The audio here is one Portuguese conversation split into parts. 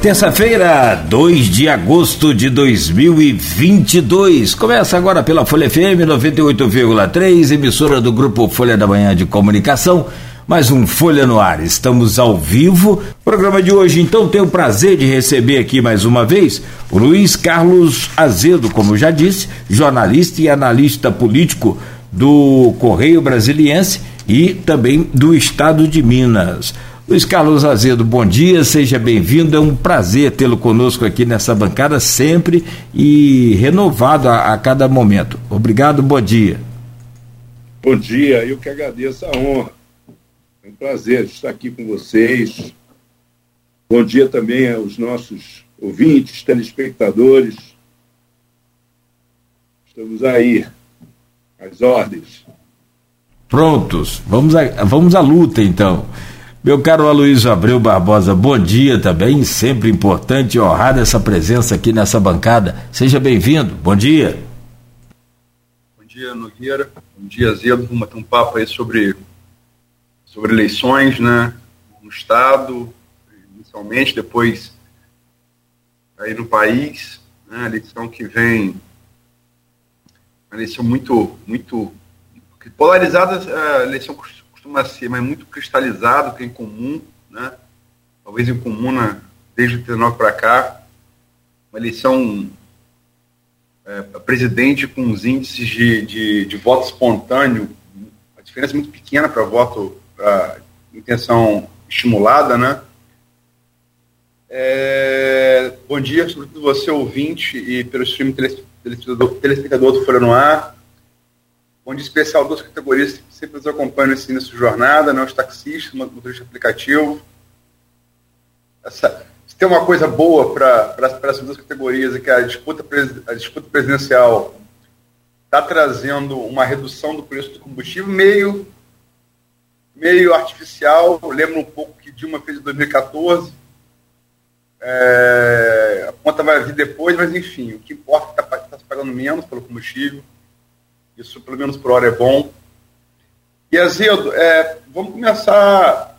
Terça-feira, 2 de agosto de 2022. Começa agora pela Folha FM 98,3, emissora do grupo Folha da Manhã de Comunicação. Mais um Folha no Ar. Estamos ao vivo. Programa de hoje, então, tenho o prazer de receber aqui mais uma vez o Luiz Carlos Azedo, como já disse, jornalista e analista político do Correio Brasiliense e também do Estado de Minas. Luiz Carlos Azedo, bom dia, seja bem-vindo. É um prazer tê-lo conosco aqui nessa bancada sempre e renovado a, a, cada momento. Obrigado, bom dia. Bom dia, eu que agradeço a honra. É um prazer estar aqui com vocês. Bom dia também aos nossos ouvintes, telespectadores. Estamos aí, às ordens. Prontos, vamos à, vamos à luta então. Meu caro Aloysio Abreu Barbosa, bom dia também, sempre importante honrada essa presença aqui nessa bancada. Seja bem-vindo, bom dia. Bom dia, Nogueira, bom dia, Zedo. Vamos bater um papo aí sobre, sobre eleições, né, no Estado, inicialmente, depois aí no país, né, eleição que vem, uma eleição muito, muito polarizada, a eleição costuma ser, mas muito cristalizado, que é incomum, né? talvez incomum na, desde o 19 para cá, uma eleição é, presidente com os índices de, de, de, voto espontâneo, a diferença é muito pequena para voto, para intenção estimulada, né? É, bom dia, sobretudo você, ouvinte, e pelo stream telespectador, telespectador do Folha no Ar. Bom dia especial duas categorias sempre nos acompanham nesse início de jornada, né? os taxistas, motorista aplicativo. Essa, se tem uma coisa boa para essas duas categorias é que a disputa, a disputa presidencial está trazendo uma redução do preço do combustível meio, meio artificial. Lembra um pouco que Dilma fez em 2014. É, a conta vai vir depois, mas enfim, o que importa é que está tá se pagando menos pelo combustível isso, pelo menos por hora, é bom. E, Azedo, é, vamos começar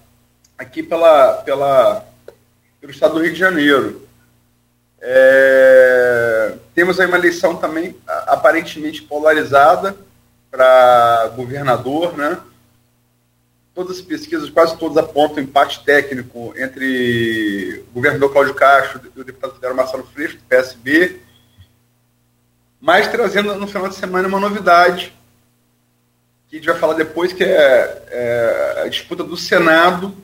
aqui pela, pela, pelo estado do Rio de Janeiro. É, temos aí uma eleição também aparentemente polarizada para governador, né? Todas as pesquisas, quase todas apontam empate técnico entre o governador Cláudio Castro e o deputado federal Marcelo Freixo, do PSB, mas trazendo no final de semana uma novidade, que a gente vai falar depois, que é, é a disputa do Senado,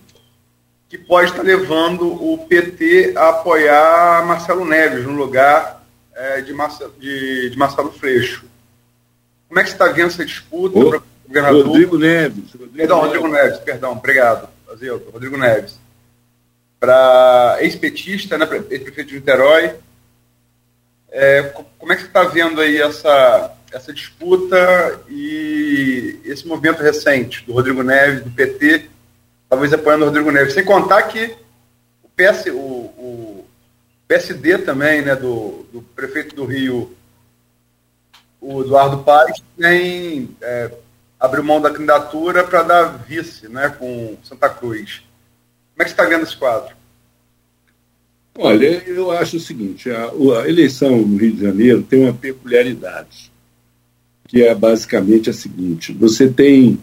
que pode estar levando o PT a apoiar Marcelo Neves no lugar é, de, Marcelo, de, de, Marcelo Freixo. Como é que você está vendo essa disputa? Ô, governador? Rodrigo Neves. Rodrigo perdão, Neves. Rodrigo Neves, perdão, obrigado. Rodrigo Neves. Para ex-petista, né, ex-prefeito de Niterói, é, como é que você está vendo aí essa, essa disputa e esse movimento recente do Rodrigo Neves, do PT, talvez apoiando o Rodrigo Neves? Sem contar que o, PS, o, o PSD também, né, do, do prefeito do Rio, o Eduardo Paes, tem, é, abriu mão da candidatura para dar vice né, com Santa Cruz. Como é que você está vendo esse quadro? Olha, eu acho o seguinte: a, a, eleição no Rio de Janeiro tem uma peculiaridade, que é basicamente a seguinte: você tem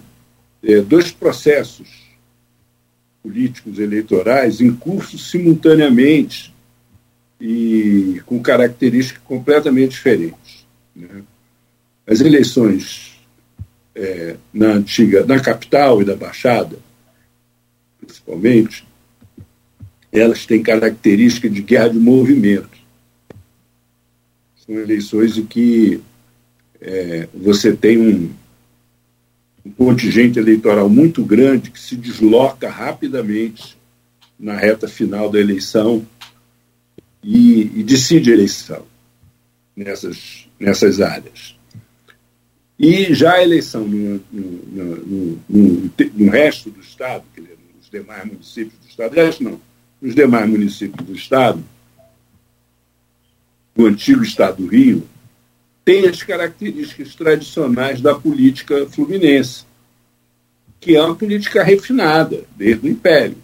é, dois processos políticos eleitorais em curso simultaneamente e com características completamente diferentes. Né? As eleições é, na antiga, na capital e da Baixada, principalmente, elas têm característica de guerra de movimento. São eleições em que é, você tem um, um contingente eleitoral muito grande que se desloca rapidamente na reta final da eleição e, e decide a eleição nessas, nessas áreas. E já a eleição no, no, no, no resto do Estado, nos demais municípios do Estado, resto não, nos demais municípios do Estado, o antigo Estado do Rio, tem as características tradicionais da política fluminense, que é uma política refinada, desde o Império.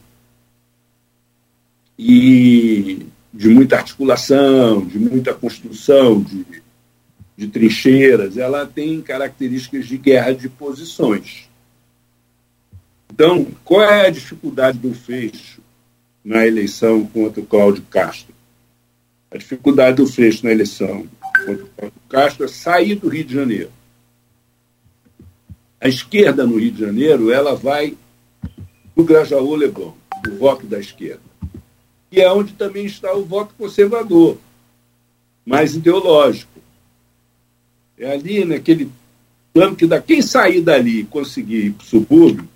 E de muita articulação, de muita construção, de, de trincheiras, ela tem características de guerra de posições. Então, qual é a dificuldade do Freixo na eleição contra o Cláudio Castro? A dificuldade do Freixo na eleição contra o Cláudio Castro sair do Rio de Janeiro. A esquerda no Rio de Janeiro, ela vai do Grajaú Leblon, do voto da esquerda que é onde também está o voto conservador, mais ideológico. É ali naquele plano que dá. Quem sair dali e conseguir ir para o subúrbio,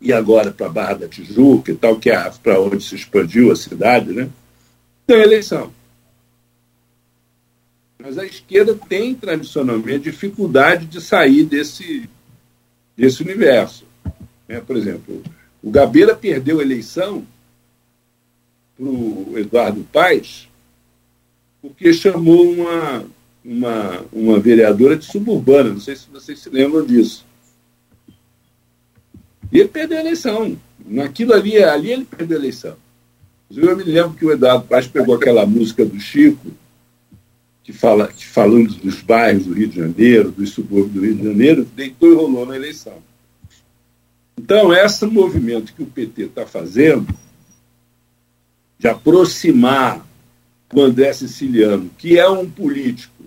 e agora para a Barra da Tijuca e tal, que é para onde se expandiu a cidade, né? tem eleição. Mas a esquerda tem tradicionalmente dificuldade de sair desse, desse universo. Né? Por exemplo, o Gabeira perdeu a eleição para o Eduardo Paes porque chamou uma, uma, uma vereadora de suburbana. Não sei se vocês se lembram disso. E ele perdeu a eleição. Naquilo ali, ali ele perdeu a eleição. Eu me lembro que o Eduardo Paes pegou aquela música do Chico, que fala que falando dos bairros do Rio de Janeiro, dos subúrbios do Rio de Janeiro, deitou e rolou na eleição. Então, esse movimento que o PT está fazendo, de aproximar o André Siciliano, que é um político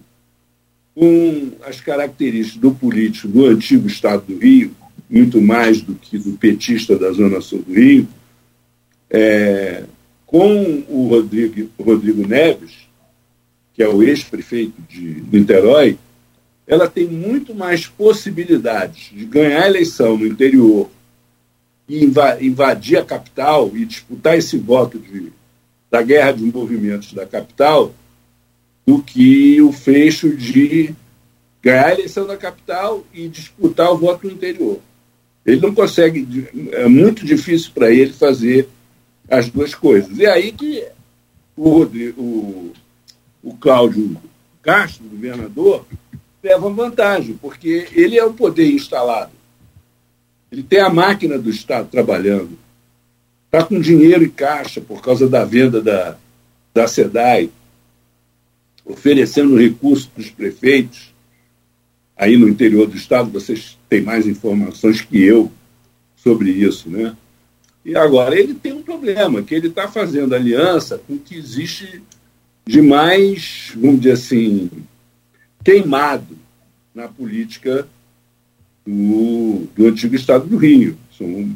com as características do político do antigo Estado do Rio, muito mais do que do petista da Zona Sul do Rio, é, com o Rodrigo, Rodrigo Neves, que é o ex-prefeito de Niterói, ela tem muito mais possibilidades de ganhar a eleição no interior e invadir a capital e disputar esse voto de, da guerra de movimentos da capital do que o fecho de ganhar a eleição da capital e disputar o voto no interior. Ele não consegue, é muito difícil para ele fazer as duas coisas. E aí que o, Rodrigo, o, o Cláudio Castro, governador, leva vantagem, porque ele é o poder instalado. Ele tem a máquina do Estado trabalhando. Está com dinheiro em caixa por causa da venda da, da SEDAI, oferecendo recursos para os prefeitos. Aí no interior do Estado, vocês têm mais informações que eu sobre isso, né? E agora ele tem um problema, que ele está fazendo aliança com que existe de mais, vamos dizer assim, queimado na política do, do antigo Estado do Rio. São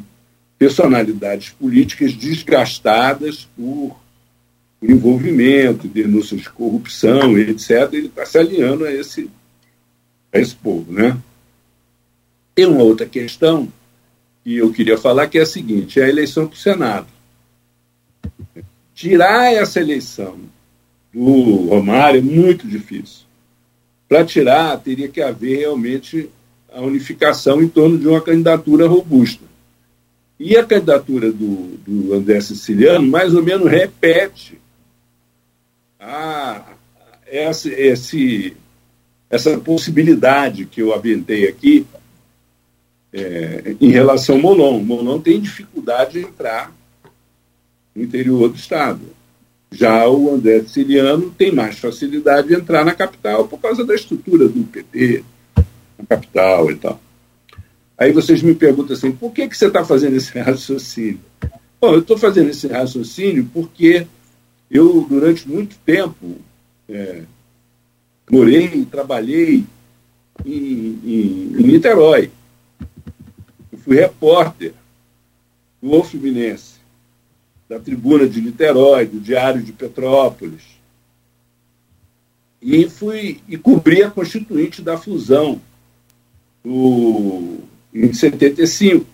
personalidades políticas desgastadas por, por envolvimento, denúncias de corrupção, etc. Ele está se alinhando a esse, a esse povo. Né? Tem uma outra questão que eu queria falar, que é a seguinte: é a eleição para o Senado. Tirar essa eleição do Romário é muito difícil. Para tirar, teria que haver realmente a unificação em torno de uma candidatura robusta. E a candidatura do, do André Siciliano, mais ou menos, repete a, essa, esse, essa possibilidade que eu aventei aqui é, em relação ao Molon. O Molon tem dificuldade de entrar no interior do Estado. Já o André Siciliano tem mais facilidade de entrar na capital por causa da estrutura do PT, na capital e tal. Aí vocês me perguntam assim, por que, que você está fazendo esse raciocínio? Bom, eu estou fazendo esse raciocínio porque eu, durante muito tempo, é, morei trabalhei em, em, em, Niterói. Eu fui repórter do Fluminense, da Tribuna de Niterói, do Diário de Petrópolis. E fui e cobri a constituinte da fusão do, em 75.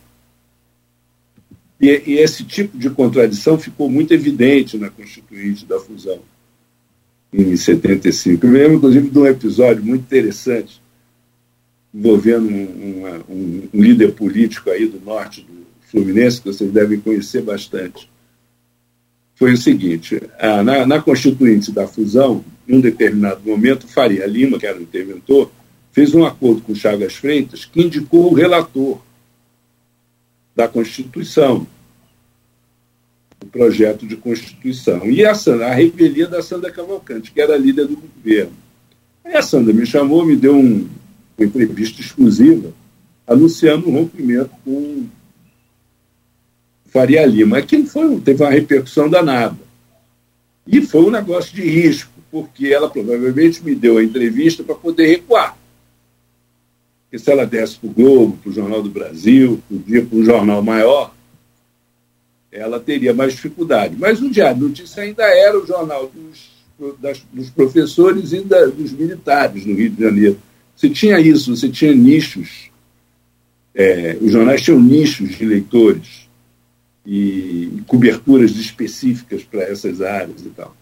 E, e esse tipo de contradição ficou muito evidente na Constituinte da fusão, em 75. Eu lembro, inclusive, de um episódio muito interessante envolvendo um, um, um, líder político aí do norte do Fluminense, que vocês devem conhecer bastante. Foi o seguinte: na, na Constituinte da fusão, em um determinado momento, Faria Lima, que era o interventor, fez um acordo com Chagas Freitas que indicou o relator da Constituição. projeto de Constituição. E a, Sandra, a revelia da Sandra Cavalcante, que era líder do governo. Aí a Sandra me chamou, me deu um, uma entrevista exclusiva, anunciando um rompimento com Faria Lima. Aquilo foi, teve uma repercussão danada. E foi um negócio de risco, porque ela provavelmente me deu a entrevista para poder recuar. Porque se ela desse para o Globo, para o Jornal do Brasil, podia para um jornal maior, ela teria mais dificuldade. Mas o Diário Notícia ainda era o jornal dos, das, dos professores e da, dos militares no Rio de Janeiro. Você tinha isso, você tinha nichos. É, os jornais tinham nichos de leitores e, coberturas específicas para essas áreas e tal.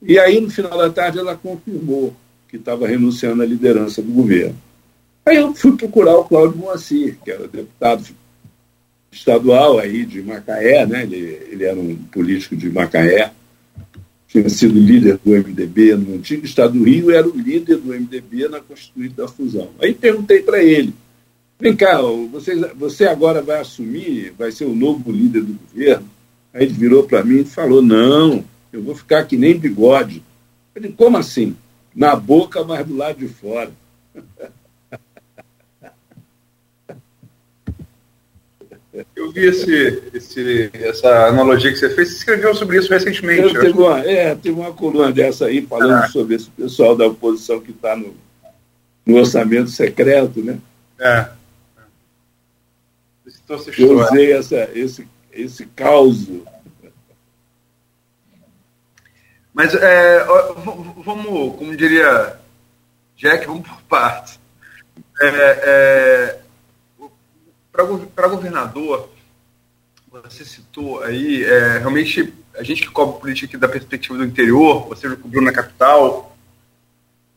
E aí, no final da tarde, ela confirmou que estava renunciando à liderança do governo. Aí eu fui procurar o Cláudio Moacir, que era deputado estadual aí de Macaé, né? ele, ele era um político de Macaé, tinha sido líder do MDB no antigo estado do Rio, era o líder do MDB na Constituinte da Fusão. Aí perguntei para ele, vem cá, você, você agora vai assumir, vai ser o novo líder do governo? Aí ele virou para mim e falou, não, eu vou ficar que nem bigode. Eu falei, como assim? Na boca, mas do lado de fora. Eu vi esse, esse, essa analogia que você fez. Você escreveu sobre isso recentemente. teve, uma, é, teve uma coluna dessa aí falando ah. sobre esse pessoal da oposição que está no, no orçamento secreto, né? É. Eu usei essa, esse, esse caos. Mas é, vamos, como diria Jack, vamos por partes. É, é, para governador, você citou aí, é, realmente, a gente que cobre política aqui da perspectiva do interior, você já cobriu na capital,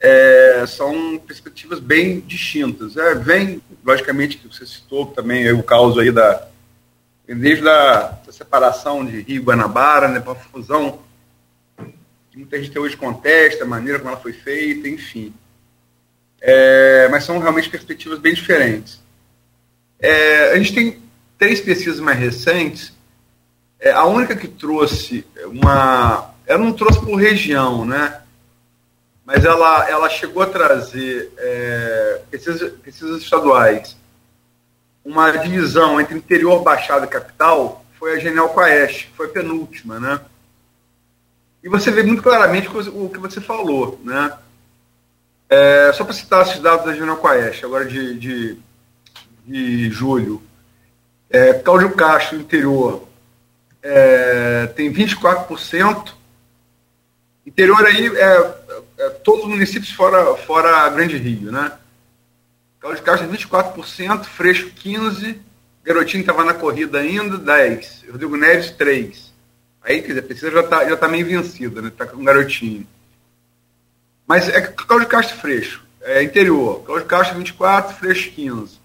é, são perspectivas bem distintas. É, vem, logicamente, que você citou também o caso aí da. Desde a da separação de Rio e Guanabara, né, para a fusão, muita gente hoje contesta a maneira como ela foi feita, enfim. É, mas são realmente perspectivas bem diferentes. É, a gente tem três pesquisas mais recentes. É, a única que trouxe uma. Ela não trouxe por região, né? Mas ela, ela chegou a trazer é, pesquisas, estaduais. Uma divisão entre interior, baixada e capital foi a Genial Quaest, que foi a penúltima, né? E você vê muito claramente o que você falou, né? É, só para citar esses dados da Genial Quaest, agora de, de de julho. É, Cláudio Castro, interior, é, tem 24%. Interior aí é, é, todos os municípios fora, fora Grande Rio, né? Cláudio Castro 24%, Freixo 15%, Garotinho estava na corrida ainda, 10%, Rodrigo Neves 3%. Aí, quer dizer, a pesquisa já está já tá meio vencida, né? Está com garotinho. Mas é Cláudio Castro Freixo, é interior. Cláudio Castro 24, Freixo 15.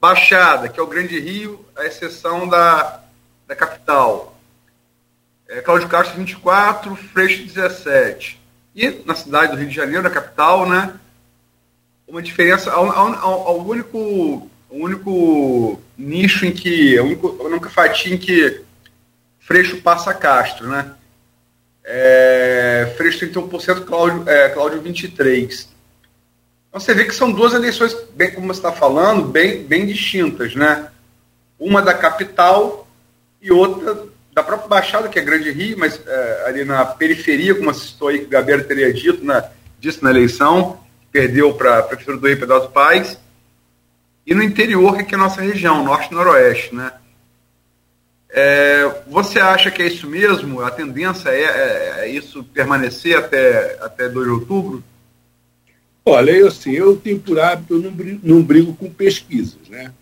Baixada, que é o Grande Rio, a exceção da, da capital. É, Cláudio Castro, 24, Freixo, 17. E na cidade do Rio de Janeiro, na capital, né? Uma diferença, ao, ao, ao único, o único nicho em que, a, único, a única fatia em que Freixo passa Castro, né? É, Freixo 31%, Cláudio, é, Cláudio 23%. Então você vê que são duas eleições, bem como você está falando, bem, bem distintas, né? Uma da capital e outra da própria Baixada, que é Grande Rio, mas é, ali na periferia, como assistou aí que o Gabriel teria dito, né, disse na eleição, perdeu para a Prefeitura do Rio Pedro Pais, e no interior, que é a nossa região, norte e noroeste, né? É, você acha que é isso mesmo? A tendência é, é, é isso permanecer até, até 2 de outubro? Olha, eu assim, eu tenho por hábito, eu não brigo, não brigo com pesquisas, né?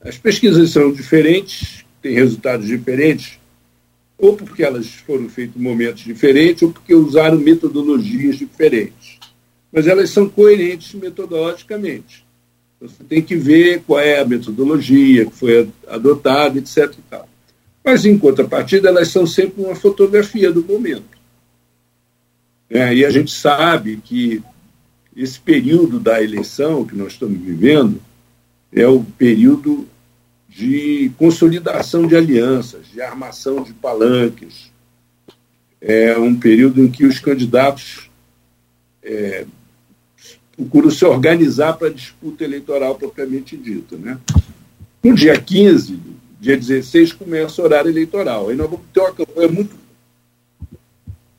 As pesquisas são diferentes, têm resultados diferentes, ou porque elas foram feitas em momentos diferentes, ou porque usaram metodologias diferentes. Mas elas são coerentes metodologicamente. Você tem que ver qual é a metodologia que foi adotada, etc. Mas, em contrapartida, elas são sempre uma fotografia do momento. É, e a gente sabe que esse período da eleição que nós estamos vivendo é o período de consolidação de alianças, de armação de palanques. É um período em que os candidatos é, procuram se organizar para a disputa eleitoral propriamente dita. Né? No dia 15, dia 16, começa o horário eleitoral. Aí nós vamos ter uma campanha muito.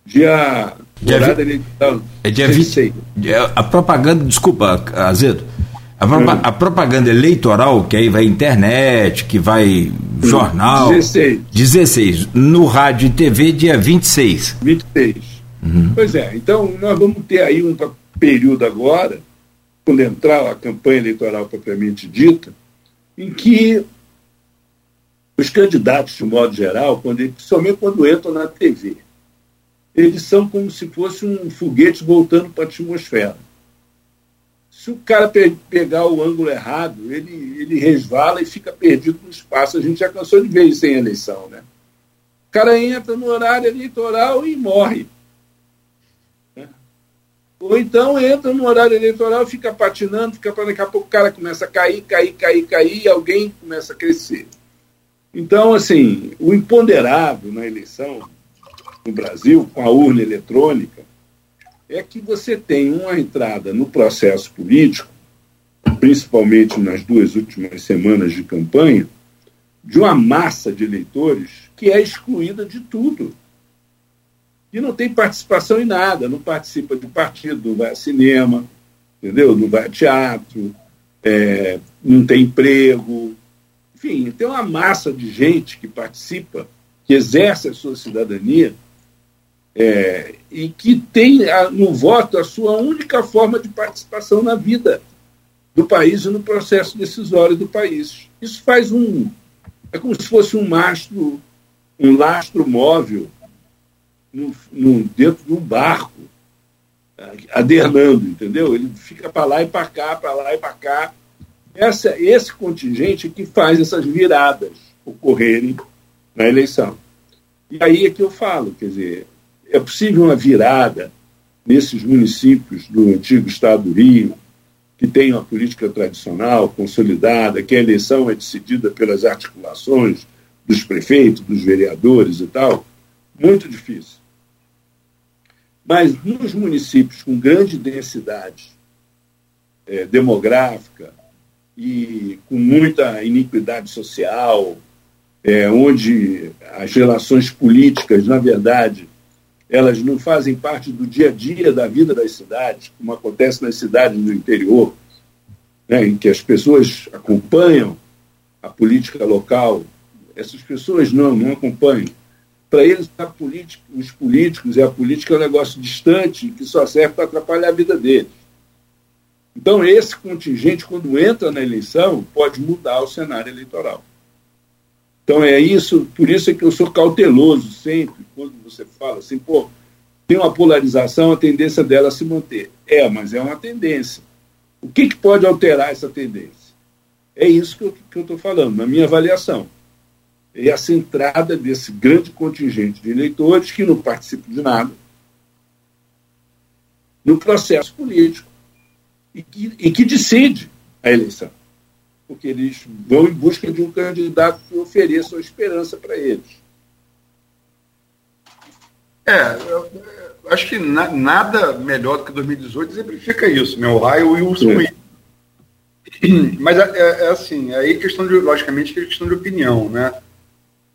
Dia. dia horário vi... eleitoral. É dia 26. 20... É, a propaganda, desculpa, Azedo. A, hum. a, propaganda eleitoral, que aí vai internet, que vai jornal. 16. 16. No rádio e TV, dia 26. 26. Uhum. Pois é, então nós vamos ter aí um período agora, quando entrar a campanha eleitoral propriamente dita, em que os candidatos, de modo geral, quando, principalmente quando entram na TV, eles são como se fosse um foguete voltando para a atmosfera. Se o cara pe pegar o ângulo errado, ele, ele resvala e fica perdido no espaço. A gente já cansou de ver isso em eleição, né? O cara entra no horário eleitoral e morre. Ou então entra no horário eleitoral, fica patinando, fica daqui a pouco o cara começa a cair, cair, cair, cair, e alguém começa a crescer. Então, assim, o imponderável na eleição no Brasil, com a urna eletrônica, é que você tem uma entrada no processo político, principalmente nas duas últimas semanas de campanha, de uma massa de eleitores que é excluída de tudo e não tem participação em nada, não participa de partido, não vai a cinema, entendeu? Não vai a teatro, é, não tem emprego. Enfim, tem uma massa de gente que participa, que exerce a sua cidadania é, e que tem a, no voto a sua única forma de participação na vida do país e no processo decisório do país. Isso faz um. É como se fosse um mastro, um lastro móvel no, no, dentro de um barco, adernando, entendeu? Ele fica para lá e para cá, para lá e para cá. Essa, esse contingente que faz essas viradas ocorrerem na eleição. E aí é que eu falo, quer dizer, é possível uma virada nesses municípios do antigo estado do Rio, que tem uma política tradicional, consolidada, que a eleição é decidida pelas articulações dos prefeitos, dos vereadores e tal, muito difícil. Mas nos municípios com grande densidade é, demográfica e com muita iniquidade social, é, onde as relações políticas, na verdade, elas não fazem parte do dia a dia da vida das cidades, como acontece nas cidades do interior, né, em que as pessoas acompanham a política local, essas pessoas não, não acompanham. Para eles, política, os políticos e a política é um negócio distante que só serve para atrapalhar a vida deles. Então, esse contingente, quando entra na eleição, pode mudar o cenário eleitoral. Então, é isso, por isso é que eu sou cauteloso sempre, quando você fala assim, pô, tem uma polarização, a tendência dela se manter. É, mas é uma tendência. O que, que pode alterar essa tendência? É isso que eu estou falando, na minha avaliação e essa entrada desse grande contingente de eleitores que não participam de nada no processo político e que, e que decide a eleição. Porque eles vão em busca de um candidato que ofereça esperança para eles. É, eu, eu acho que na, nada melhor do que 2018 exemplifica isso, né? O raio e o Wilson é. Mas é, é, é, assim, aí questão de, logicamente, é questão de opinião, né?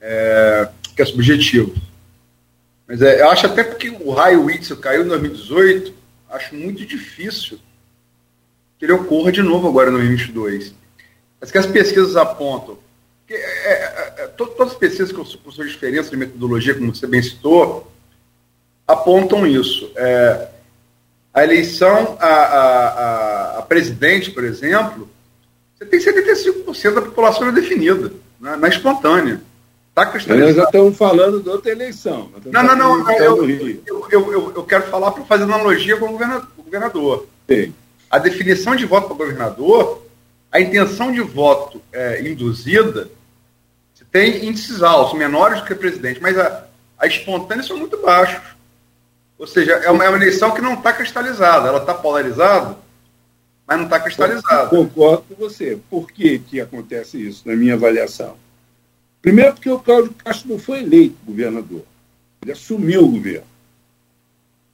é, que é subjetivo. Mas é, eu acho até porque o raio Whitson caiu em 2018, acho muito difícil que ele ocorra de novo agora no 2022. Mas que as pesquisas apontam. Que, é, é, é todas as pesquisas com sua diferença de metodologia, como você bem citou, apontam isso. É, a eleição a, a, a, presidente, por exemplo, você tem 75% da população definida, né, na espontânea. Tá cristalizado. Nós já estamos falando de outra eleição. Não, não, não. Eu, eu, eu, eu, quero falar para fazer analogia com o governador. Sim. A definição de voto para governador, a intenção de voto é, induzida, tem índices altos, menores do que presidente, mas a, a espontânea são muito baixos. Ou seja, é uma, é uma eleição que não está cristalizada, ela está polarizada, Mas não está cristalizado. Concordo com você. Por que, que acontece isso, na minha avaliação? Primeiro, porque o Cláudio Castro não foi eleito governador. Ele assumiu o governo.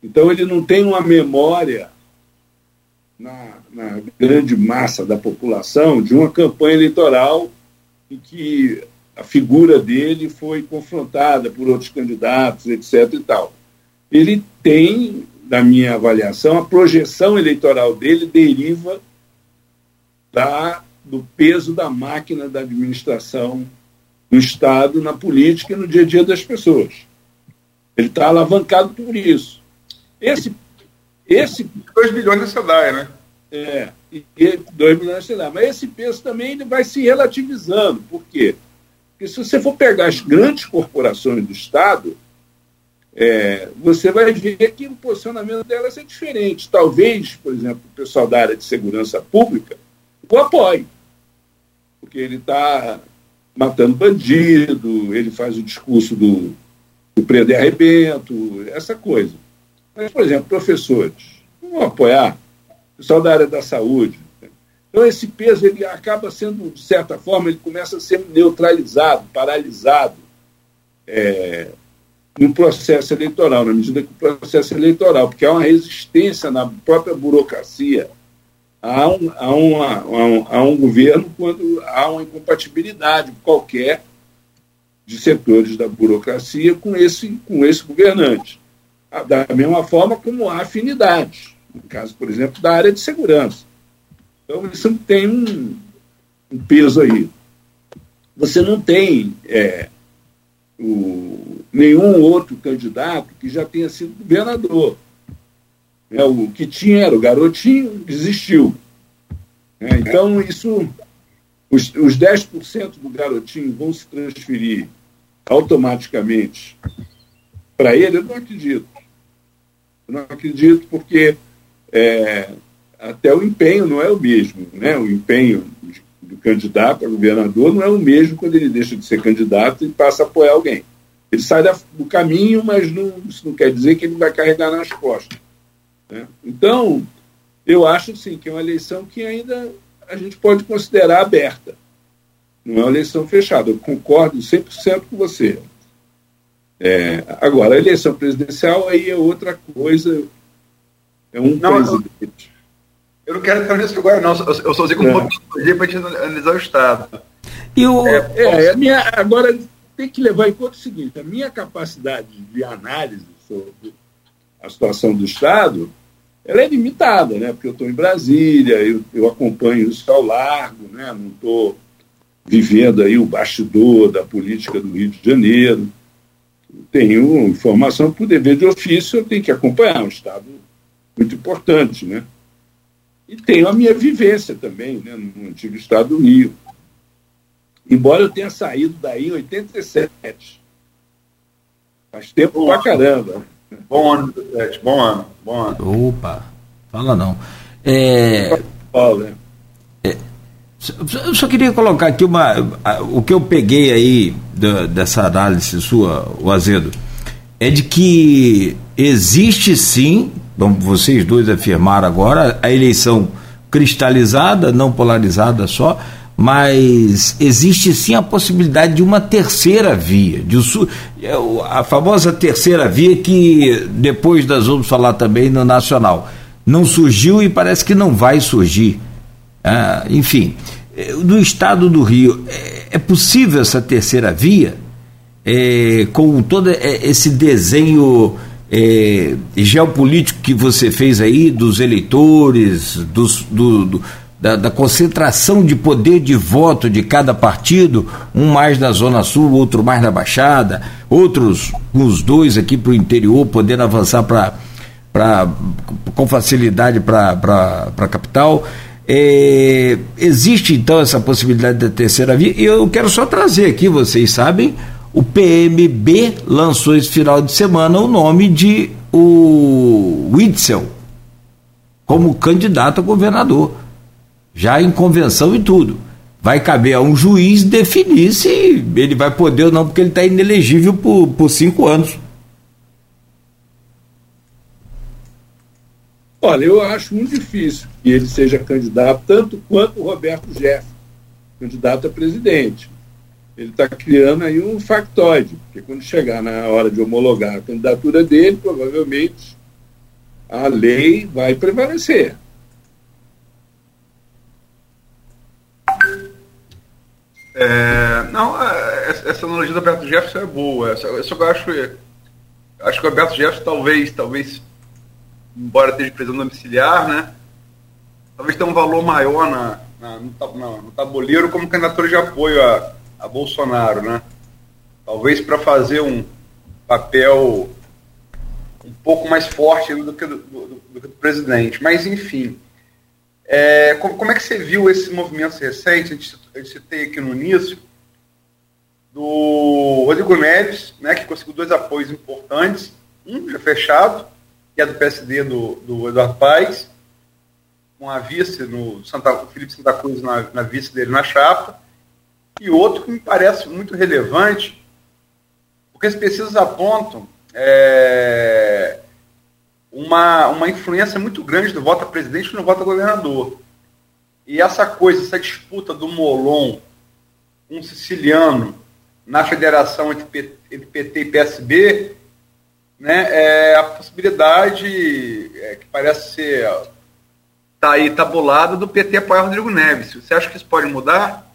Então, ele não tem uma memória na, na grande massa da população de uma campanha eleitoral em que a figura dele foi confrontada por outros candidatos, etc. e tal. Ele tem, na minha avaliação, a projeção eleitoral dele deriva da, do peso da máquina da administração no Estado, na política e no dia a dia das pessoas. Ele está alavancado por isso. Esse. Esse 2 bilhões da SEDAI, né? É, e 2 bilhões da SEDAI. Mas esse peso também ele vai se relativizando. Por quê? Porque se você for pegar as grandes corporações do Estado, é, você vai ver que o posicionamento delas é diferente. Talvez, por exemplo, o pessoal da área de segurança pública o apoie, porque ele está matando bandido, ele faz o discurso do, do prender arrebento, essa coisa. Mas, por exemplo, professores, vão apoiar, o pessoal da área da saúde, então, esse peso ele acaba sendo, de certa forma, ele começa a ser neutralizado, paralisado é, no processo eleitoral, na medida que o processo eleitoral, porque há uma resistência na própria burocracia a um, a, uma, a, um, a um governo quando há uma incompatibilidade qualquer de setores da burocracia com esse, com esse governante. Da mesma forma como há afinidades, no caso, por exemplo, da área de segurança. Então, isso tem um, um peso aí. Você não tem é, o, nenhum outro candidato que já tenha sido governador. É, o que tinha era o garotinho, desistiu. É, então, isso, os, os 10% do garotinho vão se transferir automaticamente para ele, eu não acredito. Eu não acredito porque é, até o empenho não é o mesmo. Né? O empenho do candidato a governador não é o mesmo quando ele deixa de ser candidato e passa a apoiar alguém. Ele sai do caminho, mas não, isso não quer dizer que ele vai carregar nas costas. Né? Então, eu acho sim que é uma eleição que ainda a gente pode considerar aberta. Não é uma eleição fechada. Eu concordo 100% com você. É, agora, a eleição presidencial aí é outra coisa. É um não, presidente. Eu não quero entrar nisso agora, não. Eu só usei como é. metodologia para a gente analisar o Estado. E o, é, é, a minha, agora, tem que levar em conta o seguinte: a minha capacidade de análise sobre a situação do Estado ela é limitada, né? porque eu estou em Brasília, eu, eu acompanho isso ao largo, né? não estou vivendo aí o bastidor da política do Rio de Janeiro. Tenho informação por dever de ofício, eu tenho que acompanhar, um Estado muito importante, né? E tenho a minha vivência também, né, no antigo estado do Rio. Embora eu tenha saído daí em 87. Faz tempo bom, pra caramba. Bom ano, Sete. Bom ano. Bom ano. Opa, fala não. É... Paulo, né? Eu só queria colocar aqui uma, o que eu peguei aí dessa análise sua, o Azedo, é de que existe sim como vocês dois afirmaram agora, a eleição cristalizada, não polarizada só, mas existe sim a possibilidade de uma terceira via, de é, a famosa terceira via que depois nós vamos falar também no Nacional. Não surgiu e parece que não vai surgir. Ah, enfim, no estado do Rio, é, é possível essa terceira via? É, com todo é, esse desenho é, geopolítico que você fez aí, dos eleitores, dos, do, do da, da, concentração de poder de voto de cada partido, um mais na Zona Sul, outro mais na Baixada, outros, os dois aqui para o interior, podendo avançar para com facilidade para a capital. É, existe então essa possibilidade da terceira via, e eu quero só trazer aqui, vocês sabem, o PMB lançou esse final de semana o nome de o Witzel como candidato a governador, já em convenção e tudo. Vai caber a um juiz definir se ele vai poder ou não, porque ele está inelegível por, por cinco anos. Olha, eu acho muito difícil ele seja candidato tanto quanto o Roberto Jefferson, candidato a presidente. Ele está criando aí um factoide, porque quando chegar na hora de homologar a candidatura dele, provavelmente a lei vai prevalecer. É, não, é, essa analogia do Alberto Jefferson é boa. Eu acho, acho que o Alberto Jefferson talvez, talvez, embora esteja preso domiciliar, né? Talvez tenha um valor maior na, na no, no, tabuleiro como candidatura de apoio a, a Bolsonaro, né? Talvez para fazer um papel um pouco mais forte do que do, do, do, do presidente. Mas, enfim, é, como, como, é que você viu recentes? A gente, a gente citei aqui no início do Rodrigo Neves, né, que conseguiu dois apoios importantes, um já fechado, que é do PSD do, do Eduardo Paes, com a vice no Santa, o Felipe Santa Cruz na, na vice dele na chapa, e outro que me parece muito relevante, porque as pesquisas apontam é, uma, uma influência muito grande do voto a presidente no voto a governador. E essa coisa, essa disputa do Molon, um siciliano, na federação entre, P, entre PT e PSB, né, é a possibilidade é, que parece ser tá aí tabulada do PT apoiar Rodrigo Neves. Você acha que isso pode mudar?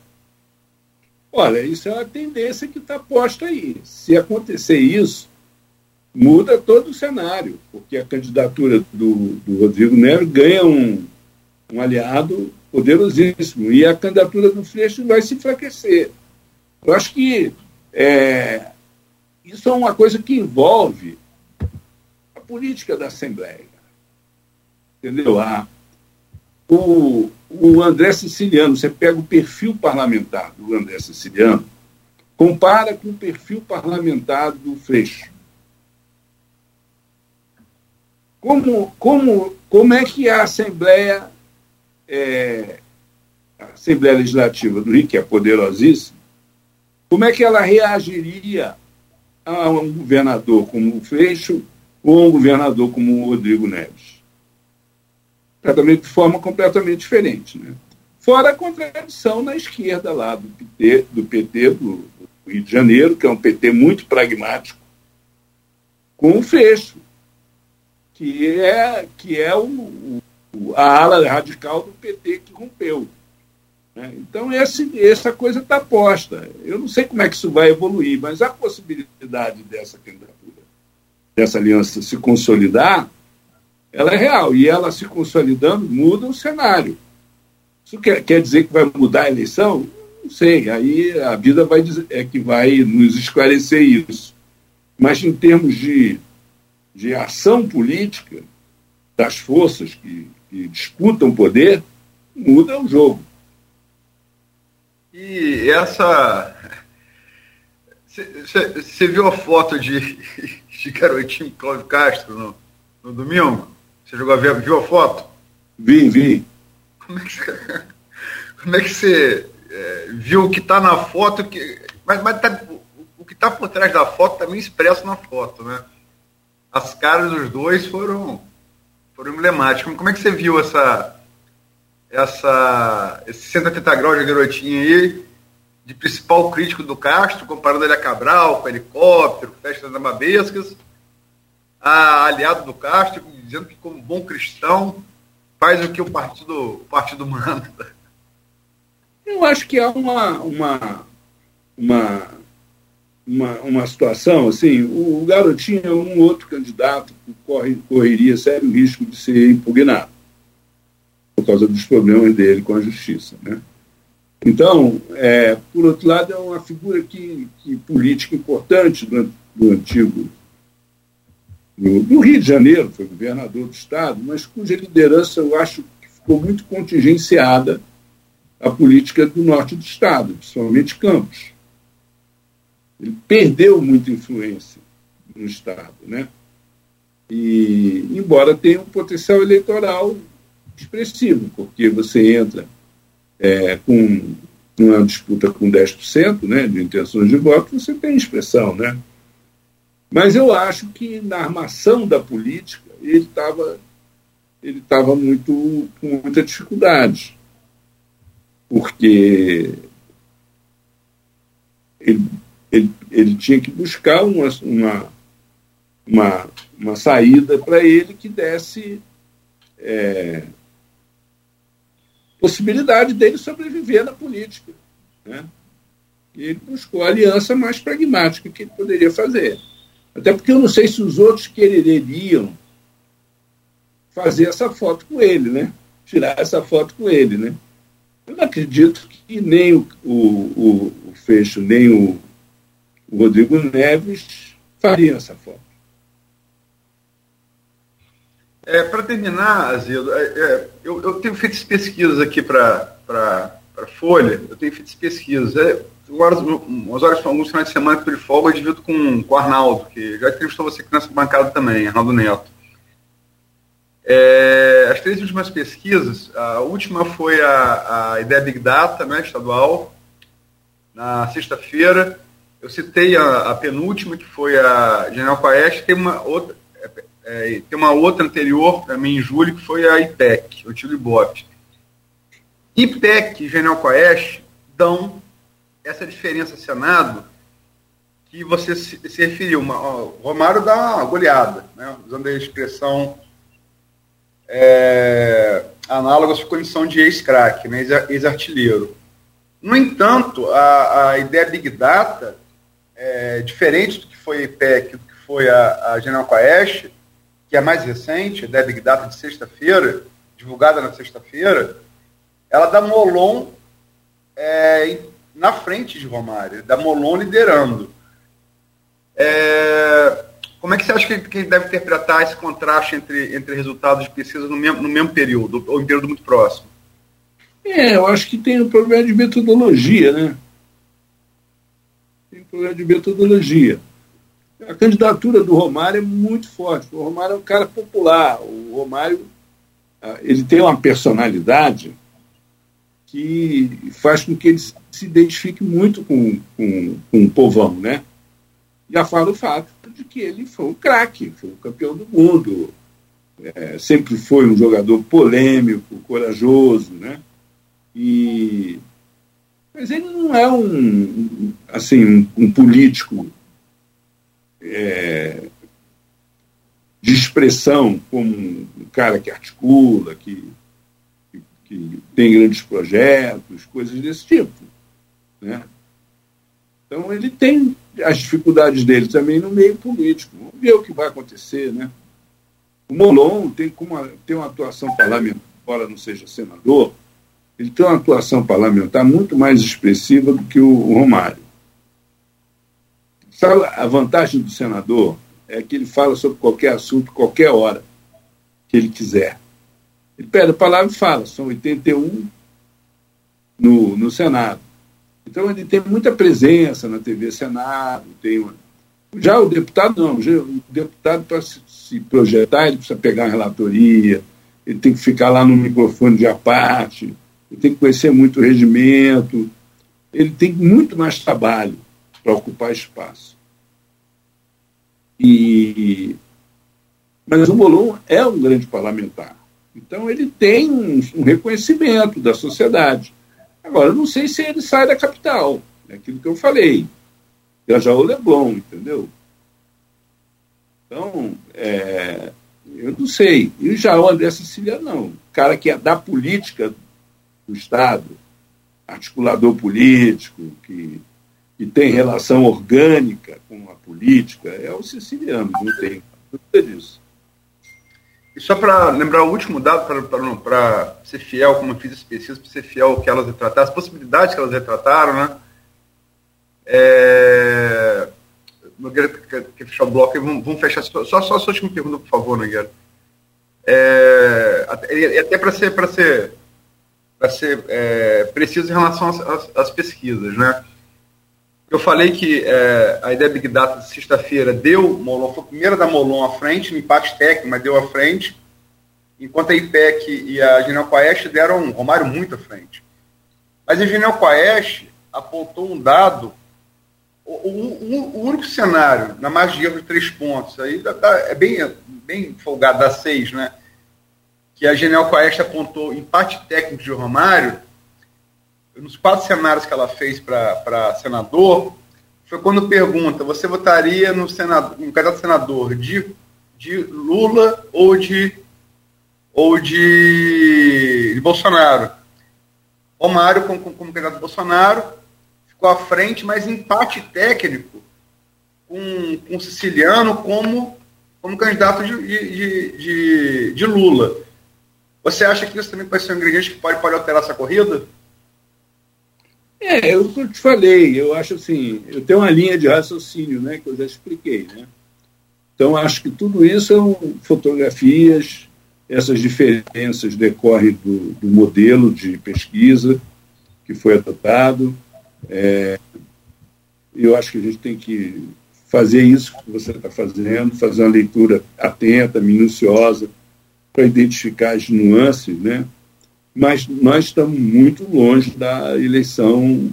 Olha, isso é uma tendência que está posta aí. Se acontecer isso, muda todo o cenário, porque a candidatura do, do Rodrigo Neves ganha um, um aliado poderosíssimo e a candidatura do Freixo vai se enfraquecer. Eu acho que é, isso é uma coisa que envolve a política da Assembleia. Entendeu? A, o, o André Siciliano, você pega o perfil parlamentar do André Siciliano, compara com o perfil parlamentar do Freixo. Como, como, como é que a Assembleia, é, a Assembleia Legislativa do Rio, que é poderosíssima, como é que ela reagiria a um governador como o Freixo ou a um governador como o Rodrigo Neves? Tratamento de forma completamente diferente. Né? Fora a contradição na esquerda lá do PT, do, PT do, Rio de Janeiro, que é um PT muito pragmático, com o fecho, que é, que é o, o, a ala radical do PT que rompeu. Né? Então, esse, essa coisa está posta. Eu não sei como é que isso vai evoluir, mas a possibilidade dessa candidatura, dessa aliança se consolidar, ela é real. E ela se consolidando muda o cenário. Isso quer, quer dizer que vai mudar a eleição? Não sei. Aí a vida vai dizer, é que vai nos esclarecer isso. Mas em termos de, de ação política das forças que, que disputam poder, muda o jogo. E essa. Você viu a foto de, de garotinho Cláudio Castro no, no domingo? Você jogou a ver, viu a foto? Vi, vi. Como é que você, como é que você é, viu o que está na foto? Que, mas mas tá, o, que está por trás da foto também expresso na foto, né? As caras dos dois foram, foram emblemáticas. Como é que você viu essa, essa, esse 180 graus de garotinho aí, de principal crítico do Castro, comparando ele a Cabral, com helicóptero, festa das Mabescas, a aliado do Castro, dizendo que, como bom cristão, faz o que o partido, o partido manda. Eu acho que há uma, uma, uma, uma, uma situação assim. O, Garotinho é um outro candidato que corre, correria sério risco de ser impugnado por causa dos problemas dele com a justiça. Né? Então, é, por outro lado, é uma figura que, que política importante do, do antigo no, Rio de Janeiro, foi governador do Estado, mas cuja liderança eu acho que ficou muito contingenciada à política do norte do Estado, principalmente Campos. Ele perdeu muita influência no Estado, né? E, embora tenha um potencial eleitoral expressivo, porque você entra é, com uma disputa com 10% né, de intenções de voto, você tem expressão, né? Mas eu acho que na armação da política ele estava ele estava muito, com muita dificuldade, porque ele, ele, ele tinha que buscar uma, uma, uma, uma saída para ele que desse é, possibilidade dele sobreviver na política. Né? E ele buscou a aliança mais pragmática que ele poderia fazer. Até porque eu não sei se os outros quereriam fazer essa foto com ele, né? Tirar essa foto com ele, né? Eu não acredito que nem o, o, o, Fecho, nem o, o Rodrigo Neves fariam essa foto. É, para terminar, Azedo, é, é, eu, eu, tenho feito pesquisas aqui para a Folha, eu tenho feito pesquisas. É, horas, umas horas, alguns finais de semana que eu de folga, eu divido com, com o Arnaldo, que já entrevistou você aqui nessa bancada também, Arnaldo Neto. É, as três últimas pesquisas, a última foi a, a ideia Big Data, né, estadual, na sexta-feira. Eu citei a, a, penúltima, que foi a General Quaest, tem uma outra, é, é, tem uma outra anterior, também em julho, que foi a IPEC, o Tio Ibope. IPEC e General Quaest dão essa diferença Senado que você se, se referiu. Uma, ó, Romário dá uma goleada, né, usando a expressão é, análoga à sua condição de ex-crack, né, ex-artilheiro. No entanto, a, a ideia Big Data, é, diferente do que foi a IPEC, do que foi a, a General Quaest, que é mais recente, a ideia Big Data de sexta-feira, divulgada na sexta-feira, ela dá Molon é, na frente de Romário, dá Molon liderando. É, como é que você acha que, que deve interpretar esse contraste entre, entre resultados de pesquisa no mesmo, no mesmo período, ou em período muito próximo? É, eu acho que tem um problema de metodologia, né? Tem um problema de metodologia. A candidatura do Romário é muito forte. O Romário é um cara popular. O Romário ah, ele tem uma personalidade que faz com que ele se identifique muito com, com, com o povão, né? Já fala o fato de que ele foi um craque, foi um campeão do mundo, é, sempre foi um jogador polêmico, corajoso, né? E mas ele não é um assim um, um político é, de expressão como um cara que articula, que, que, tem grandes projetos, coisas desse tipo, né? Então ele tem as dificuldades dele também no meio político. Vamos ver o que vai acontecer, né? O Molon tem, uma, tem uma atuação parlamentar, embora não seja senador, ele tem uma atuação parlamentar muito mais expressiva do que o Romário. Sabe, a vantagem do senador é que ele fala sobre qualquer assunto, qualquer hora que ele quiser. Ele pede a palavra e fala. São 81 no, no Senado. Então ele tem muita presença na TV Senado, tem uma... Já o deputado não, o deputado para se projetar, ele precisa pegar a relatoria, ele tem que ficar lá no microfone de aparte, ele tem que conhecer muito o regimento, ele tem muito mais trabalho para ocupar espaço. E... Mas o Molon é um grande parlamentar. Então ele tem um, um reconhecimento da sociedade. Agora, não sei se ele sai da capital, é aquilo que eu falei. Já o Leblon, entendeu? Então, é, eu não sei. E o André Siciliano, não. O cara que é da política do Estado, articulador político, que, que tem relação orgânica com a política, é o siciliano, não tem dúvida disso. E só para lembrar o último dado, para ser fiel, como eu fiz esse pesquisa, para ser fiel ao que elas retrataram, as possibilidades que elas retrataram, né? É... Nogueira quer, fechar o bloco, vamos, vamos fechar. Só, só, a última pergunta, por favor, Nogueira. É, até, até para ser, para ser, para ser é, preciso em relação às, às, às pesquisas, né? Eu falei que é, a ideia Big Data de sexta-feira deu, Molon foi a primeira da Molon à frente, no empate técnico, mas deu à frente, enquanto a IPEC e a Genial Quaest deram Romário muito à frente. Mas a Genial Quaest apontou um dado, o, o, o, único cenário, na margem de erro de três pontos, aí é bem, bem folgado, dá seis, né? que a Genial Coeste apontou empate técnico de Romário, nos quatro cenários que ela fez para senador, foi quando pergunta: você votaria no, senador, no candidato senador de, de Lula ou de, ou de, de Bolsonaro? Romário, como, como candidato Bolsonaro, ficou à frente, mas empate técnico com, com o Siciliano como, como candidato de, de, de, de Lula. Você acha que isso também pode ser um ingrediente que pode, pode alterar essa corrida? É, eu te falei, eu acho assim, eu tenho uma linha de raciocínio, né, que eu já expliquei, né? Então, acho que tudo isso são fotografias, essas diferenças decorrem do, do modelo de pesquisa que foi adotado. É, eu acho que a gente tem que fazer isso que você está fazendo, fazer uma leitura atenta, minuciosa, para identificar as nuances, né? Mas nós estamos muito longe da eleição,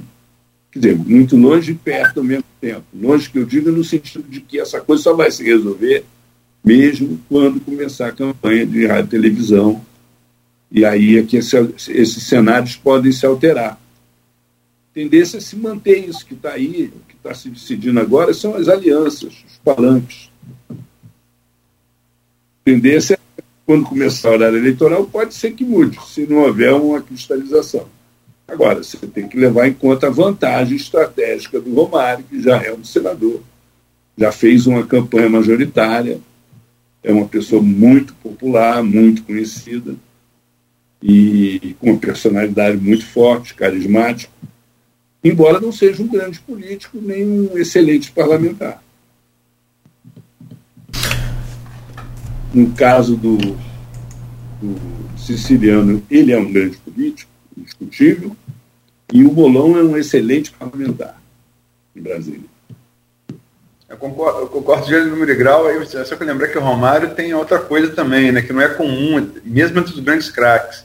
quer dizer, muito longe e perto ao mesmo tempo. Longe que eu digo no sentido de que essa coisa só vai se resolver mesmo quando começar a campanha de rádio e televisão. E aí é que esse, esses cenários podem se alterar. A tendência é se manter isso que está aí, que está se decidindo agora são as alianças, os palanques. A tendência quando começar o horário eleitoral, pode ser que mude, se não houver uma cristalização. Agora, você tem que levar em conta a vantagem estratégica do Romário, que já é um senador, já fez uma campanha majoritária, é uma pessoa muito popular, muito conhecida, e com uma personalidade muito forte, carismático, embora não seja um grande político nem um excelente parlamentar. No caso do, do siciliano, ele é um grande político, indiscutível, e o Bolão é um excelente parlamentar em Brasília. Eu concordo, eu concordo de número e grau, aí só que lembrar que o Romário tem outra coisa também, né, que não é comum, mesmo entre os grandes craques.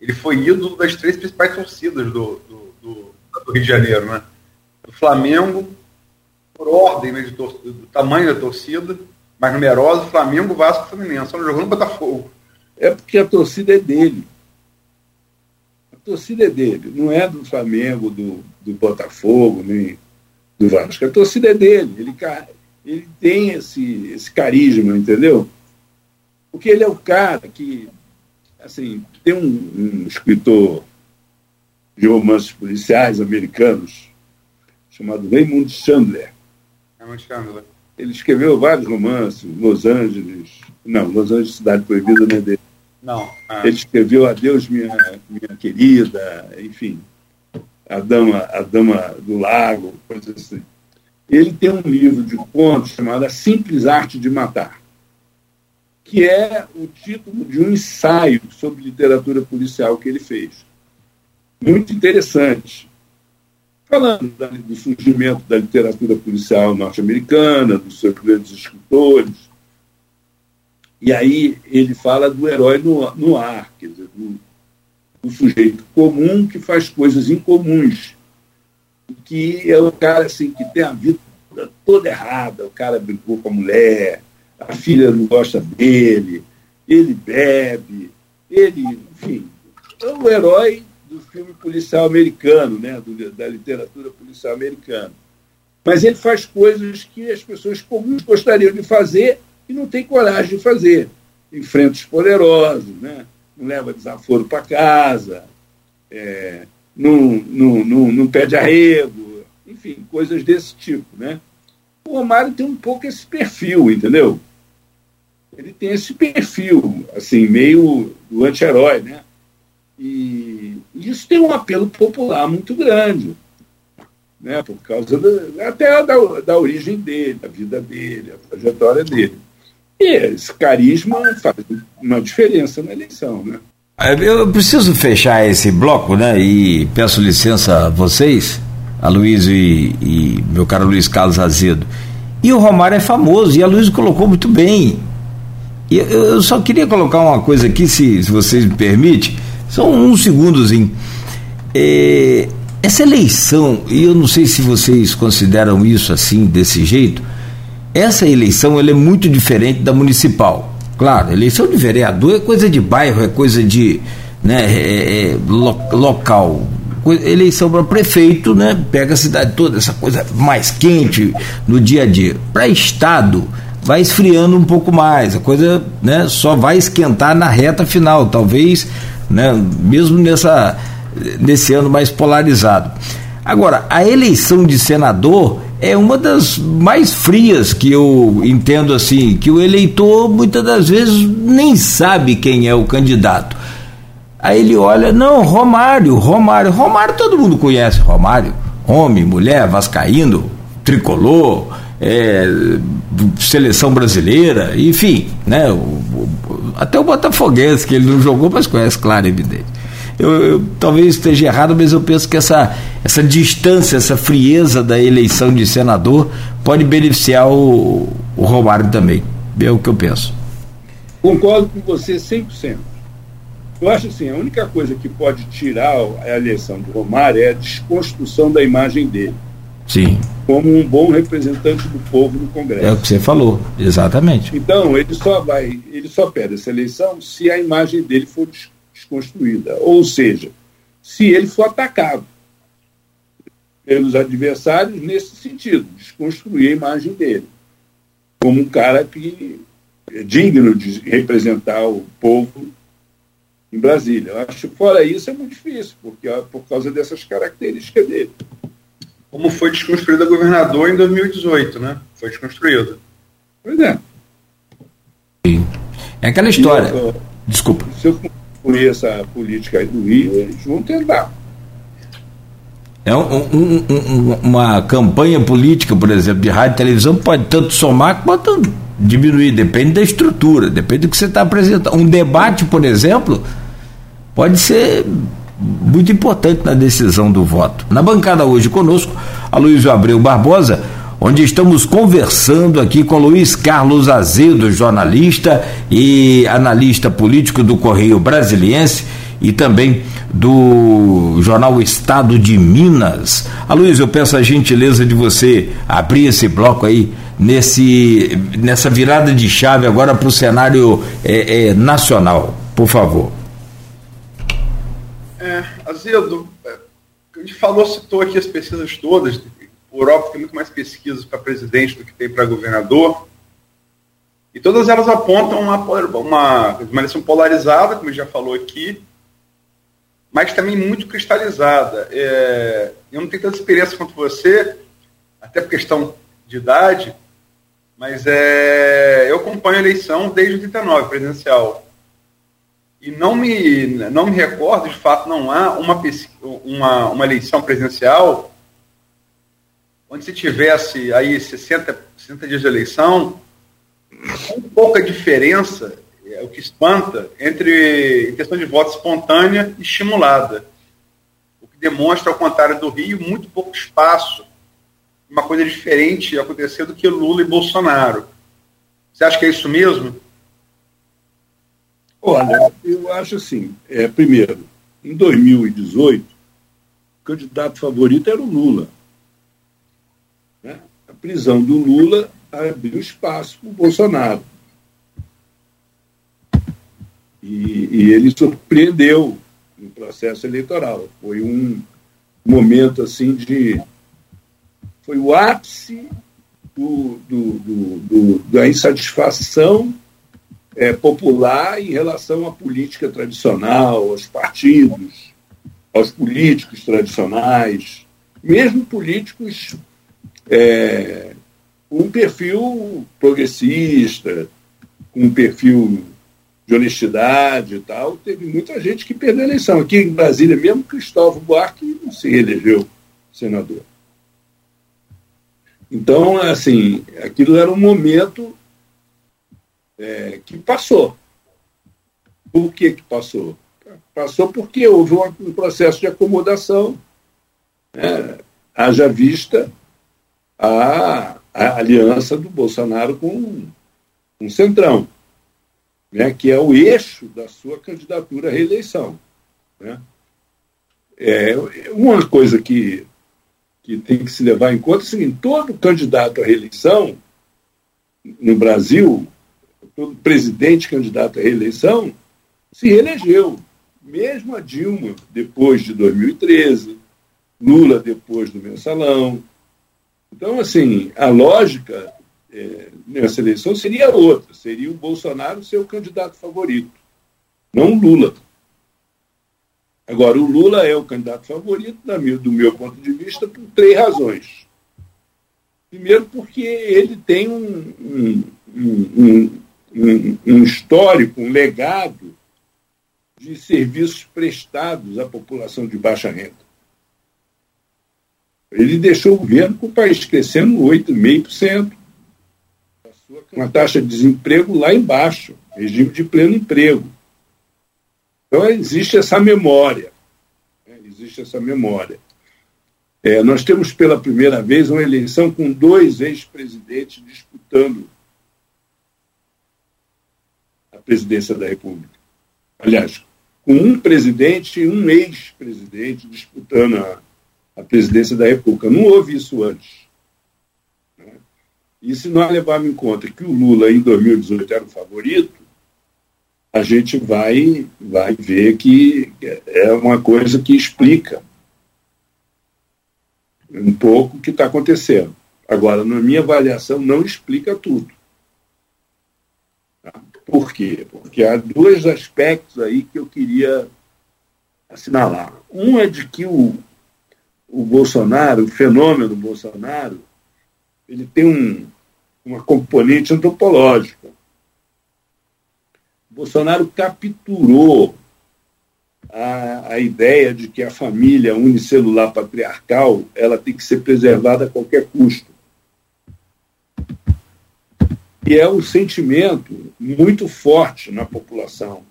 Ele foi ídolo das três principais torcidas do, do, do, do Rio de Janeiro, né? Do Flamengo, por ordem né, de do tamanho da torcida, mais numerosa, Flamengo, Vasco Fluminense. Só não jogou no Botafogo. É porque a torcida é dele. A torcida é dele, não é do Flamengo, do, do Botafogo, nem do Vasco. A torcida é dele. Ele, ele tem esse, esse carisma, entendeu? Porque ele é o cara que, assim, tem um, um escritor de romances policiais americanos chamado Raymond Chandler. Raymond Chandler ele escreveu vários romances, Los Angeles, não, Los Angeles Cidade Proibida não é dele. Não. Ah. Ele escreveu Adeus, minha, minha querida, enfim, a dama, a dama do lago, coisas assim. Ele tem um livro de contos chamado A Simples Arte de Matar, que é o título de um ensaio sobre literatura policial que ele fez. Muito interessante falando do surgimento da literatura policial norte-americana, dos seus grandes escritores. E aí ele fala do herói no, no ar, quer dizer, do, do sujeito comum que faz coisas incomuns, que é o cara assim, que tem a vida toda errada, o cara brigou com a mulher, a filha não gosta dele, ele bebe, ele, enfim, é o herói do filme policial americano, né, do, da literatura policial americana. Mas ele faz coisas que as pessoas comuns gostariam de fazer e não tem coragem de fazer. Enfrenta os poderosos, né? não leva desaforo para casa, é, não, não, não, não pede arrego, enfim, coisas desse tipo. Né? O Romário tem um pouco esse perfil, entendeu? Ele tem esse perfil, assim, meio do anti-herói, né? E isso tem um apelo popular muito grande, né, por causa até da, da origem dele, da vida dele, a trajetória dele. E esse carisma faz uma diferença na eleição. Né? É, eu preciso fechar esse bloco, né? E peço licença a vocês, a Luiz e, e meu caro Luiz Carlos Azedo. E o Romário é famoso, e a Luiz colocou muito bem. Eu, eu só queria colocar uma coisa aqui, se, se vocês me permitem só um segundozinho. É, essa eleição, e eu não sei se vocês consideram isso assim, desse jeito, essa eleição ela é muito diferente da municipal. claro, eleição de vereador é coisa de bairro, é coisa de né, é, é, lo, local. Eleição para prefeito, né? Pega a cidade toda, essa coisa mais quente no dia a dia. Para Estado, vai esfriando um pouco mais, a coisa né, só vai esquentar na reta final, talvez, né, mesmo nessa, nesse ano mais polarizado. Agora, a eleição de senador é uma das mais frias que eu entendo assim, que o eleitor muitas das vezes nem sabe quem é o candidato. Aí ele olha, não, Romário, Romário, Romário todo mundo conhece, Romário, homem, mulher, vascaíno, tricolor, é, seleção brasileira, enfim, né? O, o, até o Botafoguense, que ele não jogou, mas conhece, claro, evidente. Eu, eu, talvez esteja errado, mas eu penso que essa, essa distância, essa frieza da eleição de senador pode beneficiar o, o Romário também. É o que eu penso. Concordo com você 100%. Eu acho assim, a única coisa que pode tirar a eleição do Romário é a desconstrução da imagem dele. Sim. Como um bom representante do povo no Congresso. É o que você falou, exatamente. Então, ele só vai, ele só perde essa eleição se a imagem dele for desconstruída. Ou seja, se ele for atacado pelos adversários nesse sentido, desconstruir a imagem dele. Como um cara que é digno de representar o povo em Brasília. Eu acho que fora isso é muito difícil, porque por causa dessas características dele como foi desconstruída governador em 2018, né? Foi desconstruída. Pois é. É aquela história. Eu, Desculpa. Se eu concluir essa política aí do Rio, eles vão tentar. É um, um, um, uma campanha política, por exemplo, de rádio e televisão pode tanto somar quanto diminuir, depende da estrutura, depende do que você está apresentando. Um debate, por exemplo, pode ser muito importante na decisão do voto. Na bancada hoje conosco, a Luiz Abreu Barbosa, onde estamos conversando aqui com Luiz Carlos Azedo, jornalista e analista político do Correio Brasiliense e também do jornal Estado de Minas. A Luiz, eu peço a gentileza de você abrir esse bloco aí nesse, nessa virada de chave agora para o cenário é, é, nacional, por favor. É, Azedo, é, a gente falou, citou aqui as pesquisas todas. O Europa tem muito mais pesquisas para presidente do que tem para governador. E todas elas apontam uma, uma, uma eleição polarizada, como já falou aqui, mas também muito cristalizada. É, eu não tenho tanta experiência quanto você, até por questão de idade, mas é, eu acompanho a eleição desde 89, presidencial. E não me, não me recordo, de fato, não há uma, uma, uma eleição presidencial onde se tivesse aí 60, 60 dias de eleição, com pouca diferença, é o que espanta, entre questão de voto espontânea e estimulada. O que demonstra, ao contrário do Rio, muito pouco espaço. Uma coisa diferente acontecer do que Lula e Bolsonaro. Você acha que é isso mesmo? Olha, eu acho assim, é, primeiro, em 2018, o candidato favorito era o Lula. Né? A prisão do Lula abriu espaço para o Bolsonaro. E, e, ele surpreendeu no processo eleitoral. Foi um momento assim de. Foi o ápice do, do, do, da insatisfação é, popular em relação à política tradicional, aos partidos, aos políticos tradicionais, mesmo políticos é, com um perfil progressista, com um perfil de honestidade e tal, teve muita gente que perdeu a eleição. Aqui em Brasília, mesmo Cristóvão Buarque não se elegeu senador. Então, assim, aquilo era um momento é, que passou. Por que, que passou? Passou porque houve um processo de acomodação, né? haja vista a, a, aliança do Bolsonaro com, o Centrão, né? que é o eixo da sua candidatura à reeleição. Né? É, uma coisa que, que tem que se levar em conta é o seguinte: todo candidato à reeleição no Brasil todo presidente candidato à reeleição, se reelegeu. Mesmo a Dilma, depois de 2013, Lula depois do mensalão. Então, assim, a lógica é, nessa eleição seria outra, seria o Bolsonaro ser o candidato favorito, não o Lula. Agora, o Lula é o candidato favorito, do meu ponto de vista, por três razões. Primeiro, porque ele tem um, um, um, um, um histórico, um legado de serviços prestados à população de baixa renda. Ele deixou o governo com o país crescendo 8,5%, uma taxa de desemprego lá embaixo, regime de pleno emprego. Então, existe essa memória. Né? Existe essa memória. É, nós temos pela primeira vez uma eleição com dois ex-presidentes disputando a presidência da República. Aliás, com um presidente e um ex-presidente disputando a, a presidência da República. Não houve isso antes. Né? E se nós levarmos em conta que o Lula, em 2018, era o favorito, a gente vai, vai ver que é uma coisa que explica um pouco o que está acontecendo. Agora, na minha avaliação, não explica tudo. Por quê? Porque há dois aspectos aí que eu queria assinalar. Um é de que o, o Bolsonaro, o fenômeno Bolsonaro, ele tem um, uma componente antropológica. O Bolsonaro capturou a, a ideia de que a família unicelular patriarcal ela tem que ser preservada a qualquer custo. E é um sentimento muito forte na população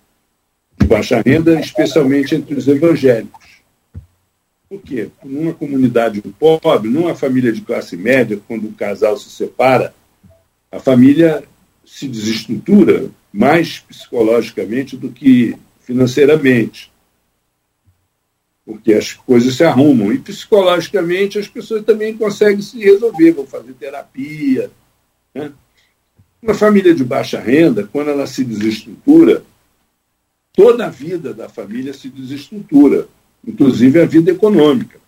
de baixa renda, especialmente entre os evangélicos. Por quê? Numa comunidade pobre, numa família de classe média, quando o casal se separa, a família se desestrutura mais psicologicamente do que financeiramente. Porque as coisas se arrumam. E psicologicamente as pessoas também conseguem se resolver, vão fazer terapia. Né? Uma família de baixa renda, quando ela se desestrutura, toda a vida da família se desestrutura inclusive a vida econômica,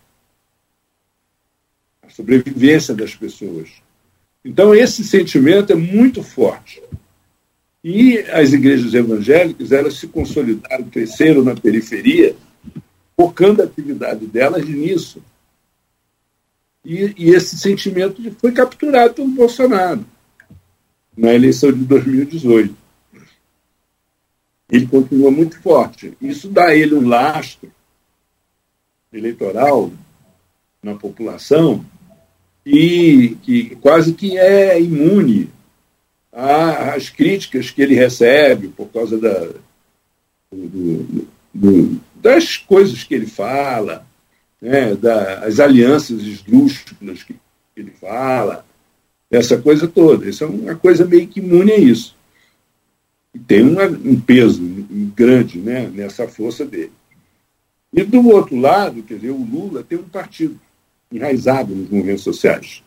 a sobrevivência das pessoas. Então, esse sentimento é muito forte. E as igrejas evangélicas, elas se consolidaram, cresceram na periferia, focando a atividade delas nisso. E, e esse sentimento foi capturado pelo Bolsonaro na eleição de 2018. Ele continua muito forte. Isso dá a ele um lastro eleitoral na população e que quase que é imune às críticas que ele recebe por causa da, do, do, das coisas que ele fala, né, das alianças esdrúxulas que ele fala, essa coisa toda. Isso é uma coisa meio que imune a isso. E tem uma, um peso grande né, nessa força dele. E do outro lado, quer dizer, o Lula tem um partido enraizado nos movimentos sociais.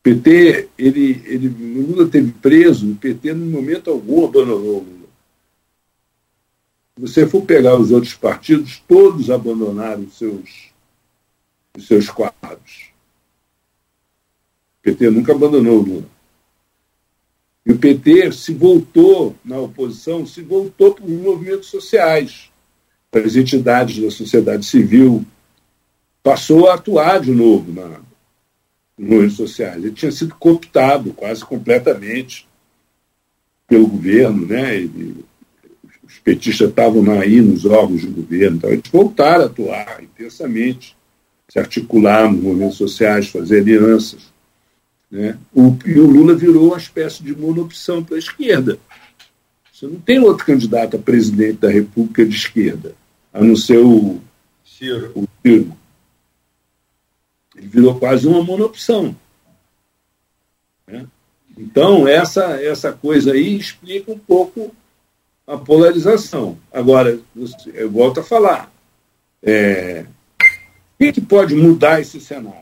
O PT, ele, ele, o Lula teve preso, o PT, em momento algum, abandonou o Lula. Se você for pegar os outros partidos, todos abandonaram os seus, os seus quadros. O PT nunca abandonou o Lula. E o PT se voltou na oposição, se voltou para os movimentos sociais as entidades da sociedade civil, passou a atuar de novo na, nos movimentos sociais. Ele tinha sido cooptado quase completamente pelo governo, né? Ele, os petistas estavam aí nos órgãos de governo, então eles voltaram a atuar intensamente, se articular nos movimentos sociais, fazer alianças. Né? O, e o Lula virou uma espécie de monopção para a esquerda. Você não tem outro candidato a presidente da República de esquerda a não ser o Ciro. O Ciro. Ele virou quase uma monopção. Né? Então, essa, essa coisa aí explica um pouco a polarização. Agora, eu volto a falar. É, o que, que pode mudar esse cenário?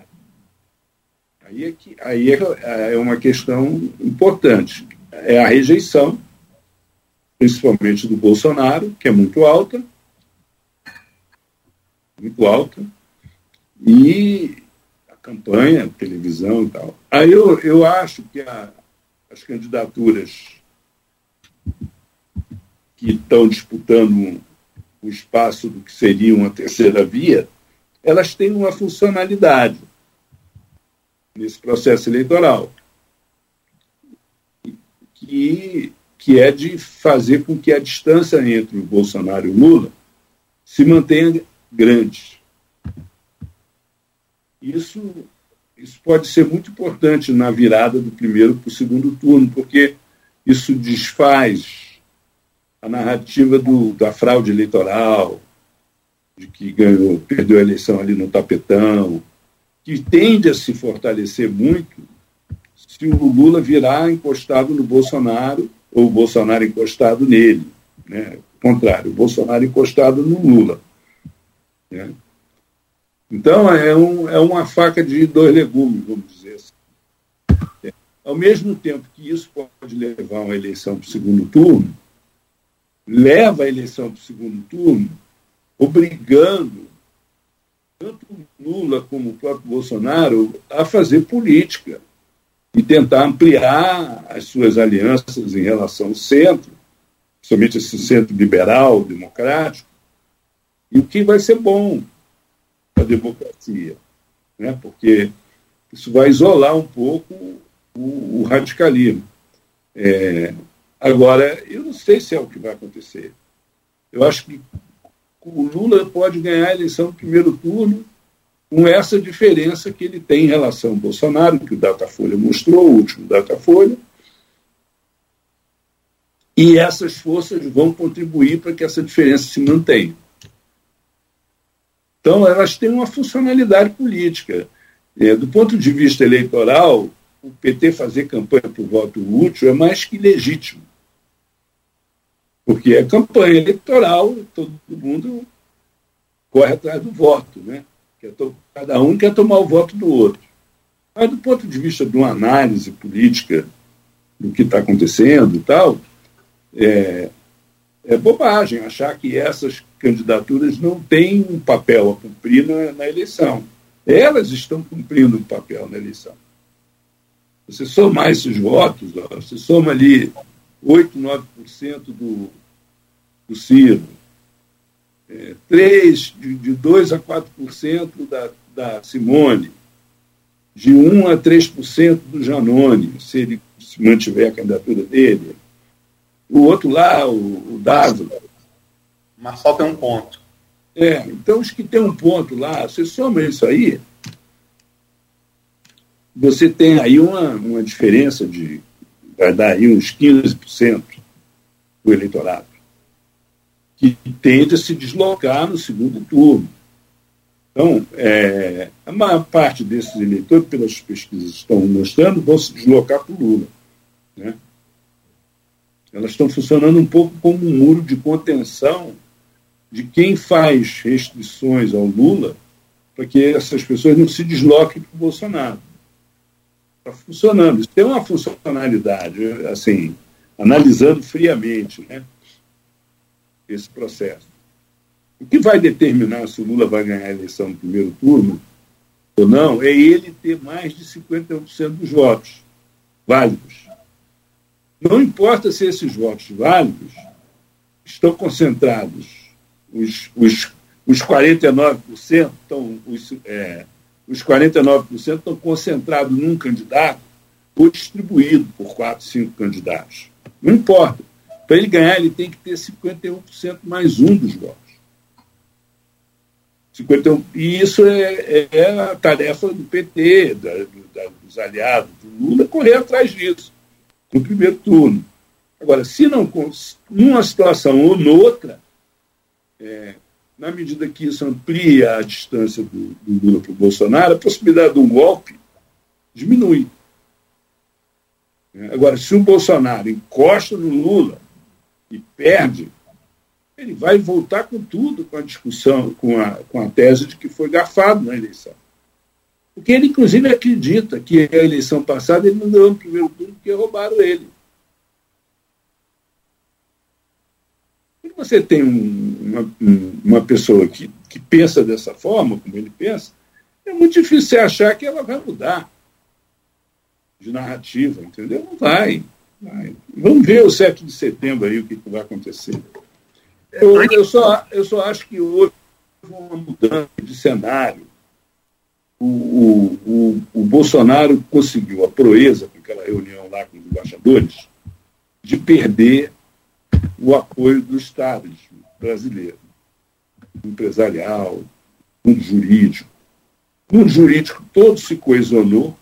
Aí é, que, aí é, é uma questão importante. é a rejeição, principalmente do Bolsonaro, que é muito alta, muito alta, e a campanha, a televisão e tal. Aí eu, eu acho que a, as candidaturas que estão disputando o espaço do que seria uma terceira via, elas têm uma funcionalidade nesse processo eleitoral, que, que é de fazer com que a distância entre o Bolsonaro e o Lula se mantenha grande. Isso, isso pode ser muito importante na virada do primeiro para o segundo turno, porque isso desfaz a narrativa do, da fraude eleitoral, de que ganhou, perdeu a eleição ali no tapetão, que tende a se fortalecer muito se o Lula virar encostado no Bolsonaro ou o Bolsonaro encostado nele. Né? contrário, o Bolsonaro encostado no Lula. Né? Então, é, um, é uma faca de dois legumes, vamos dizer assim. É, ao mesmo tempo que isso pode levar uma eleição para o segundo turno, leva a eleição para o segundo turno, obrigando tanto Lula como o próprio Bolsonaro a fazer política e tentar ampliar as suas alianças em relação ao centro, principalmente esse centro liberal, democrático, e o que vai ser bom para a democracia, né? porque isso vai isolar um pouco o, o radicalismo. É, agora, eu não sei se é o que vai acontecer. Eu acho que o Lula pode ganhar a eleição no primeiro turno com essa diferença que ele tem em relação ao Bolsonaro, que o Datafolha mostrou, o último Datafolha, e essas forças vão contribuir para que essa diferença se mantenha. Então, elas têm uma funcionalidade política. É, do ponto de vista eleitoral, o PT fazer campanha para o voto útil é mais que legítimo. Porque é campanha eleitoral, todo mundo corre atrás do voto, né? Cada um quer tomar o voto do outro. Mas do ponto de vista de uma análise política do que está acontecendo e tal, é, é bobagem achar que essas candidaturas não têm um papel a cumprir na, na eleição. Elas estão cumprindo um papel na eleição. Você somar esses votos, você soma ali 8, 9% do, do Ciro, é, 3, de, de 2 a 4% da, da Simone, de 1 a 3% do Janone, se ele se mantiver a candidatura dele, o outro lá, o, o Dávila. Mas só tem um ponto. É, então os que tem um ponto lá, você soma isso aí, você tem aí uma, uma diferença de, vai dar aí uns 15% do eleitorado, que tende a se deslocar no segundo turno. Então, é, a maior parte desses eleitores, pelas pesquisas estão mostrando, vão se deslocar para o Lula. Né? Elas estão funcionando um pouco como um muro de contenção de quem faz restrições ao Lula para que essas pessoas não se desloquem para o Bolsonaro. Está funcionando. Isso tem uma funcionalidade, assim, analisando friamente né, esse processo. O que vai determinar se o Lula vai ganhar a eleição no primeiro turno ou não é ele ter mais de 51% dos votos válidos. Não importa se esses votos válidos estão concentrados, os, os, os 49% estão, os, é, os 49% estão concentrados num candidato ou distribuído por quatro, cinco candidatos. Não importa. Para ele ganhar, ele tem que ter 51% mais um dos votos. 51, e isso é, é a tarefa do PT, da, da, dos aliados do Lula, correr atrás disso no primeiro turno. Agora, se não, numa situação ou noutra, é, na medida que isso amplia a distância do, do Lula para o Bolsonaro, a possibilidade de um golpe diminui. Agora, se o Bolsonaro encosta no Lula e perde, ele vai voltar com tudo com a discussão, com a, com a tese de que foi gafado na eleição. Porque ele, inclusive, acredita que a eleição passada ele não ganhou no primeiro turno porque roubaram ele. Quando você tem um, uma, uma pessoa que, que pensa dessa forma, como ele pensa, é muito difícil você achar que ela vai mudar de narrativa, entendeu? Não vai. Vamos ver o 7 de setembro aí, o que, que vai acontecer. Eu, eu, só, eu só acho que houve uma mudança de cenário. O, o, o, o Bolsonaro conseguiu a proeza, com aquela reunião lá com os embaixadores, de perder o apoio do Estado brasileiro, empresarial, mundo jurídico. No jurídico, todo se coesionou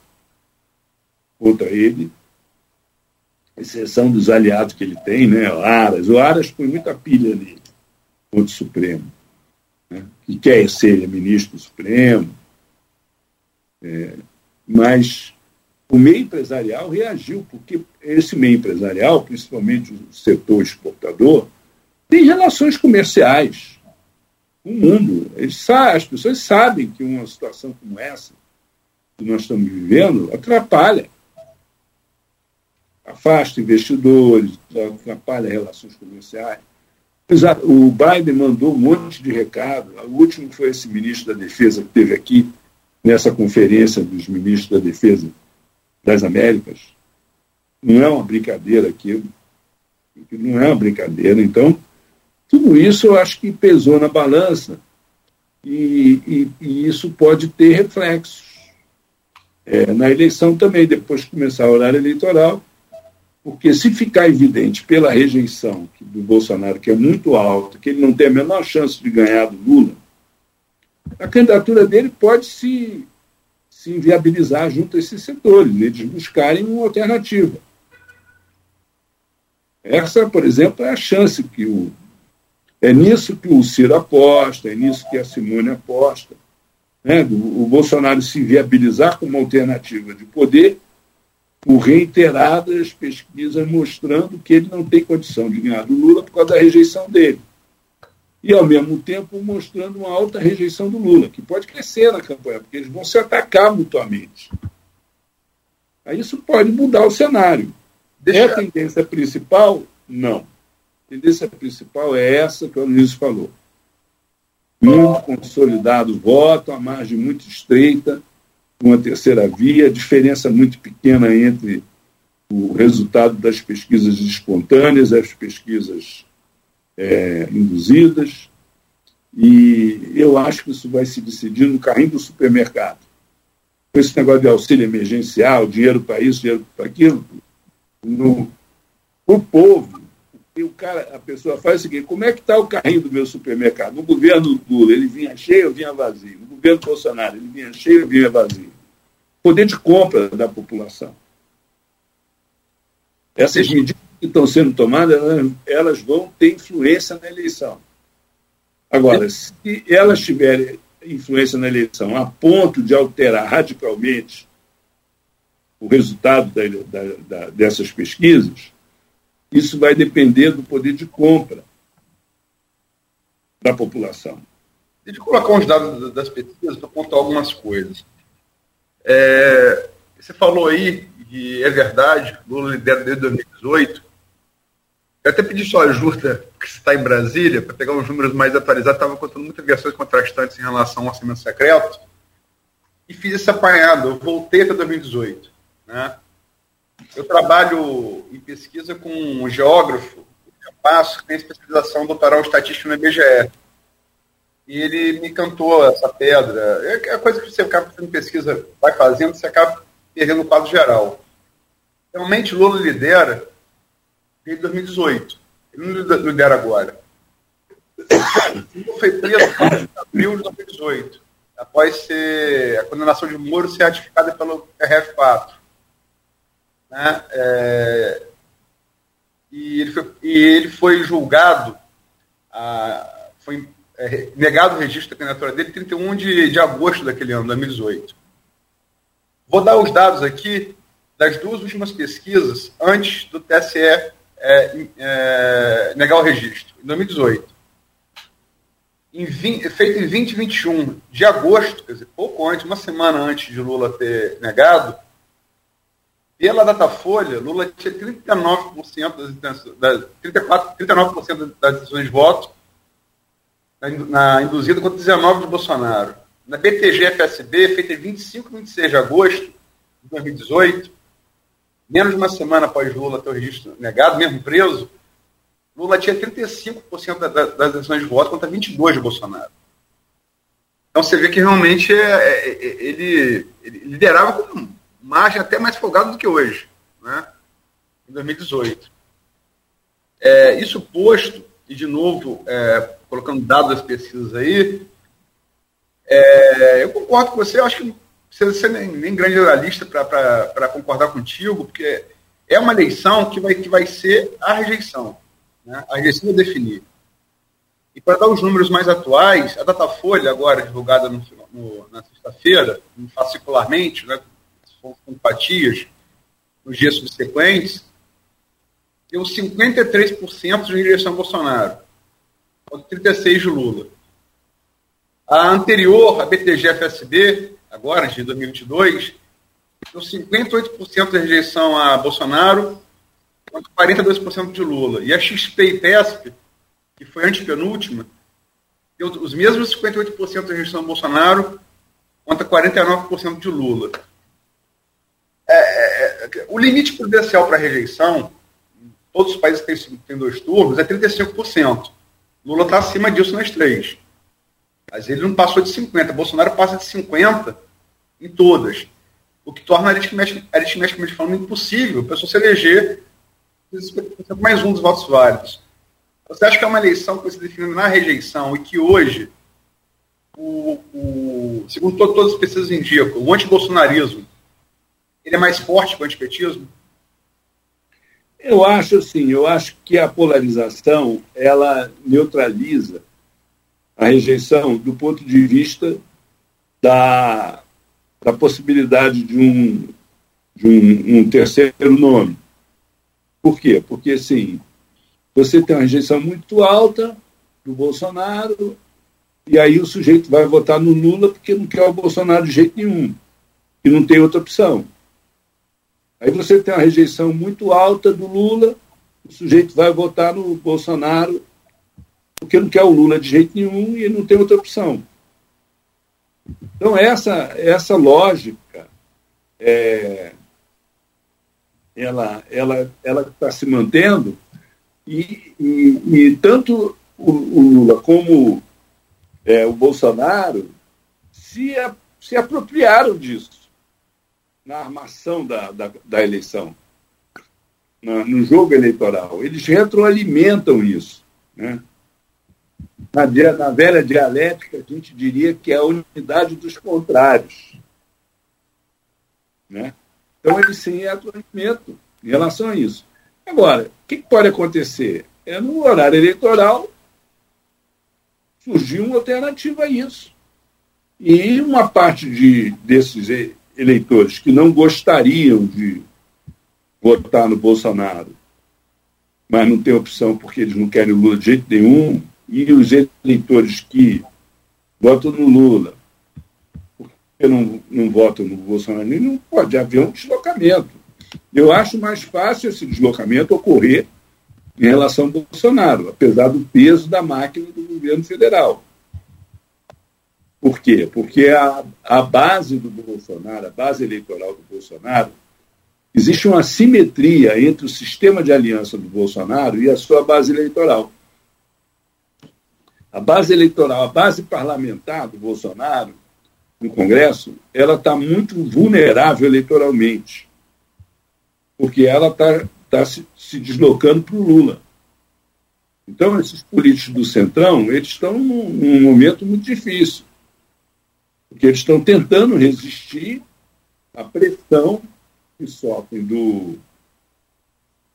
contra ele, exceção dos aliados que ele tem, né? O Aras. O Aras põe muita pilha nele contra o Supremo, né? que quer ser ministro do Supremo. É, mas o meio empresarial reagiu, porque esse meio empresarial, principalmente o setor exportador, tem relações comerciais com o mundo. Eles, as pessoas sabem que uma situação como essa que nós estamos vivendo atrapalha. Afasta investidores, atrapalha relações comerciais. O Biden mandou um monte de recado. O último foi esse ministro da Defesa que teve aqui nessa conferência dos ministros da Defesa das Américas. Não é uma brincadeira aquilo. Não é uma brincadeira. Então, tudo isso eu acho que pesou na balança e, e, e isso pode ter reflexos. É, na eleição também, depois que começar o horário eleitoral, porque se ficar evidente pela rejeição do Bolsonaro, que é muito alta, que ele não tem a menor chance de ganhar do Lula, a candidatura dele pode se se inviabilizar junto a esses setores, eles buscarem uma alternativa. Essa, por exemplo, é a chance que o. É nisso que o Ciro aposta, é nisso que a Simone aposta. Né? O Bolsonaro se viabilizar como alternativa de poder, por reiteradas pesquisas mostrando que ele não tem condição de ganhar do Lula por causa da rejeição dele e, ao mesmo tempo, mostrando uma alta rejeição do Lula, que pode crescer na campanha, porque eles vão se atacar mutuamente. Aí isso pode mudar o cenário. Deixa... É a tendência principal? Não. A tendência principal é essa que o Luiz falou. Muito consolidado voto, a margem muito estreita, uma terceira via, diferença muito pequena entre o resultado das pesquisas espontâneas, as pesquisas é, induzidas, e eu acho que isso vai se decidir no carrinho do supermercado. Com esse negócio de auxílio emergencial, dinheiro para isso, dinheiro para aquilo, no, o povo, o cara, a pessoa faz o seguinte, como é que está o carrinho do meu supermercado? No governo Lula, ele vinha cheio ou vinha vazio? No governo Bolsonaro, ele vinha cheio ou vinha vazio? Poder de compra da população. Essas medidas que estão sendo tomadas, elas vão ter influência na eleição. Agora, se elas tiverem influência na eleição a ponto de alterar radicalmente o resultado da, da, da, dessas pesquisas, isso vai depender do poder de compra da população. Deixa eu colocar uns dados das pesquisas para contar algumas coisas. É, você falou aí, e é verdade, Lula lidera desde 2018, eu até pedi sua ajuda, você está em Brasília, para pegar uns números mais atualizados. Estava contando muitas versões contrastantes em relação ao orçamento secreto. E fiz esse apanhado. Eu voltei até 2018. Né? Eu trabalho em pesquisa com um geógrafo, eu passo, que tem especialização doutoral estatística no IBGE. E ele me cantou essa pedra. É a coisa que você acaba fazendo pesquisa, vai fazendo, você acaba perdendo o quadro geral. Realmente, Lula lidera desde 2018. Ele não lidera agora. Ele foi preso em abril de 2018, após ser, a condenação de Moro ser ratificada pelo RF4. Né? É, e, ele foi, e ele foi julgado, a, foi é, negado o registro da candidatura dele 31 de, de agosto daquele ano, 2018. Vou dar os dados aqui das duas últimas pesquisas antes do TSE é, é, negar o registro, em 2018. Em 20, feito em 2021, de agosto, quer dizer, pouco antes, uma semana antes de Lula ter negado, Pela Datafolha, Lula tinha 39% das intenções, das, 34, 39% das decisões de voto na, induzida contra 19% de Bolsonaro. Na BTG-FSB, feita em 25 e 26 de agosto de 2018, menos de uma semana após Lula ter o registro negado, mesmo preso, Lula tinha 35% da, das decisões de voto contra 22% de Bolsonaro. Então você vê que realmente é, é, é, ele, ele, liderava com margem até mais folgada do que hoje, né? em 2018. É, isso posto, e de novo, é, colocando dados das pesquisas aí, é, eu concordo com você, acho que você é nem, nem grande jornalista para concordar contigo, porque é uma eleição que vai, que vai ser a rejeição. Né? A rejeição vai definir. E para dar os números mais atuais, a Datafolha, agora divulgada no, no, na sexta-feira, fascicularmente, né, com empatias, nos dias subsequentes, deu 53% de rejeição a Bolsonaro, contra 36% de Lula. A anterior, a BTG-FSB, agora de 2022, deu 58% de rejeição a Bolsonaro, contra 42% de Lula. E a XP e PESP, que foi antepenúltima, deu os mesmos 58% de rejeição a Bolsonaro contra 49% de Lula. É, é, é, o limite prudencial para rejeição, todos os países têm, têm dois turnos, é 35%. Lula está acima disso nas três. Mas ele não passou de 50%. Bolsonaro passa de 50% em todas. O que torna aritmeticamente falando impossível a pessoa se eleger mais um dos votos válidos. Você acha que é uma eleição que se define na rejeição e que hoje, o, o, segundo todas as pesquisas indicam, o antibolsonarismo ele é mais forte que o antipetismo? Eu acho assim, eu acho que a polarização ela neutraliza a rejeição do ponto de vista da, da possibilidade de um, de um, um terceiro nome. Por quê? Porque, assim, você tem uma rejeição muito alta do Bolsonaro, e aí o sujeito vai votar no Lula porque não quer o Bolsonaro de jeito nenhum, e não tem outra opção. Aí você tem uma rejeição muito alta do Lula, o sujeito vai votar no Bolsonaro porque não quer o Lula de jeito nenhum e não tem outra opção. Então, essa, essa lógica, é, ela ela ela está se mantendo e, e, e tanto o, o, Lula como é, o Bolsonaro se, se apropriaram disso na armação da, da, da eleição, na, no jogo eleitoral. Eles retroalimentam isso. Né? Na, na velha dialética, a gente diria que é a unidade dos contrários. Né? Então, eles se retroalimentam em relação a isso. Agora, o que pode acontecer? É no horário eleitoral surgir uma alternativa a isso. E uma parte de, desses eleitores que não gostariam de votar no Bolsonaro, mas não tem opção porque eles não querem o Lula de jeito nenhum, e os eleitores que votam no Lula porque não, não votam no Bolsonaro, não pode haver um deslocamento. Eu acho mais fácil esse deslocamento ocorrer em relação ao Bolsonaro, apesar do peso da máquina do governo federal. Por quê? Porque a, a base do Bolsonaro, a base eleitoral do Bolsonaro, existe uma simetria entre o sistema de aliança do Bolsonaro e a sua base eleitoral. A base eleitoral, a base parlamentar do Bolsonaro no Congresso, ela está muito vulnerável eleitoralmente porque ela está tá se, se deslocando para o Lula. Então, esses políticos do Centrão, eles estão num, num momento muito difícil, porque eles estão tentando resistir à pressão que sofrem do,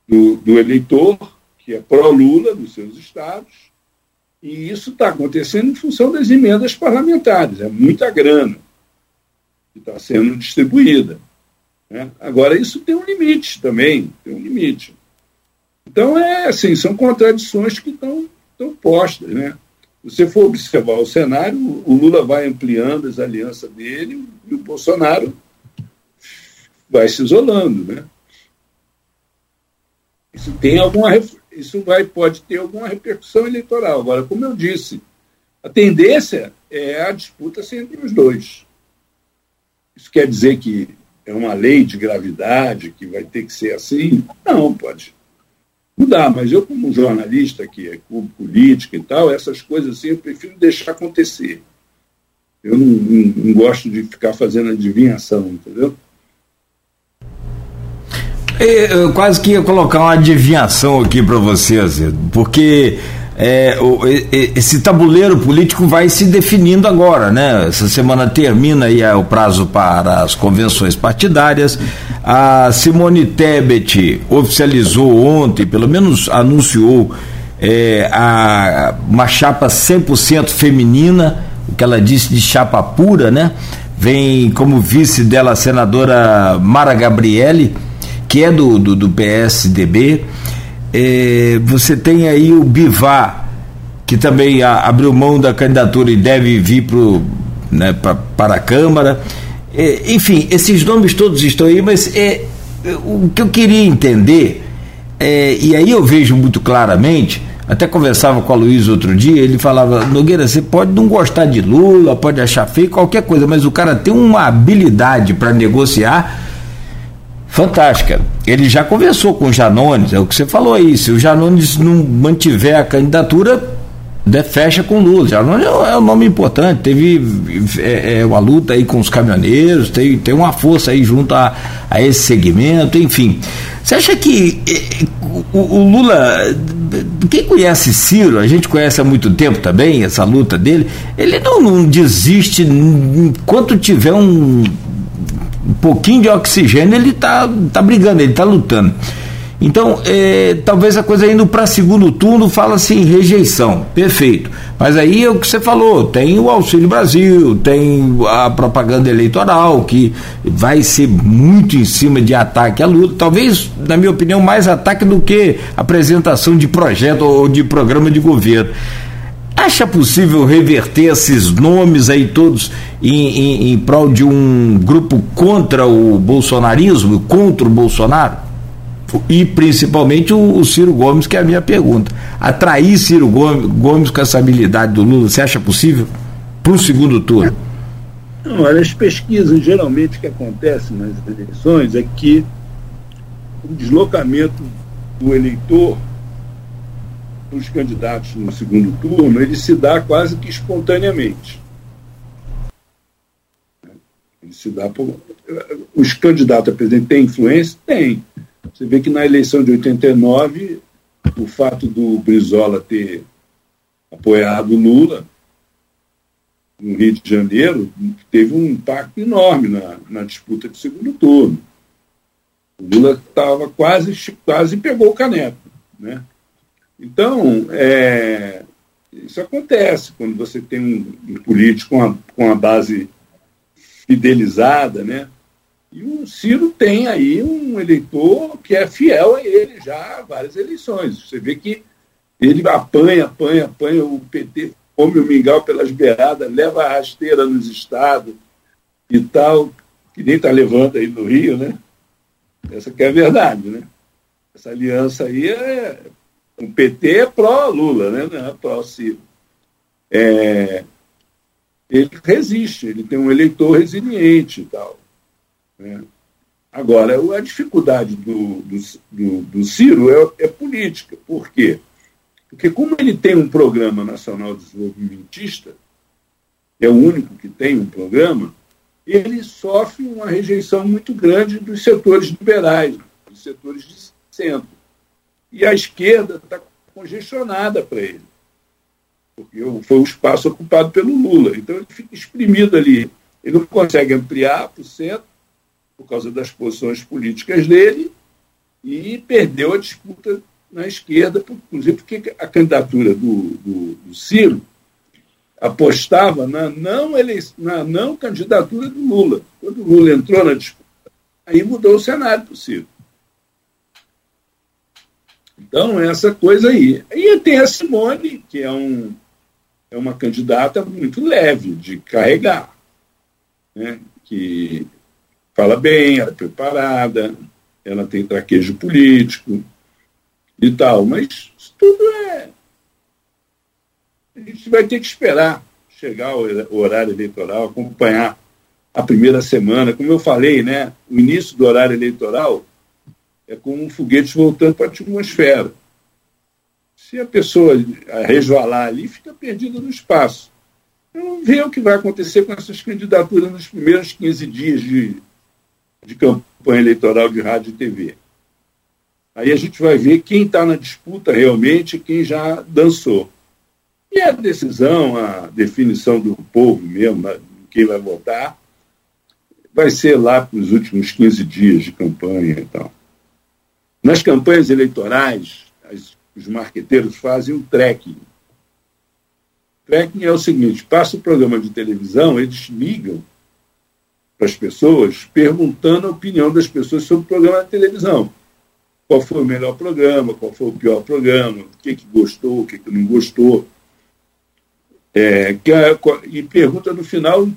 do, do eleitor, que é pró-Lula nos seus estados, e isso está acontecendo em função das emendas parlamentares. É muita grana que está sendo distribuída. Né? Agora, isso tem um limite também, tem um limite. Então, é assim, são contradições que estão, postas. Né? Você for observar o cenário, o Lula vai ampliando as alianças dele e o Bolsonaro vai se isolando. Né? Isso tem alguma isso vai pode ter alguma repercussão eleitoral. Agora, como eu disse, a tendência é a disputa entre os dois. Isso quer dizer que é uma lei de gravidade que vai ter que ser assim? Não, pode mudar, mas eu, como jornalista que é político e tal, essas coisas assim eu prefiro deixar acontecer. Eu não, não, não gosto de ficar fazendo adivinhação, entendeu? Eu quase que ia colocar uma adivinhação aqui para você, Azedo, porque é, esse tabuleiro político vai se definindo agora, né? Essa semana termina aí é o prazo para as convenções partidárias. A Simone Tebet oficializou ontem, pelo menos anunciou, é, a, uma chapa 100% feminina, o que ela disse de chapa pura, né? Vem como vice dela a senadora Mara Gabriele, que é do, do, do PSDB. Você tem aí o Bivar, que também abriu mão da candidatura e deve vir pro, né, pra, para a Câmara. Enfim, esses nomes todos estão aí, mas é, o que eu queria entender, é, e aí eu vejo muito claramente, até conversava com a Luiz outro dia, ele falava, Nogueira, você pode não gostar de Lula, pode achar feio, qualquer coisa, mas o cara tem uma habilidade para negociar fantástica. Ele já conversou com o Janones, é o que você falou aí. Se o Janones não mantiver a candidatura, fecha com Lula. Janones é um nome importante. Teve é, é, uma luta aí com os caminhoneiros, tem, tem uma força aí junto a, a esse segmento, enfim. Você acha que é, o, o, Lula, quem conhece Ciro, a gente conhece há muito tempo também, essa luta dele, ele não, não desiste enquanto tiver um um pouquinho de oxigênio, ele está tá brigando, ele está lutando. Então, é, talvez a coisa indo para segundo turno fala assim, rejeição, perfeito. Mas aí é o que você falou, tem o Auxílio Brasil, tem a propaganda eleitoral, que vai ser muito em cima de ataque à luta, talvez, na minha opinião, mais ataque do que apresentação de projeto ou de programa de governo. Acha possível reverter esses nomes aí todos em, em, em prol de um grupo contra o bolsonarismo, contra o Bolsonaro? E principalmente o, o Ciro Gomes, que é a minha pergunta. Atrair Ciro Gomes, Gomes com essa habilidade do Lula, você acha possível? Para o segundo turno? Não, as pesquisas, geralmente, que acontece nas eleições é que o deslocamento do eleitor os candidatos no segundo turno, ele se dá quase que espontaneamente. Ele se dá por... Os candidatos a presidente têm influência? Tem. Você vê que na eleição de 89, o fato do Brizola ter apoiado Lula no Rio de Janeiro teve um impacto enorme na, na disputa de segundo turno. O Lula estava quase, quase pegou o caneco. Né? Então, é, isso acontece quando você tem um, um político com a, com a base fidelizada, né? E o Ciro tem aí um eleitor que é fiel a ele já há várias eleições. Você vê que ele apanha, apanha, apanha o PT, come o mingau pelas beiradas, leva a rasteira nos estados e tal, que nem está levando aí no Rio, né? Essa que é a verdade, né? Essa aliança aí é o PT é pró-Lula, né? não é pró-Ciro. É, ele resiste, ele tem um eleitor resiliente e tal. Né? Agora, a dificuldade do, do, do, do Ciro é, é, política. Por quê? Porque como ele tem um programa nacional desenvolvimentista, é o único que tem um programa, ele sofre uma rejeição muito grande dos setores liberais, dos setores de centro. E a esquerda está congestionada para ele, porque foi o espaço ocupado pelo Lula. Então ele fica exprimido ali. Ele não consegue ampliar para o centro por causa das posições políticas dele e perdeu a disputa na esquerda, inclusive porque a candidatura do, do, do Ciro apostava na não, ele, na não candidatura do Lula. Quando o Lula entrou na disputa, aí mudou o cenário para o Ciro. Então, essa coisa aí. E tem a Simone, que é, um, é uma candidata muito leve de carregar, né? que fala bem, ela é preparada, ela tem traquejo político, e tal, mas isso tudo é. A gente vai ter que esperar chegar o horário eleitoral, acompanhar a primeira semana. Como eu falei, né, o início do horário eleitoral é como um foguete voltando para a atmosfera. Se a pessoa resvalar ali, fica perdida no espaço. Vamos ver o que vai acontecer com essas candidaturas nos primeiros 15 dias de, de campanha eleitoral de rádio e TV. Aí a gente vai ver quem está na disputa realmente quem já dançou. E a decisão, a definição do povo mesmo, quem vai votar, vai ser lá para os últimos 15 dias de campanha e tal. Nas campanhas eleitorais, as, os marqueteiros fazem um tracking. Tracking é o seguinte: passa o programa de televisão, eles ligam para as pessoas perguntando a opinião das pessoas sobre o programa de televisão. Qual foi o melhor programa, qual foi o pior programa, o que, que gostou, o que, que não gostou. É, e pergunta no final,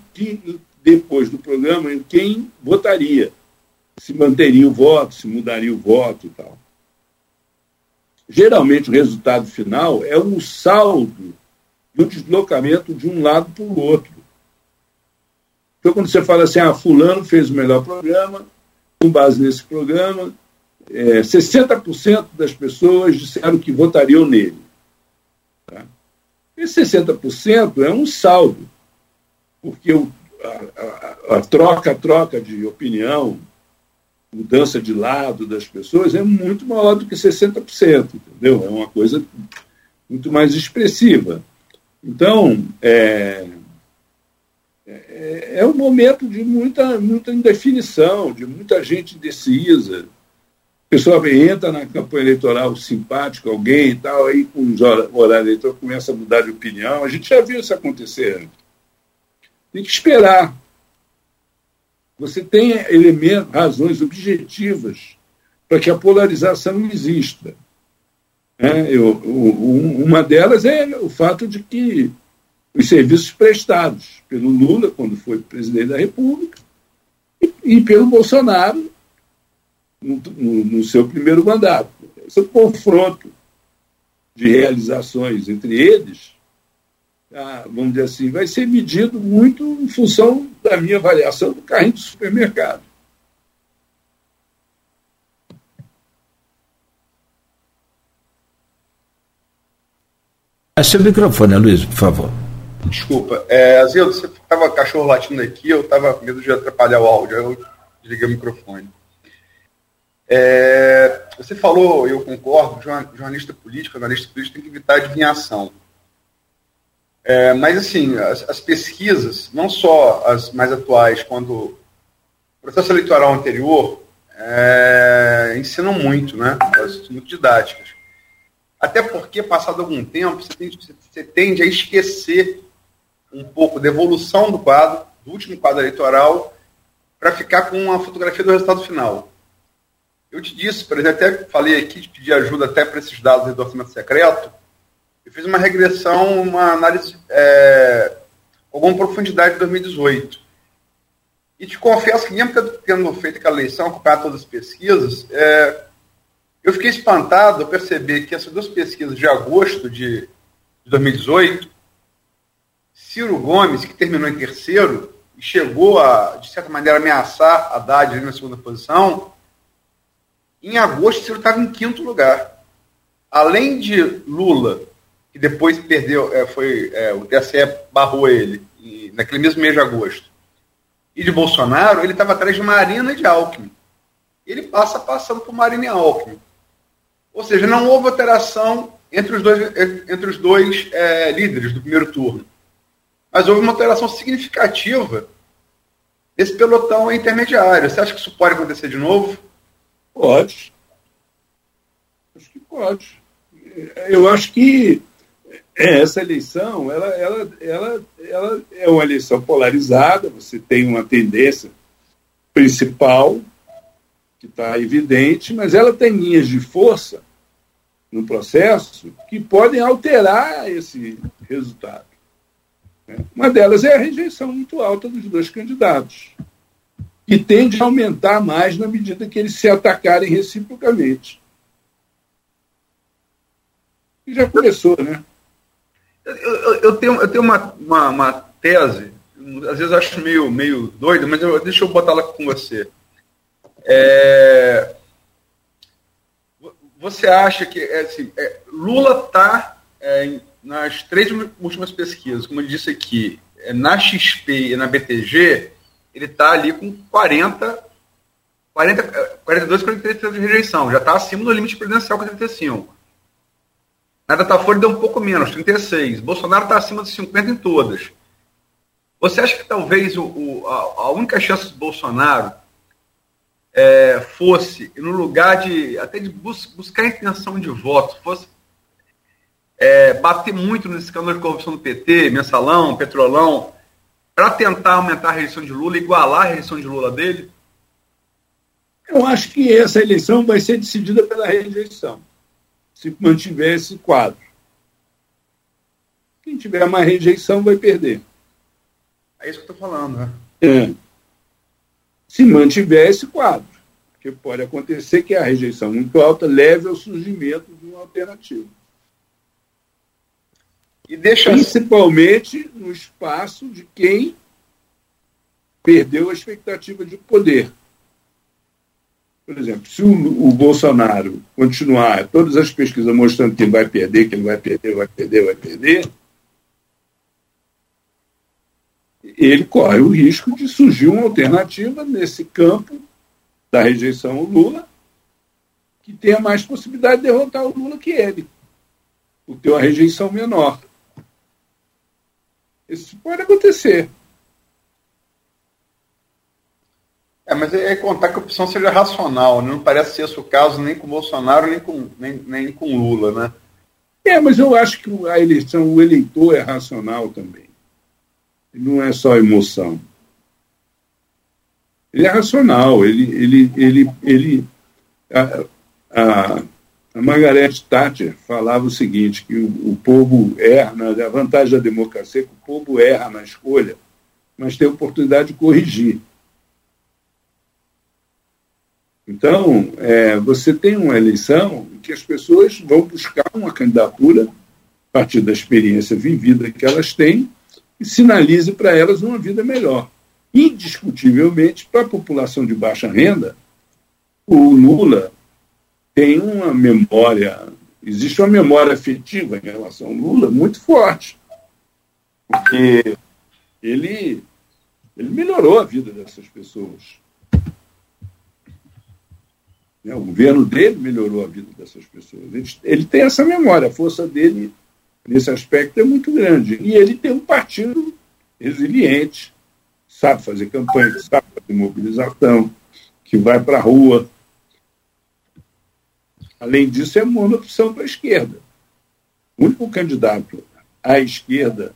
depois do programa, em quem votaria se manteria o voto, se mudaria o voto e tal. Geralmente o resultado final é um saldo do deslocamento de um lado para o outro. Então, quando você fala assim, ah, fulano fez o melhor programa, com base nesse programa, é, 60% das pessoas disseram que votariam nele. Tá? Esse 60% é um saldo, porque o, a, a, a troca, a troca de opinião, mudança de lado das pessoas é muito maior do que 60%, entendeu? É uma coisa muito mais expressiva. Então, é, é, é um momento de muita, muita indefinição, de muita gente indecisa. O pessoal entra na campanha eleitoral simpático, alguém e tal, aí com os horários eleitorais começa a mudar de opinião. A gente já viu isso acontecer. Tem que esperar você tem elementos, razões objetivas para que a polarização exista. É, eu, uma delas é o fato de que os serviços prestados pelo Lula, quando foi presidente da República, e, e pelo Bolsonaro no, no, no, seu primeiro mandato. Esse confronto de realizações entre eles vamos dizer assim, vai ser medido muito em função da minha avaliação do carrinho do supermercado. É seu microfone, Luiz, por favor. Desculpa. É, Azedo, você estava cachorro latindo aqui, eu estava com medo de atrapalhar o áudio, eu desliguei o microfone. É, você falou, eu concordo, jornalista político, analista político tem que evitar adivinhação. É, mas, assim, as, as, pesquisas, não só as mais atuais, quando o processo eleitoral anterior, é, ensinam muito, né? Elas são muito didáticas. Até porque, passado algum tempo, você tende, você tende a esquecer um pouco da evolução do quadro, do último quadro eleitoral, para ficar com a fotografia do resultado final. Eu te disse, por exemplo, até falei aqui de pedir ajuda até para esses dados do orçamento secreto, eu fiz uma regressão, uma análise é, com alguma profundidade de 2018. E te confesso que, mesmo tendo feito aquela eleição, acompanhado todas as pesquisas, é, eu fiquei espantado ao perceber que essas duas pesquisas de agosto de, de 2018, Ciro Gomes, que terminou em terceiro e chegou a, de certa maneira, ameaçar a Haddad na segunda posição, em agosto Ciro estava em quinto lugar. Além de Lula que depois perdeu, é, foi, é, o TSE barrou ele, e, naquele mesmo mês de agosto. E de Bolsonaro, ele estava atrás de Marina e de Alckmin. Ele passa passando por Marina e Alckmin. Ou seja, não houve alteração entre os dois, entre os dois é, líderes do primeiro turno. Mas houve uma alteração significativa desse pelotão intermediário. Você acha que isso pode acontecer de novo? Pode. Acho que pode. Eu acho que essa eleição ela, ela, ela, ela é uma eleição polarizada, você tem uma tendência principal, que está evidente, mas ela tem linhas de força no processo que podem alterar esse resultado. Né? Uma delas é a rejeição muito alta dos dois candidatos, que tende a aumentar mais na medida que eles se atacarem reciprocamente. E já começou, né? Eu, eu, eu tenho, eu tenho uma, uma, uma, tese, às vezes acho meio, meio doido, mas eu, deixa eu botar ela com você. É, você acha que é, assim, é, Lula está é, nas três últimas pesquisas, como eu disse aqui, é, na XP e na BTG, ele está ali com 40, 40 42, 43% de rejeição, já está acima do limite é 35. Na Datafolha deu um pouco menos, 36. Bolsonaro está acima de 50 em todas. Você acha que talvez o, o, a, a, única chance do Bolsonaro é, fosse, no lugar de até de bus, buscar intenção de voto, fosse é, bater muito no escândalo de corrupção do PT, mensalão, petrolão, para tentar aumentar a rejeição de Lula, igualar a rejeição de Lula dele? Eu acho que essa eleição vai ser decidida pela rejeição se mantiver esse quadro. Quem tiver mais rejeição vai perder. É isso que eu estou falando, né? É. Se mantiver esse quadro. Porque pode acontecer que a rejeição muito alta leve ao surgimento de uma alternativa. E deixa Principalmente no espaço de quem perdeu a expectativa de poder. Por exemplo, se o, o, Bolsonaro continuar, todas as pesquisas mostrando que ele vai perder, que ele vai perder, vai perder, vai perder, ele corre o risco de surgir uma alternativa nesse campo da rejeição ao Lula, que tenha mais possibilidade de derrotar o Lula que ele, por ter uma rejeição menor. Isso pode acontecer. É, mas é, é contar que a opção seja racional, né? não parece ser esse o caso nem com Bolsonaro, nem com, nem, nem com Lula, né? É, mas eu acho que a eleição, o eleitor é racional também. Não é só emoção. Ele é racional, ele, ele, ele, ele a, a, a Margaret Thatcher falava o seguinte, que o, o povo erra, a vantagem da democracia é que o povo erra na escolha, mas tem a oportunidade de corrigir. Então, é, você tem uma eleição que as pessoas vão buscar uma candidatura a partir da experiência vivida que elas têm e sinalize para elas uma vida melhor. Indiscutivelmente, para a população de baixa renda, o Lula tem uma memória, existe uma memória afetiva em relação ao Lula muito forte, porque ele, ele melhorou a vida dessas pessoas. Né? O governo dele melhorou a vida dessas pessoas. Ele, ele tem essa memória, a força dele nesse aspecto é muito grande. E ele tem um partido resiliente, sabe fazer campanha, sabe fazer mobilização, que vai para a rua. Além disso, é uma opção para a esquerda. O único candidato à esquerda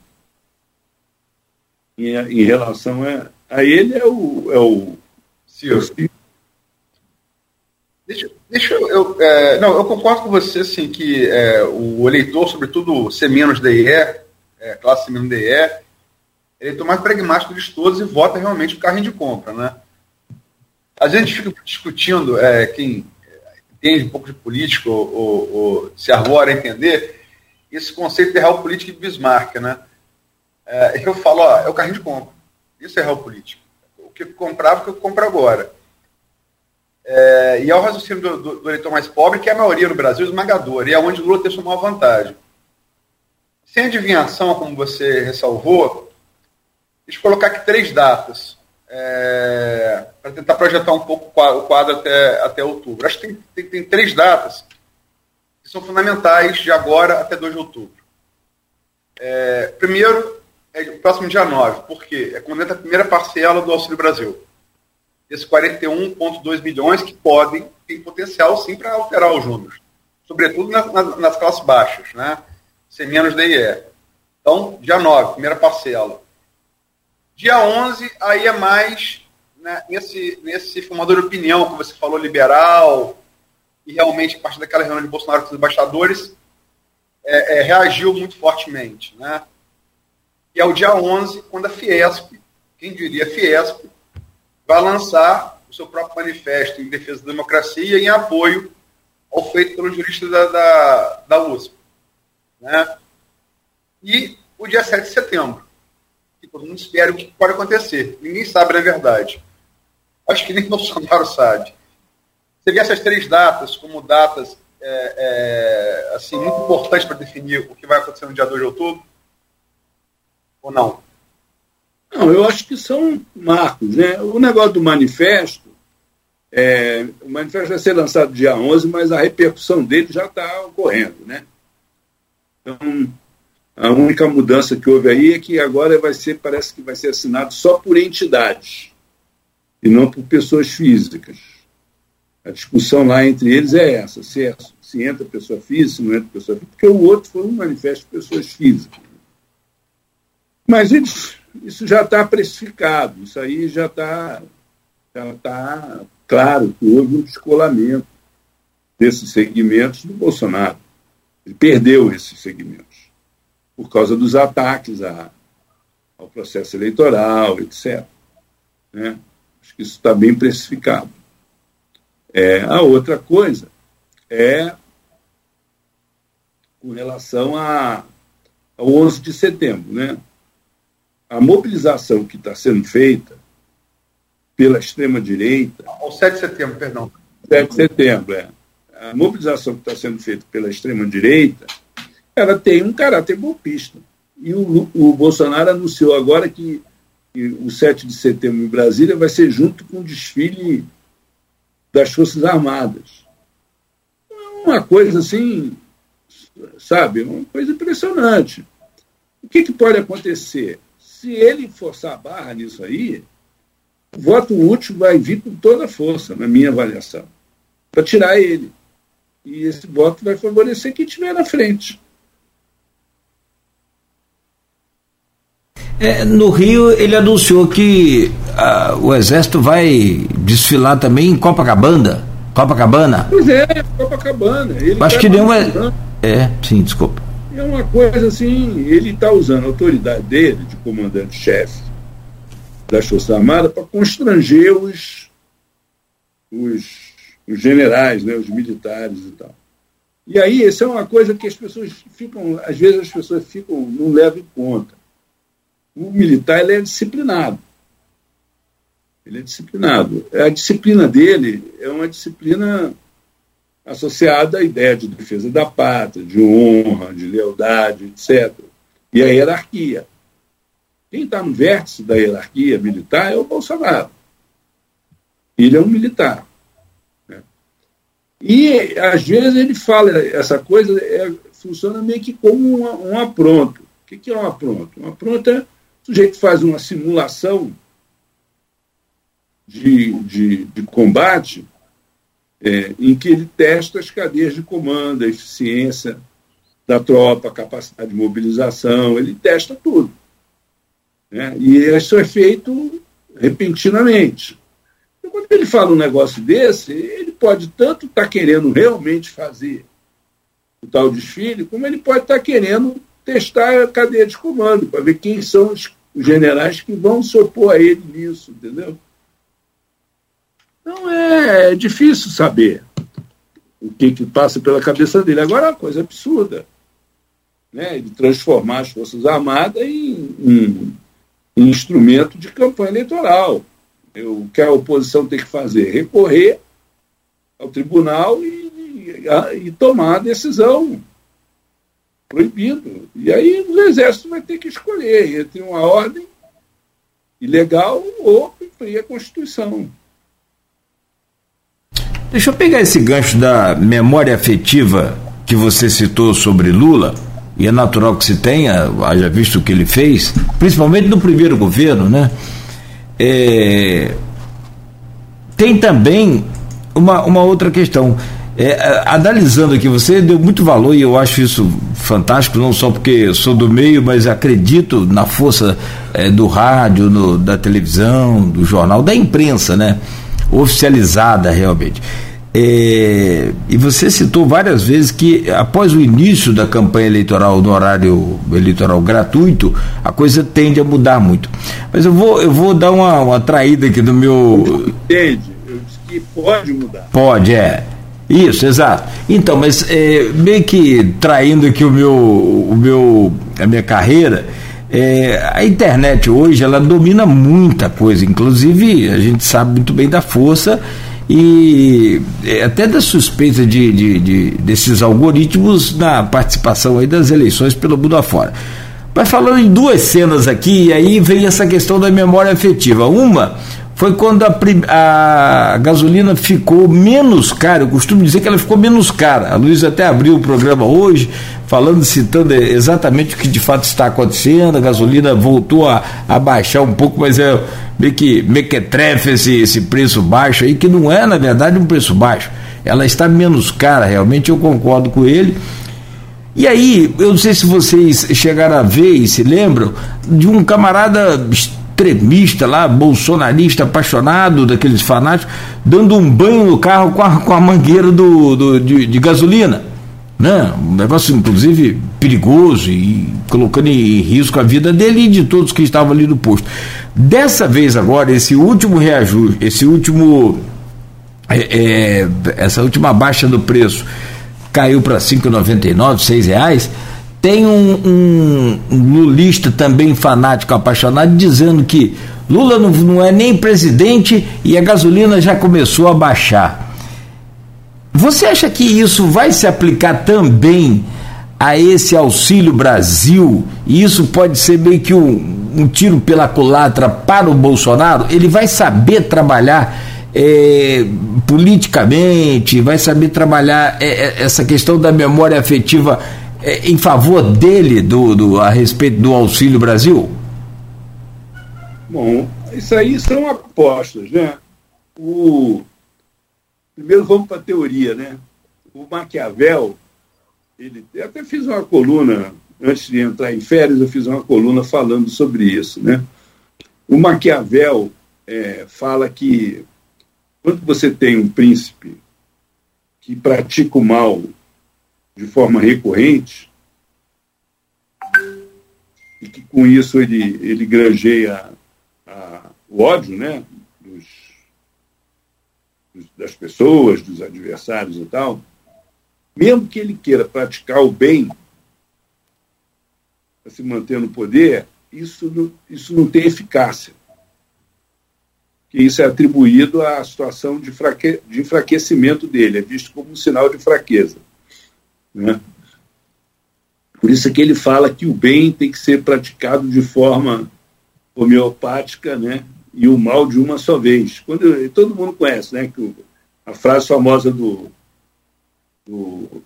em, em relação a, a ele é o, é o Ciro. Deixa, deixa eu. É, não, eu concordo com você assim, que é, o eleitor, sobretudo C DE, é, classe C menos DE, é o mais pragmático de todos e vota realmente o carrinho de compra. Né? A gente fica discutindo, é, quem entende um pouco de política ou, ou, ou se arvora a entender, esse conceito de real política de Bismarck. Né? É, eu falo, ó, é o carrinho de compra. Isso é real política. O que eu comprava, o que eu compro agora. É, e é o raciocínio do, do, do, eleitor mais pobre, que é a maioria no Brasil esmagador, e é onde Lula tem sua maior vantagem. Sem adivinhação, como você ressalvou, deixa eu colocar aqui três datas, é, para tentar projetar um pouco o quadro até, até outubro. Acho que tem, tem, tem três datas que são fundamentais de agora até 2 de outubro. É, primeiro, é o próximo dia 9, porque é quando entra a primeira parcela do Auxílio Brasil esses 41,2 bilhões que podem, ter potencial sim para alterar os números, sobretudo nas, nas, nas classes baixas, né? Sem menos DIE. Então, dia 9, primeira parcela. Dia 11, aí é mais né, nesse, nesse formador de opinião que você falou, liberal, e realmente, a partir daquela reunião de Bolsonaro com os embaixadores, é, é, reagiu muito fortemente. Né? E é o dia 11, quando a Fiesp, quem diria Fiesp, vai lançar o seu próprio manifesto em defesa da democracia e em apoio ao feito pelo jurista da, da, da USP. Né? E o dia 7 de setembro, que todo mundo espera o que pode acontecer. Ninguém sabe, na verdade. Acho que nem Bolsonaro sabe. Você vê essas três datas como datas é, é, assim, muito importantes para definir o que vai acontecer no dia 2 de outubro? Ou não? Não, eu acho que são marcos. Né? O negócio do manifesto, é, o manifesto vai ser lançado dia 11, mas a repercussão dele já está ocorrendo. Né? Então, a única mudança que houve aí é que agora vai ser, parece que vai ser assinado só por entidades e não por pessoas físicas. A discussão lá entre eles é essa: se, é, se entra pessoa física, se não entra pessoa física, porque o outro foi um manifesto de pessoas físicas. Mas eles, isso já está precificado, isso aí já está já tá claro que houve um descolamento desses segmentos do Bolsonaro. Ele perdeu esses segmentos por causa dos ataques a, ao processo eleitoral, etc. Né? Acho que isso está bem precificado. É, a outra coisa é com relação a, ao 11 de setembro. Né? A mobilização que está sendo feita pela extrema-direita. Ao 7 de setembro, perdão. 7 de setembro, é. A mobilização que está sendo feita pela extrema-direita, ela tem um caráter golpista. E o, o Bolsonaro anunciou agora que, que o 7 de setembro em Brasília vai ser junto com o desfile das Forças Armadas. Uma coisa assim, sabe, uma coisa impressionante. O que, que pode acontecer? Se ele forçar a barra nisso aí, o voto útil vai vir com toda a força, na minha avaliação, para tirar ele. E esse voto vai favorecer quem estiver na frente. É, no Rio, ele anunciou que uh, o Exército vai desfilar também em Copacabana. Copacabana? Pois é, Copacabana. Ele Acho tá que nenhuma. É, sim, desculpa. É uma coisa assim, ele está usando a autoridade dele, de comandante-chefe das Forças Armadas, para constranger os, os, os generais, né, os militares e tal. E aí, isso é uma coisa que as pessoas ficam, às vezes as pessoas ficam, não levam em conta o militar ele é disciplinado. Ele é disciplinado. A disciplina dele é uma disciplina associada à ideia de defesa da pátria, de honra, de lealdade, etc. E a hierarquia. Quem está no vértice da hierarquia militar é o Bolsonaro. Ele é um militar. Né? E, às vezes, ele fala essa coisa, é, funciona meio que como um, um apronto. O que, que é um apronto? Um apronto é o sujeito faz uma simulação de, de, de combate é, em que ele testa as cadeias de comando, a eficiência da tropa, a capacidade de mobilização, ele testa tudo. Né? E isso é feito repentinamente. Então, quando ele fala um negócio desse, ele pode tanto estar tá querendo realmente fazer o tal desfile, como ele pode estar tá querendo testar a cadeia de comando, para ver quem são os generais que vão se opor a ele nisso, entendeu? Então é, é difícil saber o que, que passa pela cabeça dele. Agora é uma coisa absurda. Né? Ele transformar as Forças Armadas em, em instrumento de campanha eleitoral. O que a oposição tem que fazer? Recorrer ao tribunal e, e, e tomar a decisão proibido. E aí o exército vai ter que escolher entre uma ordem ilegal ou cumprir a Constituição. Deixa eu pegar esse gancho da memória afetiva que você citou sobre Lula, e é natural que se tenha, haja visto o que ele fez, principalmente no primeiro governo, né? É, tem também uma, uma outra questão. É, analisando aqui, você deu muito valor e eu acho isso fantástico, não só porque sou do meio, mas acredito na força é, do rádio, no, da televisão, do jornal, da imprensa, né? Oficializada realmente. É, e você citou várias vezes que após o início da campanha eleitoral no horário eleitoral gratuito, a coisa tende a mudar muito. Mas eu vou, eu vou dar uma, uma traída aqui no meu. Entende? Eu disse que pode mudar. Pode, é. Isso, exato. Então, mas é, meio que traindo aqui o meu, o meu, a minha carreira, é, a internet hoje ela domina muita coisa, inclusive a gente sabe muito bem da força e é, até da suspeita de, de, de, desses algoritmos na participação aí das eleições pelo mundo afora. Mas falando em duas cenas aqui, e aí vem essa questão da memória afetiva. Uma foi quando a, a, gasolina ficou menos cara. Eu costumo dizer que ela ficou menos cara. A Luiz até abriu o programa hoje, falando, citando exatamente o que de fato está acontecendo. A gasolina voltou a, a baixar um pouco, mas é meio que mequetrefe esse, esse preço baixo aí, que não é, na verdade, um preço baixo. Ela está menos cara, realmente, eu concordo com ele. E aí, eu não sei se vocês chegaram a ver e se lembram de um camarada extremista lá, bolsonarista, apaixonado daqueles fanáticos, dando um banho no carro com a, com a mangueira do, do de, de, gasolina. Né? Um negócio, inclusive, perigoso e colocando em risco a vida dele e de todos que estavam ali no posto. Dessa vez agora, esse último reajuste, esse último. É, é, essa última baixa do preço caiu para R$ 5,99, R$ reais tem um, um, lulista também fanático, apaixonado, dizendo que Lula não, não é nem presidente e a gasolina já começou a baixar. Você acha que isso vai se aplicar também a esse Auxílio Brasil? E isso pode ser meio que um, um tiro pela culatra para o Bolsonaro? Ele vai saber trabalhar é, politicamente, vai saber trabalhar é, essa questão da memória afetiva é, em favor dele do, do, a respeito do Auxílio Brasil? Bom, isso aí são apostas, né? O... Primeiro vamos para a teoria, né? O Maquiavel, ele eu até fiz uma coluna, antes de entrar em férias, eu fiz uma coluna falando sobre isso, né? O Maquiavel é, fala que quando você tem um príncipe que pratica o mal de forma recorrente, e que com isso ele, ele granjeia a, o ódio né, dos, das pessoas, dos adversários e tal, mesmo que ele queira praticar o bem para se manter no poder, isso não, isso não tem eficácia. Que isso é atribuído à situação de, fraque, de enfraquecimento dele, é visto como um sinal de fraqueza. Né? Por isso é que ele fala que o bem tem que ser praticado de forma homeopática, né? E o mal de uma só vez. Quando todo mundo conhece, né? Que a frase famosa do, do,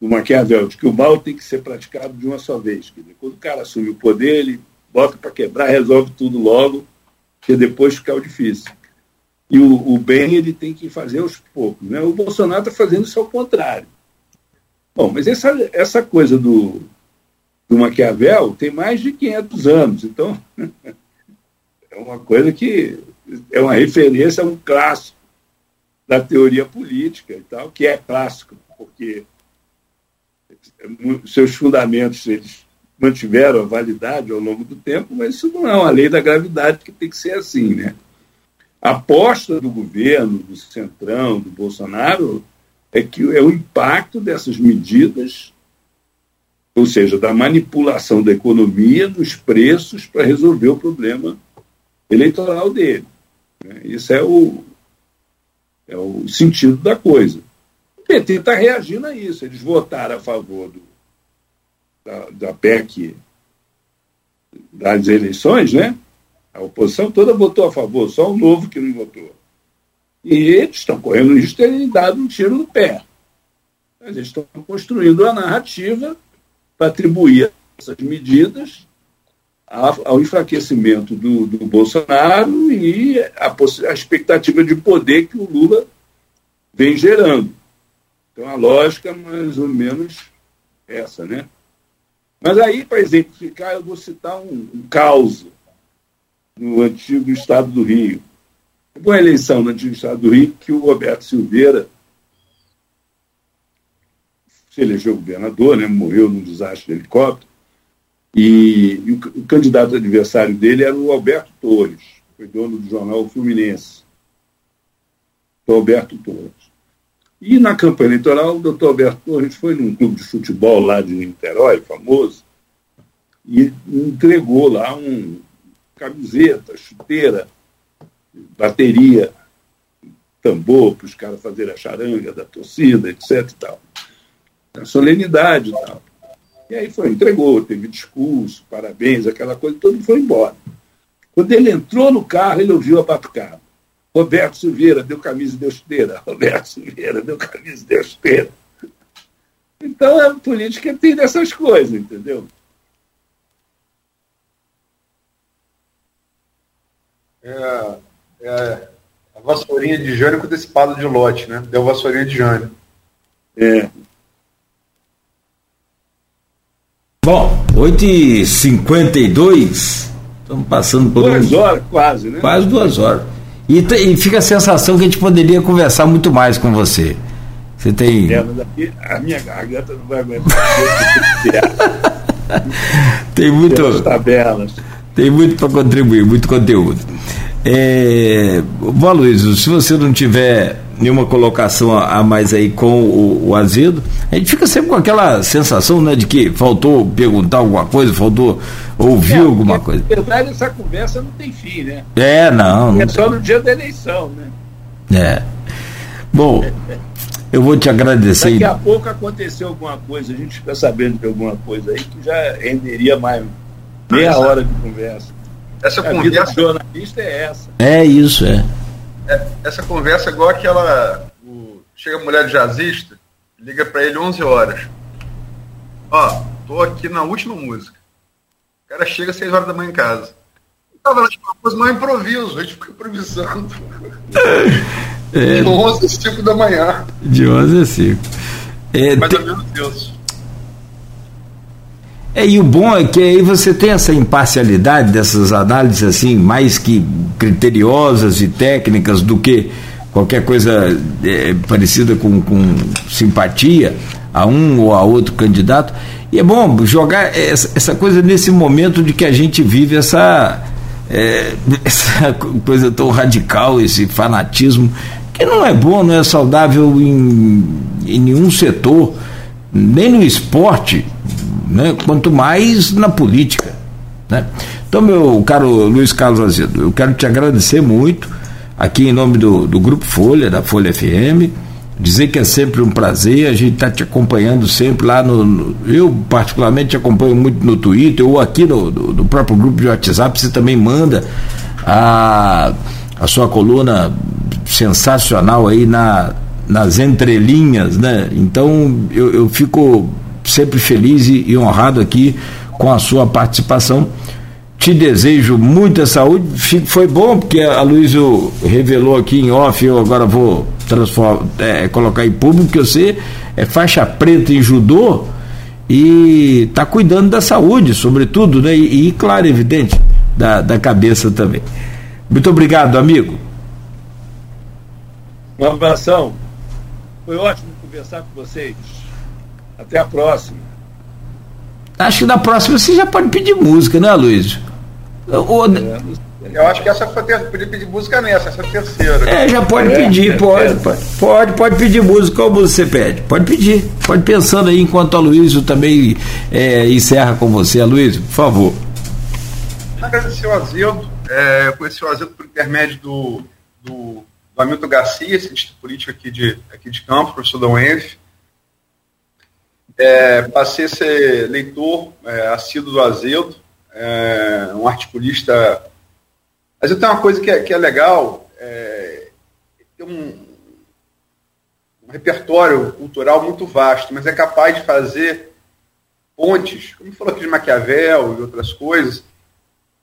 do Maquiavel, de que o mal tem que ser praticado de uma só vez. Dizer, quando o cara assume o poder, ele bota para quebrar, resolve tudo logo, que depois fica o difícil. E o, o, bem ele tem que fazer aos poucos. Né? O Bolsonaro está fazendo isso ao contrário. Bom, mas essa, essa coisa do, do Maquiavel tem mais de 500 anos, então é uma coisa que é uma referência a um clássico da teoria política e tal, que é clássico, porque seus fundamentos eles mantiveram a validade ao longo do tempo, mas isso não é uma lei da gravidade que tem que ser assim, né? A aposta do governo, do Centrão, do Bolsonaro, é que é o impacto dessas medidas, ou seja, da manipulação da economia, dos preços, para resolver o problema eleitoral dele. Né? Isso é o, é o sentido da coisa. O PT está reagindo a isso. Eles votaram a favor do, da, da PEC das eleições, né? A oposição toda votou a favor, só o novo que não votou. E eles estão correndo o risco terem dado um tiro no pé. Mas eles estão construindo a narrativa para atribuir essas medidas ao enfraquecimento do, do Bolsonaro e a, a, expectativa de poder que o Lula vem gerando. Então, a lógica é mais ou menos essa, né? Mas aí, para exemplificar, eu vou citar um, um caos no antigo estado do Rio. Houve uma eleição no antigo estado do Rio que o Roberto Silveira se elegeu governador, né, morreu num desastre de helicóptero, e, e o, o, candidato adversário dele era o Alberto Torres, foi dono do jornal Fluminense. O Alberto Torres. E na campanha eleitoral, o doutor Alberto Torres foi num clube de futebol lá de Niterói, famoso, e entregou lá um camiseta, chuteira, bateria, tambor para os caras fazerem a charanga da torcida, etc. E tal. A solenidade e tal. E aí foi, entregou, teve discurso, parabéns, aquela coisa, todo mundo foi embora. Quando ele entrou no carro, ele ouviu a batucada. Roberto Silveira deu camisa e deu chuteira. Roberto Silveira deu camisa e deu chuteira. Então a política tem dessas coisas, entendeu? É, é a vassourinha de Jânio com o desse de lote, né? Deu vassourinha de Jânio. É. Bom, 8h52, estamos passando por. Duas um... horas quase, né? Quase duas horas. E, e, fica a sensação que a gente poderia conversar muito mais com você. Você tem. É, a minha garganta não vai aguentar. tem muito. tabelas. Tem muito para contribuir, muito conteúdo. É, bom, Luiz, se você não tiver nenhuma colocação a mais aí com o, o, Azedo, a gente fica sempre com aquela sensação né, de que faltou perguntar alguma coisa, faltou ouvir é, alguma coisa. Na verdade, essa conversa não tem fim, né? É, não. É não só no dia da eleição, né? É. Bom, eu vou te agradecer. Daqui a pouco aconteceu alguma coisa, a gente fica sabendo de alguma coisa aí que já renderia mais meia hora de conversa. Essa a conversa. Vida jornalista é essa. É isso, é. é essa conversa é igual aquela. O, chega a mulher de jazzista, liga para ele 11 horas. Ó, tô aqui na última música. O cara chega às 6 horas da manhã em casa. Tava lá, tipo, mas não improviso, a gente fica improvisando. É, de 11 às 5 da manhã. De 11 às 5. É, Mais ou menos isso. É, e o bom é que aí você tem essa imparcialidade dessas análises assim, mais que criteriosas e técnicas do que qualquer coisa é, parecida com, com simpatia a um ou a outro candidato. E é bom jogar essa, essa coisa nesse momento de que a gente vive essa, é, essa coisa tão radical, esse fanatismo, que não é bom, não é saudável em, em nenhum setor, nem no esporte né? quanto mais na política. Né? Então, meu caro Luiz Carlos Azedo, eu quero te agradecer muito aqui em nome do, do Grupo Folha, da Folha FM, dizer que é sempre um prazer, a gente está te acompanhando sempre lá no, no, Eu, particularmente, te acompanho muito no Twitter ou aqui no, no, próprio grupo de WhatsApp, você também manda a, a sua coluna sensacional aí na, nas entrelinhas, né? Então eu, eu fico sempre feliz e, honrado aqui com a sua participação. Te desejo muita saúde. Foi bom porque a Luísa revelou aqui em off, eu agora vou é, colocar em público que você é faixa preta em judô e está cuidando da saúde, sobretudo, né? E, e, claro, evidente, da, da cabeça também. Muito obrigado, amigo. Um abração. Foi ótimo conversar com vocês. Até a próxima. Acho que na próxima você já pode pedir música, né, Luiz? Ou... Eu acho que essa foi ter, podia pedir música nessa, essa é a terceira. É, já pode é, pedir, é, pode, pode, pode, pode pedir música. Qual música você pede? Pode pedir. Pode pensando aí enquanto a Luísa também é, encerra com você. A Luísa, por favor. Agradecer o Azedo. É, conheci o Azedo por intermédio do, do, do Hamilton Garcia, cientista político aqui de, aqui de Campos, professor da UENF. É, passei a ser leitor é, assíduo do Azedo, é, um articulista. Mas eu tenho uma coisa que é, que é legal, é, tem um, um, repertório cultural muito vasto, mas é capaz de fazer pontes, como falou aqui de Maquiavel e outras coisas,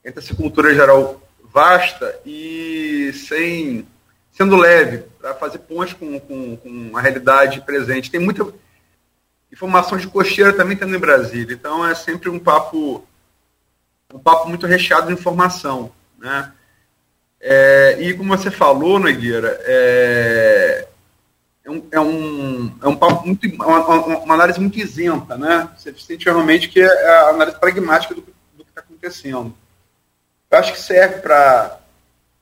entre essa cultura geral vasta e sem sendo leve, para fazer pontes com, com, com a realidade presente. Tem muita Informação de cocheira também tem no Brasília. Então é sempre um papo um papo muito recheado de informação. Né? É, e como você falou, Nogueira, é, é, um, é, um, é um papo muito. Uma, uma, análise muito isenta, né? Você sente realmente que é a análise pragmática do, do que está acontecendo. Eu acho que serve para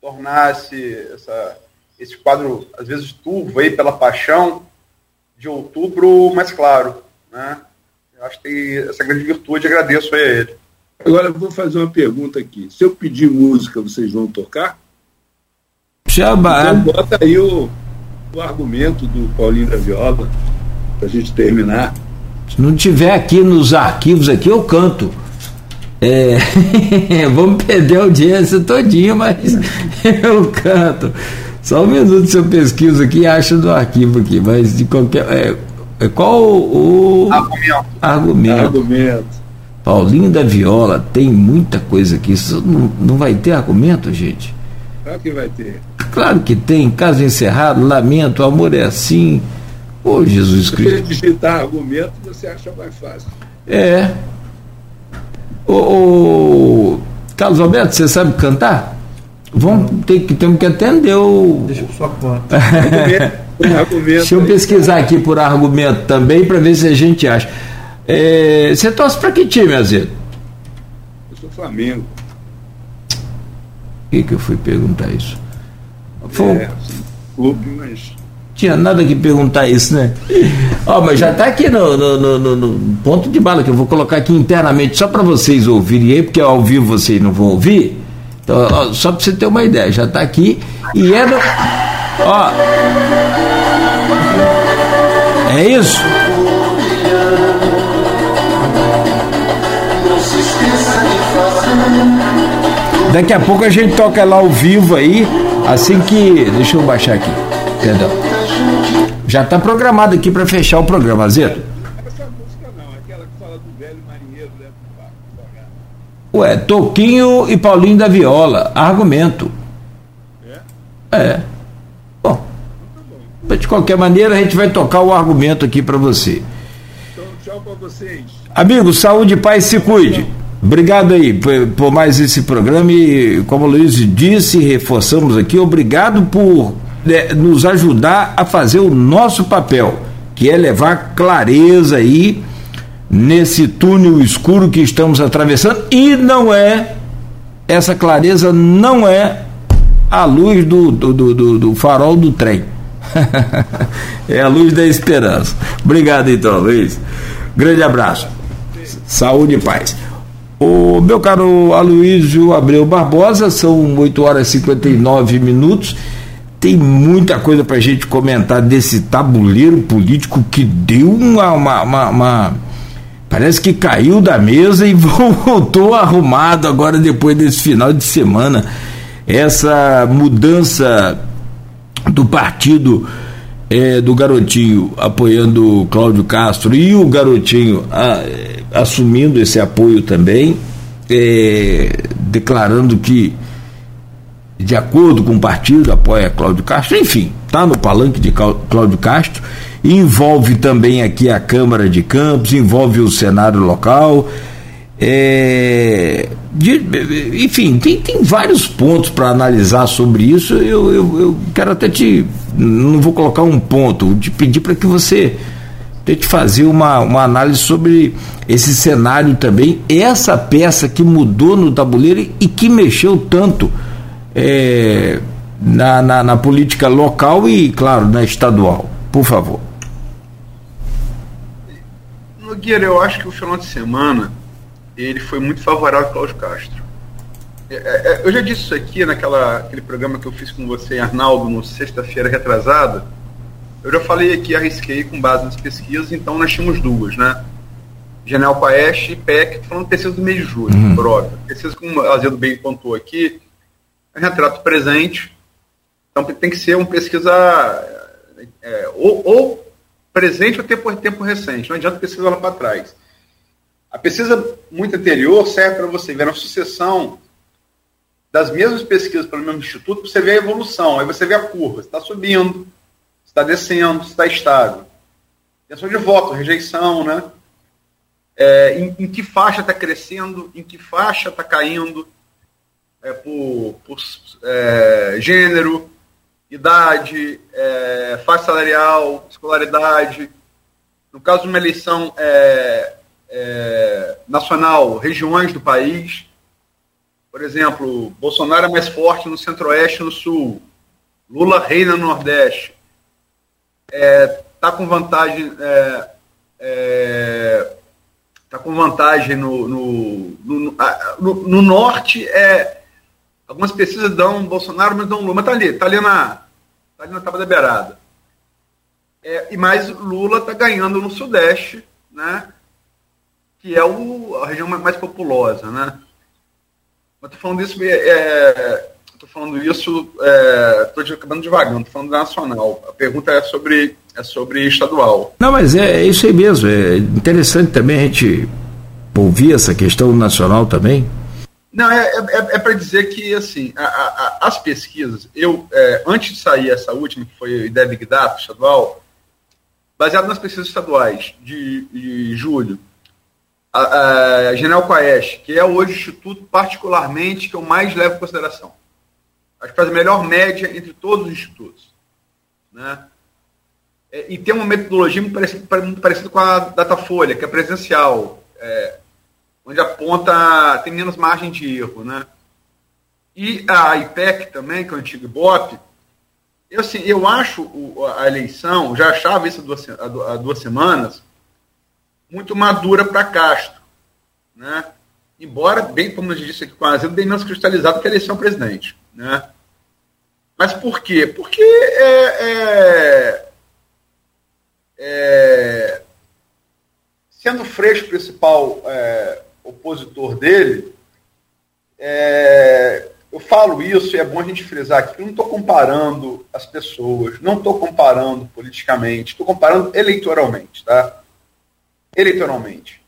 tornar esse, essa, esse quadro, às vezes, turvo aí pela paixão, de outubro mais claro. Né? Eu acho que tem essa grande virtude, agradeço a ele. Agora eu vou fazer uma pergunta aqui. Se eu pedir música, vocês vão tocar? Chama. Então bota aí o, o argumento do Paulinho da Viola, para a gente terminar. Se não tiver aqui nos arquivos aqui, eu canto. É, vamos perder a audiência todinha, mas eu canto. Só um minuto se eu pesquiso aqui e acho do arquivo aqui, mas de qualquer. É, é qual o. Argumento. Argumento. Argumento. Paulinho da Viola, tem muita coisa aqui. Isso não, não vai ter argumento, gente? Claro que vai ter. Claro que tem. Caso encerrado, lamento, amor é assim. Ô oh, Jesus Se Cristo. você digitar argumento, você acha mais fácil. É. Ô, ô, Carlos Alberto, você sabe cantar? Vamos ter que, temos que atender o. Deixa por sua conta. Deixa eu pesquisar aqui por argumento também para ver se a gente acha. É, você torce para que time, Azedo? Eu sou Flamengo. Por que, que eu fui perguntar isso? Foi, É, clube, mas. Tinha nada que perguntar isso, né? Ó, mas já está aqui no, no- no- no- no ponto de bala que eu vou colocar aqui internamente só para vocês ouvirem aí, porque ao vivo vocês não vão ouvir. Então, ó, só para você ter uma ideia, já está aqui e é do. Ó. É isso? Daqui a pouco a gente toca lá ao vivo aí, assim que. Deixa eu baixar aqui. Perdão. Já está programado aqui para fechar o programa, Zeto. Essa música não, aquela que fala do velho marinheiro leva o barco devagar. Ué, Toquinho e Paulinho da Viola. Argumento. É? É. Bom, de qualquer maneira a gente vai tocar o argumento aqui para você. Então, tchau pra vocês. Amigo, saúde paz, se cuide. Obrigado aí por, por mais esse programa e, como o Luiz disse, reforçamos aqui, obrigado por né, nos ajudar a fazer o nosso papel, que é levar clareza aí nesse túnel escuro que estamos atravessando e não é, essa clareza não é a luz do, do, do, do- farol do trem. é a luz da esperança. Obrigado então, Luiz. Grande abraço. Saúde e paz. O meu caro Aloysio Abreu Barbosa, são 8 horas e 59 minutos. Tem muita coisa para a gente comentar desse tabuleiro político que deu uma, uma, uma- uma- Parece que caiu da mesa e voltou arrumado agora depois desse final de semana. Essa mudança do partido eh, do garotinho apoiando Cláudio Castro e o garotinho ah, eh, assumindo esse apoio também, eh, declarando que de acordo com o partido apoia Cláudio Castro, enfim, está no palanque de Clá- Cláudio Castro, envolve também aqui a Câmara de Campos, envolve o cenário local. é, de- enfim, tem, tem vários pontos para analisar sobre isso. Eu, eu, eu quero até te. Não vou colocar um ponto, te pedir para que você tente fazer uma, uma análise sobre esse cenário também, essa peça que mudou no tabuleiro e que mexeu tanto é, na, na, na política local e, claro, na estadual. Por favor. Nogueira, eu acho que o final de semana ele foi muito favorável ao Cláudio Castro. É, é, eu já disse isso aqui naquela aquele programa que eu fiz com você, Arnaldo, no sexta-feira retrasada. Eu já falei aqui, arrisquei com base nas pesquisas, então nós tínhamos duas, né? General Paeste e PEC, falando pesquisa do mês de julho, Uhum. por óbvio. Pesquisa, como o Azedo bem pontuou aqui, é retrato presente, então tem que ser uma pesquisa é, ou, ou presente ou tempo, tempo recente, não adianta pesquisa lá para trás. A pesquisa muito anterior serve para você ver a sucessão das mesmas pesquisas pelo mesmo instituto, para você ver a evolução. Aí você vê a curva, está subindo, está descendo, está estável. Questão de voto, rejeição, né? É, em, em que faixa está crescendo, em que faixa está caindo, é, por, por é, gênero, idade, é, faixa salarial, escolaridade. No caso de uma eleição é, é, nacional, regiões do país. Por exemplo, Bolsonaro é mais forte no centro-oeste e no sul. Lula reina no nordeste. Está está com vantagem. É, é, tá com vantagem no, no, no, no, no norte. É, algumas pesquisas dão Bolsonaro, mas dão Lula. Mas tá ali, tá ali na, ali na tábua da beirada. É, e mais Lula está ganhando no Sudeste, né? Que é o, a região mais populosa, né? Tô falando isso, é, é falando isso, é, tô acabando devagar, tô falando nacional. A pergunta é sobre, é sobre estadual. Não, mas é, é isso aí mesmo. É interessante também a gente ouvir essa questão nacional também. Não, é, é, é para dizer que, assim, a, a, as pesquisas, eu, é, antes de sair essa última, que foi o IDEB Big Data estadual, baseado nas pesquisas estaduais de, de julho, a, a General Quaest, que é hoje o instituto particularmente que eu mais levo em consideração. Acho que faz a melhor média entre todos os institutos. Né? É, e tem uma metodologia muito parecida, muito parecida com a Datafolha, que é presencial, é, onde aponta, tem menos margem de erro. Né? E a IPEC também, que é o antigo IBOP, eu, assim, eu acho a eleição, já achava isso há duas, há duas semanas, muito madura para Castro. Né? Embora, bem como a gente disse aqui com a Azedo, bem menos cristalizado que a eleição presidente. Né? Mas por quê? Porque é, é, é, sendo o Freixo principal é, opositor dele, é, eu falo isso e é bom a gente frisar aqui, eu não estou comparando as pessoas, não estou comparando politicamente, estou comparando eleitoralmente, tá? Eleitoralmente.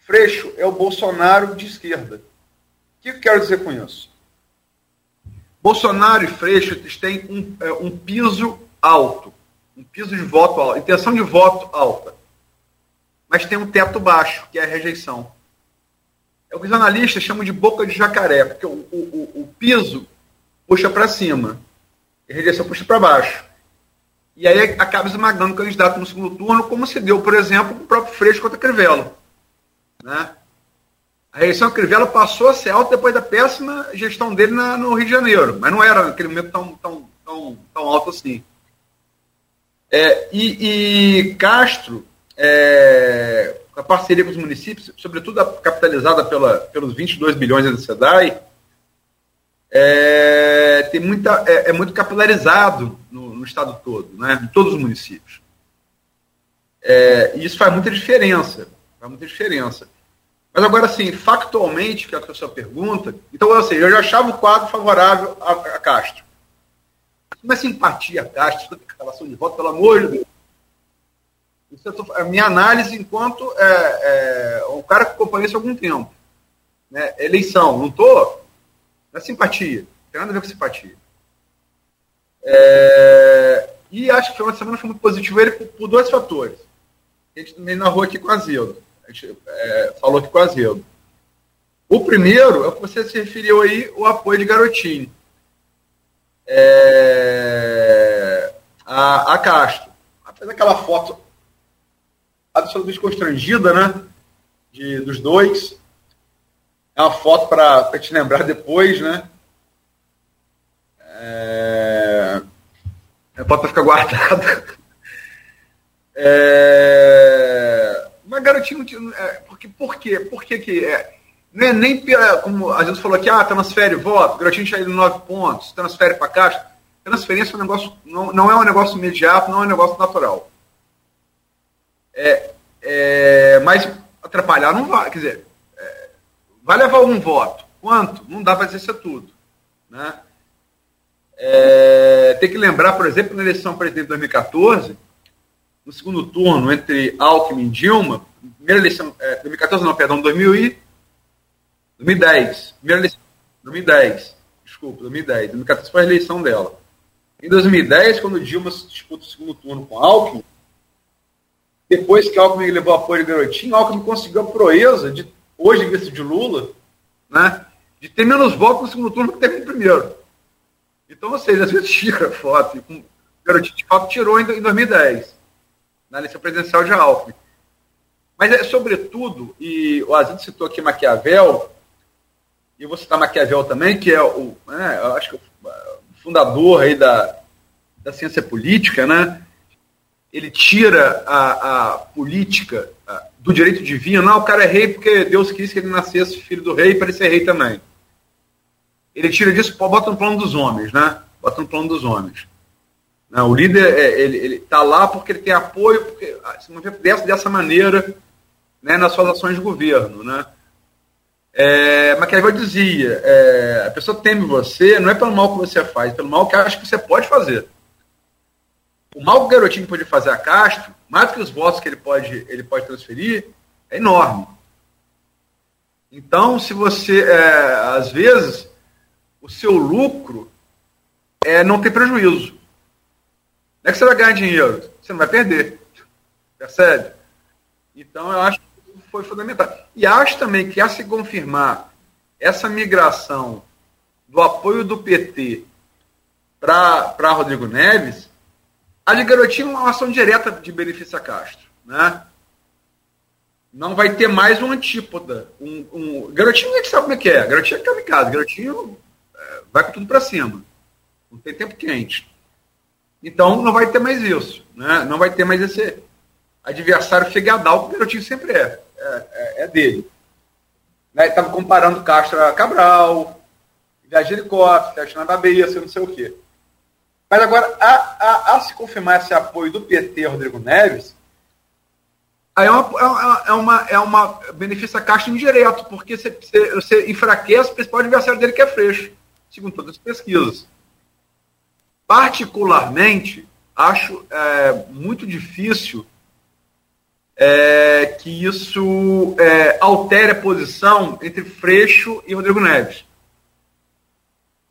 Freixo é o Bolsonaro de esquerda. O que eu quero dizer com isso? Bolsonaro e Freixo têm um, é, um piso alto, um piso de voto alto, intenção de voto alta. Mas tem um teto baixo, que é a rejeição. É o que os analistas chamam de boca de jacaré, porque o, o, o piso puxa para cima, e a rejeição puxa para baixo. E aí acaba esmagando o candidato no segundo turno, como se deu, por exemplo, com o próprio Freixo contra Crivella. Né? A rejeição a Crivella passou a ser alta depois da péssima gestão dele na, no Rio de Janeiro, mas não era naquele momento tão, tão, tão, tão alto assim. É, e, e Castro é, a parceria com os municípios, sobretudo capitalizada pela, pelos 22 bilhões da SEDAI, é, tem muita, é, é muito capilarizado no, no, estado todo, né, em todos os municípios. É, e isso faz muita diferença. Faz muita diferença. Mas agora, assim, factualmente, que é a sua pergunta, então, seja, eu já achava o quadro favorável a, a Castro. Mas simpatia a Castro, relação de voto, pelo amor de Deus. Isso é a minha análise enquanto é, é, um cara que acompanha isso há algum tempo. Né? Eleição, não estou. É simpatia. Não tem nada a ver com simpatia. É, e acho que foi uma semana foi muito positiva ele por, por, dois fatores. A gente também narrou aqui com a Zildo. A gente é, falou aqui com a Zildo. O primeiro é o que você se referiu aí, o apoio de Garotinho. É, a, a Castro. Fez aquela foto absolutamente constrangida, né? De, dos dois. É uma foto para te lembrar depois, né? É, é para ficar guardada. É, mas garotinho, é, porque, por quê? Por que que é? Não é nem pela, como a gente falou aqui, ah, transfere voto, garotinho saiu de nove pontos, transfere para caixa. Transferência é um negócio, não, não é um negócio imediato, não é um negócio natural. É, é, mas atrapalhar não vai. Quer dizer, é, vai levar um voto. Quanto? Não dá para dizer isso tudo. Né? É, tem que lembrar, por exemplo, na eleição presidente de 2014, no segundo turno entre Alckmin e Dilma, primeira eleição, é, 2014 não, perdão, 2000 e 2010, primeira eleição, 2010, desculpa, 2010, 2014 foi a eleição dela. Em 2010, quando Dilma disputa o segundo turno com Alckmin, depois que Alckmin levou apoio de garotinho, Alckmin conseguiu a proeza, de, hoje vice de Lula, né, de ter menos votos no segundo turno que teve no primeiro. Então, vocês, às vezes tira foto, o garotinho de fato tirou em 2010, na eleição presidencial de Alckmin. Mas é sobretudo, e o Aziz citou aqui Maquiavel, e eu vou citar Maquiavel também, que é o, né, acho que o fundador aí da, da ciência política, né? Ele tira a, a política a, do direito divino. Não, o cara é rei porque Deus quis que ele nascesse filho do rei para ele ser rei também. Ele tira disso, bota no plano dos homens, né? Bota no plano dos homens. Não, o líder, é, ele está lá porque ele tem apoio, porque ah, se manter dessa, dessa maneira né, nas suas ações de governo. Né? É, Maquiavel dizia, é, a pessoa teme você não é pelo mal que você faz, é pelo mal que acha que você pode fazer. O mal que o garotinho pode fazer a Castro, mais do que os votos que ele pode, ele pode transferir, é enorme. Então, se você, é, às vezes, o seu lucro é não ter prejuízo. Não é que você vai ganhar dinheiro, você não vai perder. Percebe? Então, eu acho que foi fundamental. E acho também que, a se confirmar essa migração do apoio do PT para Rodrigo Neves, a de Garotinho é uma ação direta de benefício a Castro. Né? Não vai ter mais um antípoda. Um, um... Garotinho ninguém sabe como é que é. Garotinho é kamikaze. Garotinho é, vai com tudo para cima. Não tem tempo quente. Então não vai ter mais isso. Né? Não vai ter mais esse adversário fegadal que o Garotinho sempre é. É, é, é dele. Né? Estava comparando Castro a Cabral, viagem de helicóptero, teste na Babeça, não sei o quê. Mas agora, a, a, a, se confirmar esse apoio do PT Rodrigo Neves, aí é uma, é uma, é uma benefício a Caixa indireto, porque você, você, enfraquece o principal adversário dele, que é Freixo, segundo todas as pesquisas. Particularmente, acho é, muito difícil é, que isso é, altere a posição entre Freixo e Rodrigo Neves.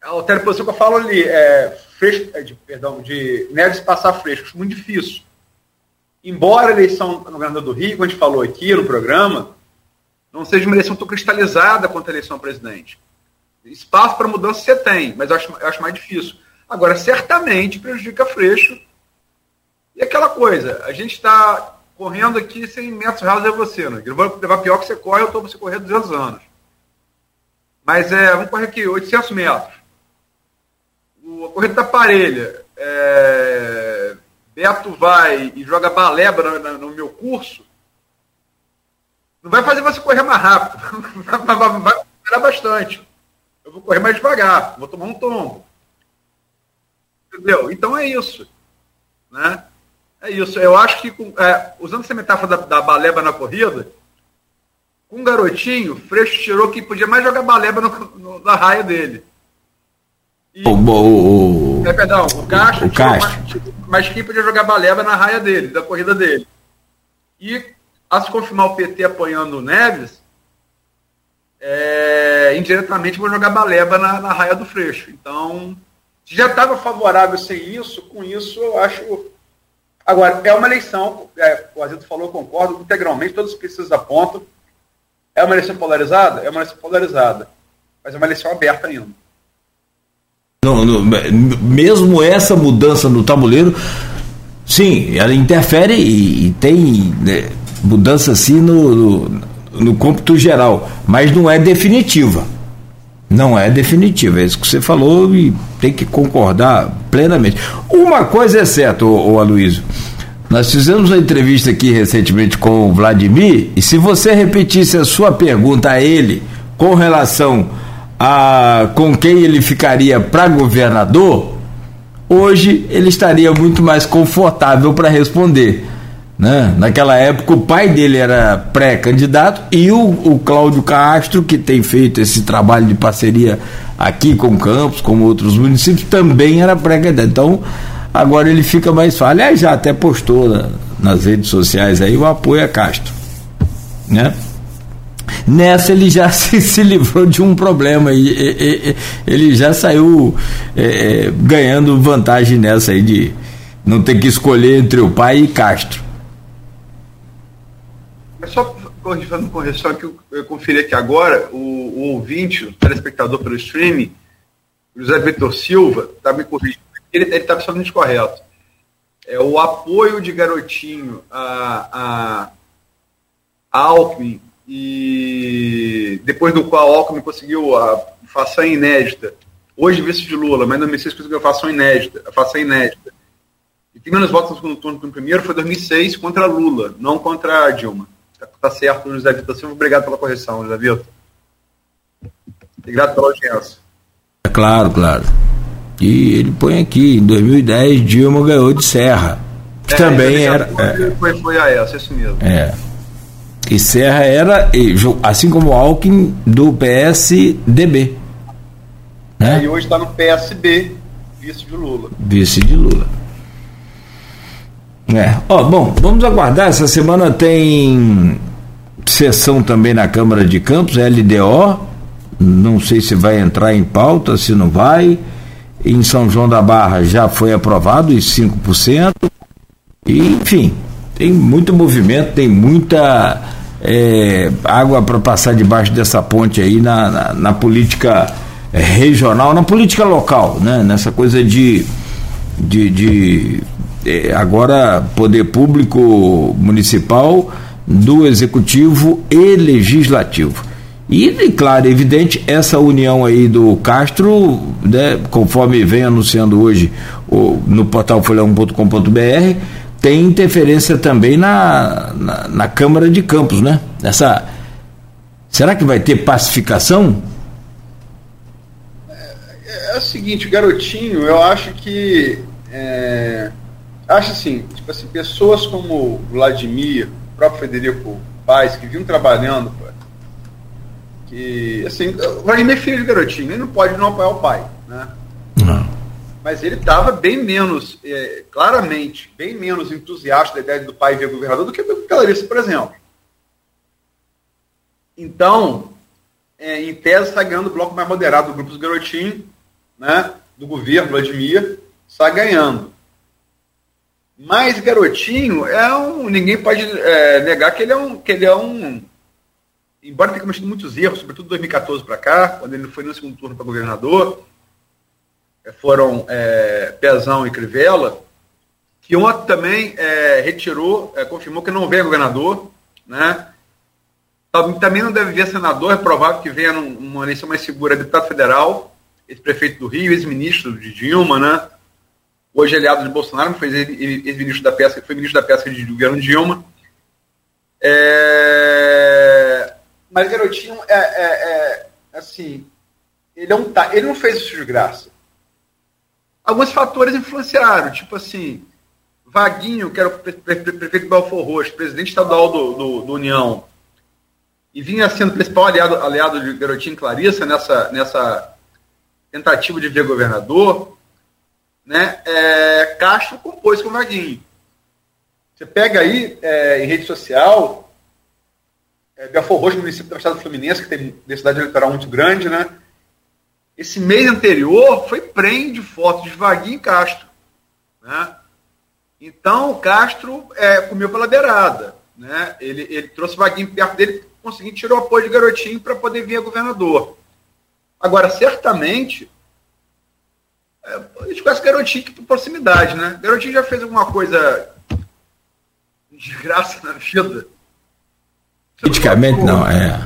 Altere a posição que eu falo ali, é, Freixo, é, de, perdão, de Neves passar Freixo, muito difícil. Embora a eleição no governador do Rio, como a gente falou aqui no programa, não seja uma eleição tão cristalizada quanto a eleição presidente. Espaço para mudança você tem, mas eu acho, eu acho mais difícil. Agora, certamente prejudica Freixo. E aquela coisa, a gente está correndo aqui 100 metros rasos é você, né? Eu vou levar pior que você corre, eu estou você correr 200 anos. Mas é, vamos correr aqui, 800 metros. O, da parelha. É, Beto vai e joga baleba no, no, meu curso. Não vai fazer você correr mais rápido. vai, vai, vai bastante. Eu vou correr mais devagar, vou tomar um tombo. Entendeu? Então é isso. Né? É isso. Eu acho que, é, usando essa metáfora da, da, baleba na corrida, com um garotinho, Freixo tirou que podia mais jogar baleba no, no, na raia dele. E, o, o, o, é, perdão, o Castro, o Castro. Mais, mais quem podia jogar baleba na raia dele, da corrida dele. E, a se confirmar o PT apoiando o Neves, é, indiretamente vou jogar baleba na, na raia do Freixo. Então, já estava favorável sem isso, com isso eu acho. Agora, é uma eleição, é, o Azedo falou, concordo integralmente, todos os pesquisas apontam. É uma eleição polarizada? É uma eleição polarizada. Mas é uma eleição aberta ainda. Não, não, mesmo essa mudança no tabuleiro, sim, ela interfere e, e tem né, mudança assim no, no, no cômputo geral, mas não é definitiva. Não é definitiva, é isso que você falou e tem que concordar plenamente. Uma coisa é certa, ô Aloysio, nós fizemos uma entrevista aqui recentemente com o Vladimir, e se você repetisse a sua pergunta a ele com relação a com quem ele ficaria para governador, hoje ele estaria muito mais confortável para responder. Né? Naquela época, o pai dele era pré-candidato e o, o Cláudio Castro, que tem feito esse trabalho de parceria aqui com Campos, com outros municípios, também era pré-candidato. Então, agora ele fica mais fácil. Aliás, já até postou na, nas redes sociais aí o apoio a Castro. Né? Nessa ele já se, se livrou de um problema e, e, e ele já saiu é, é, ganhando vantagem nessa aí de não ter que escolher entre o pai e Castro. É só fazendo correção que eu, eu conferi aqui agora, o, o ouvinte, o telespectador pelo streaming, José Vitor Silva, está me corrigindo. Ele está absolutamente correto. É o apoio de Garotinho a, a, a Alckmin e depois do qual Alckmin conseguiu a façanha inédita, hoje vice de Lula, mas não me sei se conseguiu a façanha inédita, a façanha inédita, E tem menos votos no segundo turno que no primeiro foi 2006 contra Lula, não contra Dilma. Tá, tá certo, José Vitor Silva. Obrigado pela correção, José Vitor. Obrigado pela audiência. É claro, claro. E ele põe aqui, em 2010, Dilma ganhou de Serra. Que é, também era. Foi, é, foi, foi a essa, isso mesmo. É. E Serra era, assim como Alckmin, do PSDB. Né? E hoje está no PSB, vice de Lula. Vice de Lula. É. Ó, bom, vamos aguardar. Essa semana tem sessão também na Câmara de Campos, LDO. Não sei se vai entrar em pauta, se não vai. Em São João da Barra já foi aprovado os 5%. E, enfim, tem muito movimento, tem muita é, água para passar debaixo dessa ponte aí na, na, na política regional, na política local, né? nessa coisa de, de, de é, agora poder público municipal, do executivo e legislativo. E, claro, evidente, essa união aí do Castro, né, conforme vem anunciando hoje o, no portal folha1.com.br, tem interferência também na, na, na, Câmara de Campos, né? Essa, será que vai ter pacificação? É, é, o seguinte, garotinho, eu acho que. É, acho assim, tipo assim, pessoas como Vladimir, o próprio Federico Paes, que vinham trabalhando, que. Assim, o Vladimir é filho de garotinho, ele não pode não apoiar o pai, né? Não mas ele estava bem menos, é, claramente, bem menos entusiasta da ideia do pai ver governador do que o Clarissa, por exemplo. Então, é, em tese, está ganhando o bloco mais moderado do grupo dos garotinhos, né, do governo, Vladimir, está ganhando. Mas garotinho é um. Ninguém pode é, negar que ele é um. Que ele é um embora tenha cometido muitos erros, sobretudo 2014 para cá, quando ele foi no segundo turno para governador, foram é, Pezão e Crivella, que ontem também é, retirou, é, confirmou que não vem governador, né? Também não deve vir senador, é provável que venha numa eleição mais segura deputado federal, ex-prefeito do Rio, ex-ministro de Dilma, né? Hoje aliado de Bolsonaro, foi ex-ministro da pesca, foi ministro da pesca de governo Dilma. É... Mas Garotinho é, é, é, assim, ele, é um, ele não fez isso de graça alguns fatores influenciaram, tipo assim, Vaguinho, que era o prefeito de Belfor Roxo, presidente estadual do, do, do, União, e vinha sendo principal aliado, aliado de Garotinho Clarissa nessa, nessa tentativa de ver governador, né, é, Castro compôs com Vaguinho. Você pega aí é, em rede social, é, Belfor Roxo, município do estado Fluminense, que tem densidade eleitoral muito grande, né, esse mês anterior foi prende fotos de Vaguinho e Castro. Né? Então, o Castro é, comeu pela beirada. Né? Ele, ele trouxe Vaguinho perto dele, conseguiu tirar o apoio de Garotinho para poder vir a governador. Agora, certamente, é, a gente conhece Garotinho por proximidade, né? Garotinho já fez alguma coisa de graça na vida. Politicamente não, é.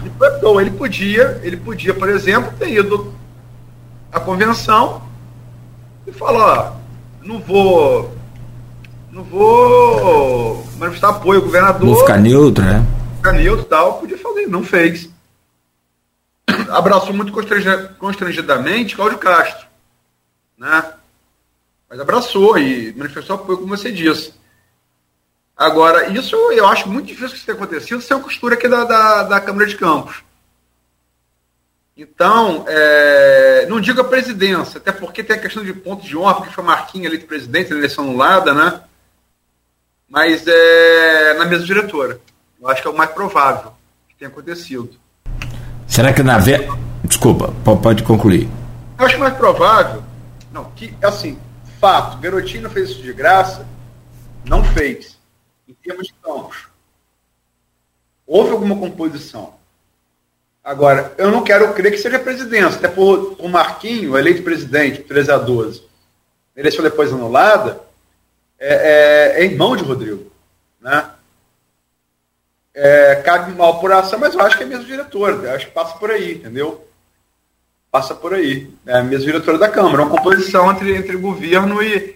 Ele podia, ele podia, por exemplo, ter ido a convenção e fala, ó, não vou não vou manifestar apoio ao governador. Vou ficar neutro, né? Ficar neutro e tal, podia fazer, não fez. Abraçou muito constrangidamente Cláudio Castro, né? Mas abraçou e manifestou apoio, como você disse. Agora, isso eu acho muito difícil que isso tenha acontecido sem a costura aqui da, da, da Câmara de Campos. Então, é, não digo a presidência, até porque tem a questão de pontos de honra, porque foi Marquinhos eleito presidente na eleição anulada, né? Mas é na mesa diretora. Eu acho que é o mais provável que tenha acontecido. Será que na ve... Desculpa, pode concluir. Eu acho mais provável, não, que, assim, fato, Garotinho não fez isso de graça, não fez, em termos de campos. Houve alguma composição Agora, eu não quero crer que seja presidência, até por o Marquinho, eleito presidente, 13 a 12, eleição depois anulada, é, é, é irmão de Rodrigo. Né? É, cabe uma apuração, mas eu acho que é mesmo diretor, acho que passa por aí, entendeu? Passa por aí. É a mesma diretora da Câmara, uma composição entre, entre governo e,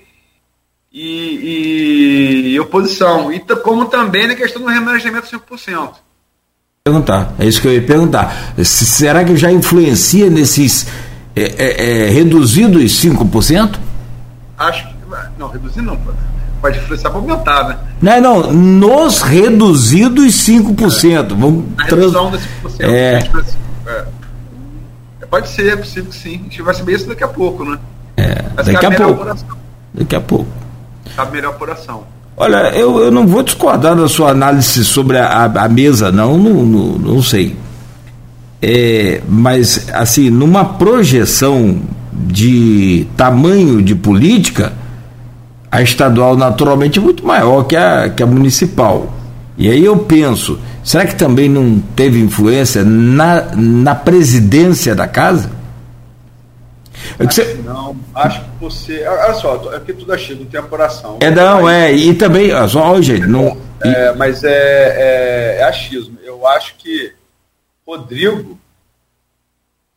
e, e, oposição. E como também na questão do remanejamento 5%. Perguntar, é isso que eu ia perguntar. Será que já influencia nesses é, é, é, reduzidos 5%? Acho que. Não, reduzir não. Pode influenciar para aumentar, né? Não, não, nos reduzidos 5%. É. Vamos a redução trans... desse 5%. É. é. Pode ser, é possível que sim. A gente vai saber isso daqui a pouco, né? É, daqui a, pouco. Daqui a pouco a melhor apuração. Olha, eu, eu não vou discordar da sua análise sobre a, a mesa, não, não, não, não sei. É, mas, assim, numa projeção de tamanho de política, a estadual naturalmente é muito maior que a, que a municipal. E aí eu penso, será que também não teve influência na, na presidência da casa? É que você... Não, acho que você. Olha só, aqui tudo é cheio, não tem apuração. É, não, é. E também, só hoje, não. É, mas é, é, é, achismo. Eu acho que Rodrigo,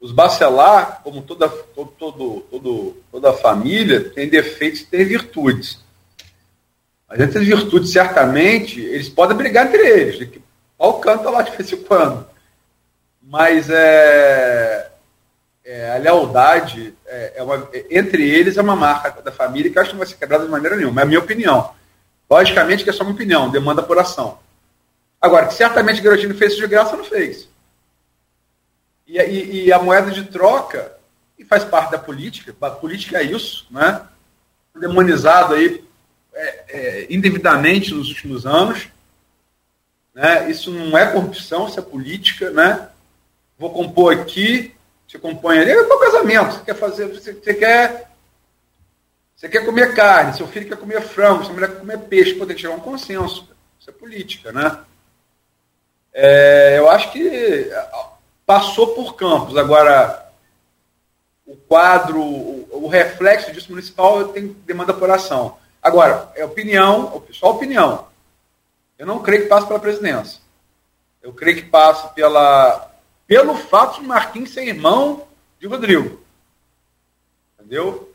os Bacelar, como toda, todo, todo, todo, toda a família, tem defeitos e tem virtudes. Mas entre as virtudes, certamente, eles podem brigar entre eles. Pau canta lá de vez em quando. Mas é é, a lealdade é, é uma, entre eles é uma marca da família que acho que não vai ser quebrada de maneira nenhuma. É a minha opinião. Logicamente que é só uma opinião, demanda apuração. Agora, que certamente Garotino fez isso de graça, não fez. E, e, e, a moeda de troca, e faz parte da política, a política é isso, né? demonizado aí é, é, indevidamente nos últimos anos. Né? Isso não é corrupção, isso é política. Né? Vou compor aqui, se compõe ali, é o casamento. Você quer fazer, você, você, quer. Você quer comer carne, seu filho quer comer frango, sua mulher quer comer peixe, poder chegar a um consenso. Isso é política, né? É, eu acho que passou por campos. Agora, o quadro, o, o reflexo disso municipal tem demanda apuração. Agora, é opinião, só opinião. Eu não creio que passe pela presidência. Eu creio que passe pela pelo fato de Marquinhos ser irmão de Rodrigo. Entendeu?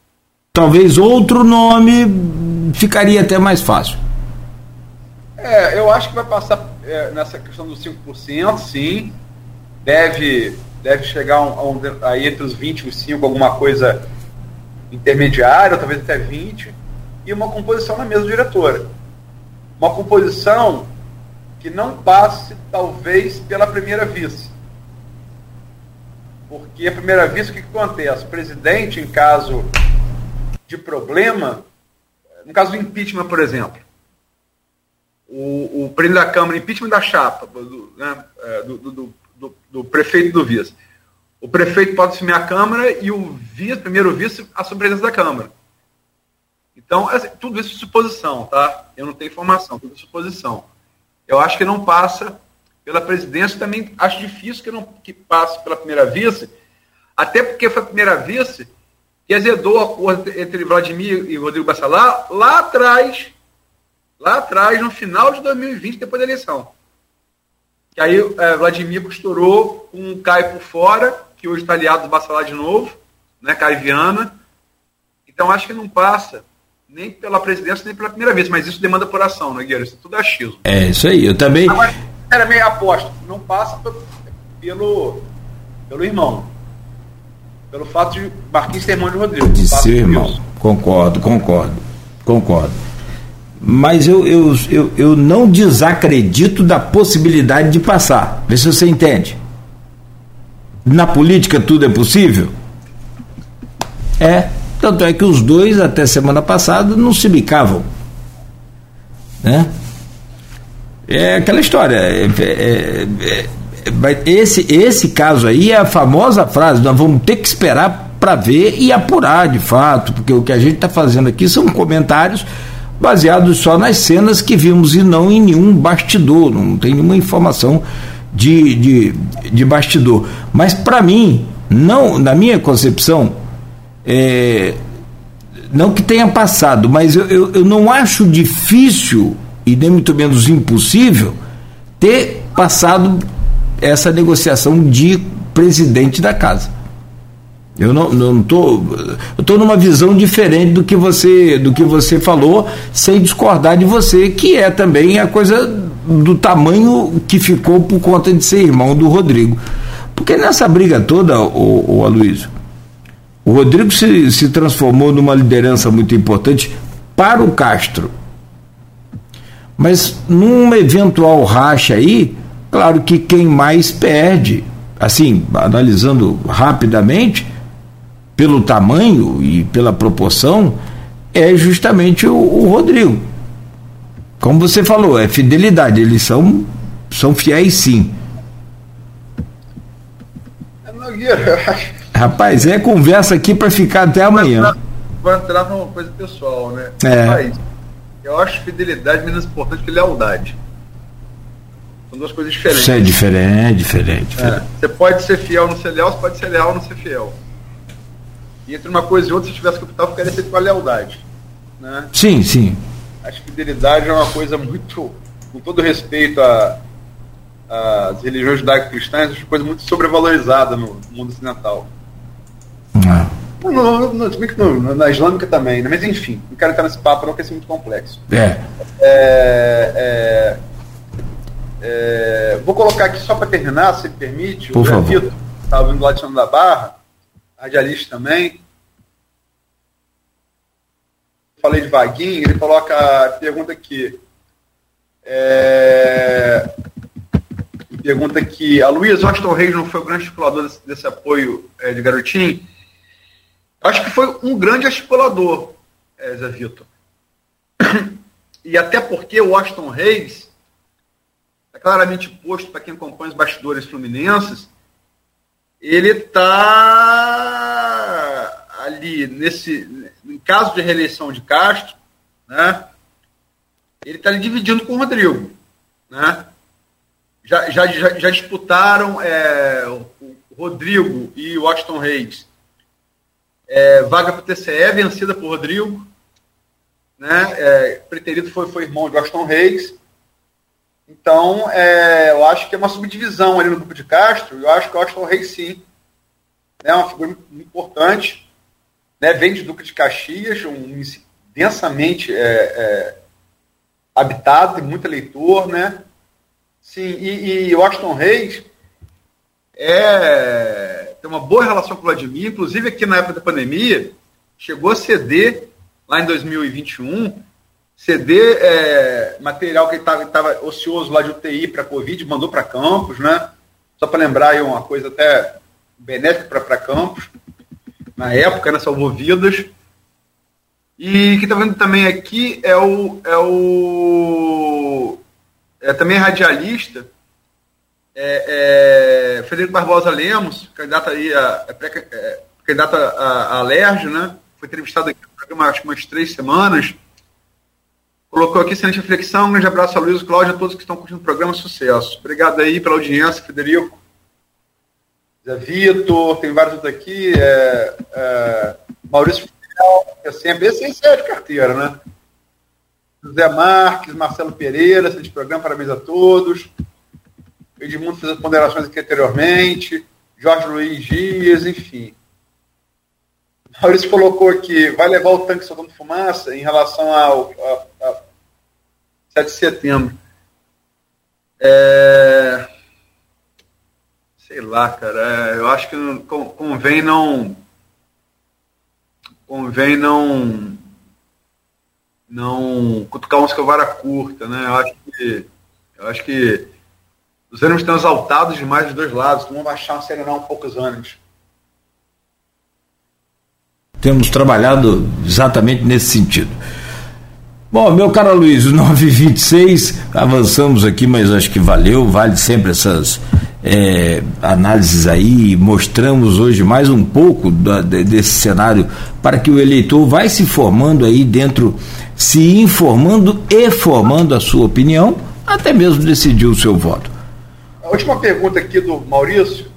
Talvez outro nome ficaria até mais fácil. É, eu acho que vai passar é, nessa questão dos 5%, sim. Deve, deve chegar a um, a um, aí entre os 20 e os 5, alguma coisa intermediária, talvez até 20, e uma composição na mesa diretora. Uma composição que não passe, talvez, pela primeira vice. Porque, à primeira vista, o que, acontece? O presidente, em caso de problema, no caso do impeachment, por exemplo, o, o presidente da Câmara, impeachment da chapa, do, né, é, do, do, do, do prefeito e do vice. O prefeito pode assumir a Câmara e o vice, primeiro vice a presidência da Câmara. Então, assim, tudo isso é suposição, tá? Eu não tenho informação, tudo é suposição. Eu acho que não passa pela presidência, também acho difícil que não que passe pela primeira vice, até porque foi a primeira vice que azedou a acordo entre Vladimir e Rodrigo Bassalar lá atrás, lá atrás, no final de 2020, depois da eleição. Que aí é, Vladimir costurou com um Caio por fora, que hoje está aliado do Bassalar de novo, né, Caio Viana. Então acho que não passa nem pela presidência, nem pela primeira vez, mas isso demanda apuração, né, Guilherme? Isso é tudo achismo. É, isso aí, eu também. Agora, era meio aposto, não passa pelo, pelo irmão. Pelo fato de Marquinhos ser irmão de Rodrigo. De ser irmão. Concordo, concordo, concordo. Mas eu, eu, eu, eu não desacredito da possibilidade de passar. Vê se você entende. Na política tudo é possível? É. Tanto é que os dois, até semana passada, não se bicavam. Né? É aquela história. É, é, é, esse, esse caso aí é a famosa frase: nós vamos ter que esperar para ver e apurar de fato, porque o que a gente está fazendo aqui são comentários baseados só nas cenas que vimos e não em nenhum bastidor, não tem nenhuma informação de, de, de bastidor. Mas para mim, não, na minha concepção, é, não que tenha passado, mas eu, eu, eu não acho difícil e nem muito menos impossível ter passado essa negociação de presidente da casa. Eu não, não tô, eu tô numa visão diferente do que você do que você falou, sem discordar de você, que é também a coisa do tamanho que ficou por conta de ser irmão do Rodrigo. Porque nessa briga toda, o, o Aloysio, o Rodrigo se, se transformou numa liderança muito importante para o Castro. Mas num eventual racha aí, claro que quem mais perde, assim, analisando rapidamente, pelo tamanho e pela proporção, é justamente o, o Rodrigo. Como você falou, é fidelidade, eles são, são fiéis sim. Rapaz, é conversa aqui para ficar até amanhã. Vou entrar numa coisa pessoal, né? É. Rapaz, eu acho fidelidade menos importante que lealdade. São duas coisas diferentes. Isso é diferente, diferente. diferente. É. Você pode ser fiel não ser leal, você pode ser leal não ser fiel. E entre uma coisa e outra, se tivesse capital, ficaria sempre com a lealdade. Né? Sim, sim. Acho que fidelidade é uma coisa muito, com todo respeito às religiões judaico-cristãs, acho uma coisa muito sobrevalorizada no mundo ocidental. No, no, no, no, na islâmica também, né? mas enfim, não quero entrar nesse papo não, porque é muito complexo. É. é, é, é vou colocar aqui só para terminar, se permite, Por o favor. estava vindo lá de São da Barra, radialista também. Falei de Vaguinho, ele coloca a pergunta aqui. É, pergunta aqui, a Luiz Austin Reis não foi o grande estipulador desse, desse apoio é, de Garotinho? Acho que foi um grande articulador, é, Zé Vitor. E até porque o Aston Reis é claramente posto para quem acompanha os bastidores fluminenses, ele está ali nesse, em caso de reeleição de Castro, né? Ele está dividindo com o Rodrigo, né? Já, já, já, já disputaram é, o Rodrigo e o Aston Reis é, vaga para o TCE, vencida por Rodrigo. Né? É, preterido foi, foi irmão de Aston Reis. Então, é, eu acho que é uma subdivisão ali no grupo de Castro. Eu acho que o Reis, sim, é uma figura importante. Né? Vem de Duque de Caxias, um município densamente é, é, habitado, tem muito eleitor, né? Sim, e, e Reis é tem uma boa relação com o Vladimir, inclusive aqui na época da pandemia, chegou a ceder, lá em 2021, ceder é, material que estava ocioso lá de UTI para Covid, mandou para Campos, né? Só para lembrar aí uma coisa até benéfica para Campos, na época, né? Salvou vidas. E que está vendo também aqui é o. É, o, é também radialista, é, é, Frederico Barbosa Lemos, candidato aí a, é, é, candidato a, a Lerge, né? Foi entrevistado aqui no programa acho que umas três semanas. Colocou aqui excelente reflexão. Um grande abraço a Luiz, Cláudio, a todos que estão curtindo o programa. Sucesso. Obrigado aí pela audiência, Frederico. Zé Vitor, tem vários outros aqui. É, é, Maurício Fidel, que é sempre esse é de carteira, né? José Marques, Marcelo Pereira, excelente programa, parabéns a todos. Edmundo fez as ponderações aqui anteriormente, Jorge Luiz Dias, enfim. Maurício colocou aqui, vai levar o tanque soltando fumaça em relação ao a, a 7 de setembro. É... Sei lá, cara, é, eu acho que convém não. Convém não. Não cutucar uns com a vara curta, né? Eu acho que. Eu acho que os ânimos estão exaltados demais dos dois lados, então vamos baixar, serenar um pouco os ânimos. Temos trabalhado exatamente nesse sentido. Bom, meu caro Luiz, 9h26, avançamos aqui, mas acho que valeu, vale sempre essas é, análises aí, mostramos hoje mais um pouco da, desse cenário para que o eleitor vai se formando aí dentro, se informando e formando a sua opinião, até mesmo decidir o seu voto última pergunta aqui do Maurício.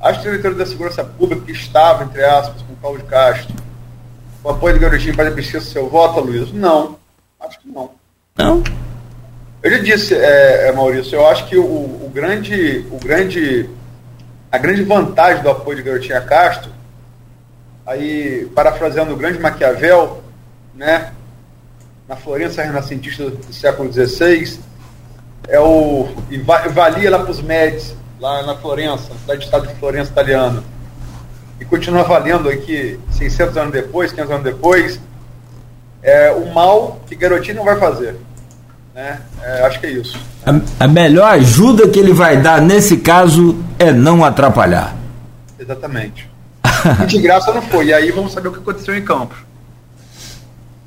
Acho que o diretor da Segurança Pública que estava, entre aspas, com o Paulo de Castro, o apoio do Garotinho para a pesquisa seu voto, Luiz? Não. Acho que não. Não? Eu já disse, é, é, Maurício, eu acho que o, o, grande, o grande, a grande vantagem do apoio de Garotinho a Castro aí parafraseando o grande Maquiavel, né, na Florença renascentista do século XVI, é o e valia lá para os médicos, lá na Florença, da estado de Florença italiano, e continua valendo aqui 600 anos depois, 500 anos depois, é o mal que Garotinho não vai fazer. Né? É, acho que é isso. A, a, melhor ajuda que ele vai dar nesse caso é não atrapalhar. Exatamente. E de graça não foi. E aí vamos saber o que aconteceu em Campos.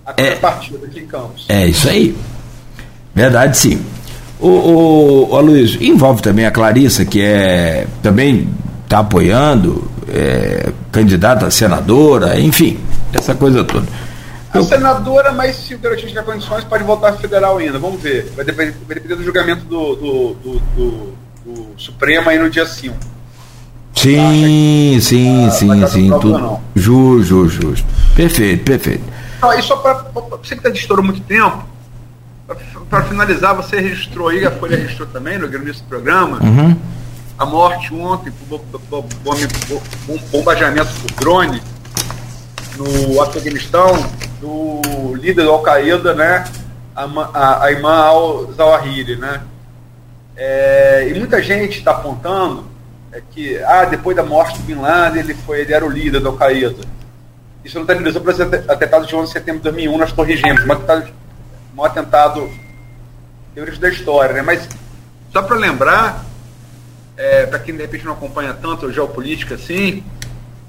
A é, partida aqui em Campos. É isso aí. Verdade, sim. O, o, o Aloysio, envolve também a Clarissa, que é também está apoiando, é, candidata a senadora, enfim, essa coisa toda. A senadora, mas se o garotinho tiver condições, pode voltar federal ainda. Vamos ver. Vai depender, vai depender do julgamento do, do, do, do, do Supremo aí no dia 5. Sim, sim, sim, sim. Tudo. Justo, justo, justo. Perfeito, perfeito. Não, e só para você que está de estouro muito tempo, para finalizar, você registrou aí, a Folha registrou também no início do programa, uhum. a morte ontem por bombardeamento por drone no Afeganistão do líder do Al-Qaeda, né, a, a, a Imã al-Zawahiri, né. É, e muita gente está apontando é que, ah, depois da morte do Bin Laden, ele, foi, ele era o líder do Al-Qaeda. Isso não está para os atentados de 11 de setembro de 2001 nas Torres Gêmeas, um atentado, um atentado terrorista da história, né? Mas, só para lembrar, é, para quem de repente não acompanha tanto a geopolítica assim,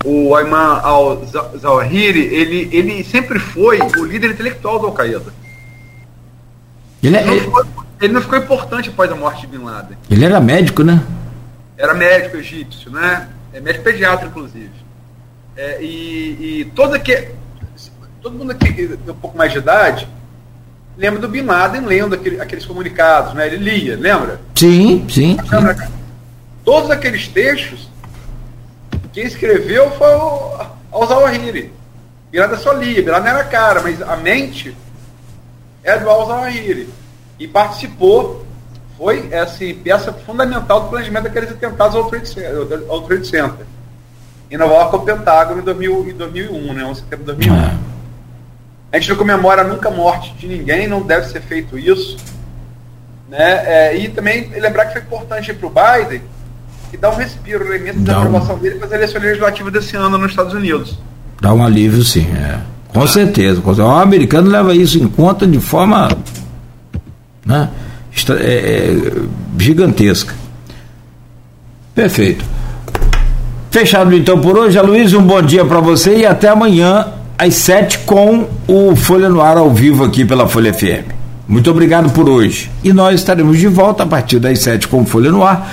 o Ayman al-Zawahiri, ele, ele sempre foi o líder intelectual do Al-Qaeda. Ele, é, ele, ele, não ficou importante após a morte de Bin Laden. Ele era médico, né? Era médico egípcio, né? É médico pediatra, inclusive. É, e, e todo, aqui, todo mundo aqui tem um pouco mais de idade lembra do Bin Laden lendo aquele, aqueles comunicados, né? Ele lia, lembra? Sim, sim. sim. Todos aqueles textos quem escreveu foi o Al-Zawahiri. Birada só lia, Birada era cara, mas a mente é do Al-Zawahiri. E participou, foi essa peça fundamental do planejamento daqueles atentados ao Trade Center. Ao Trade Center. E Nova York ao Pentágono em, 2000, em 2001, né, 11 de setembro de 2001. É. A gente não comemora nunca a morte de ninguém, não deve ser feito isso. Né? É, e também lembrar que foi importante para o Biden que dá um respiro no início da aprovação dele para as eleições legislativas desse ano nos Estados Unidos. Dá um alívio, sim, é. Com ah. certeza. O americano leva isso em conta de forma né, é, é, gigantesca. Perfeito. Fechado então por hoje, Aloysio, um bom dia para você e até amanhã às sete com o Folha no Ar ao vivo aqui pela Folha FM. Muito obrigado por hoje. E nós estaremos de volta a partir das sete com Folha no Ar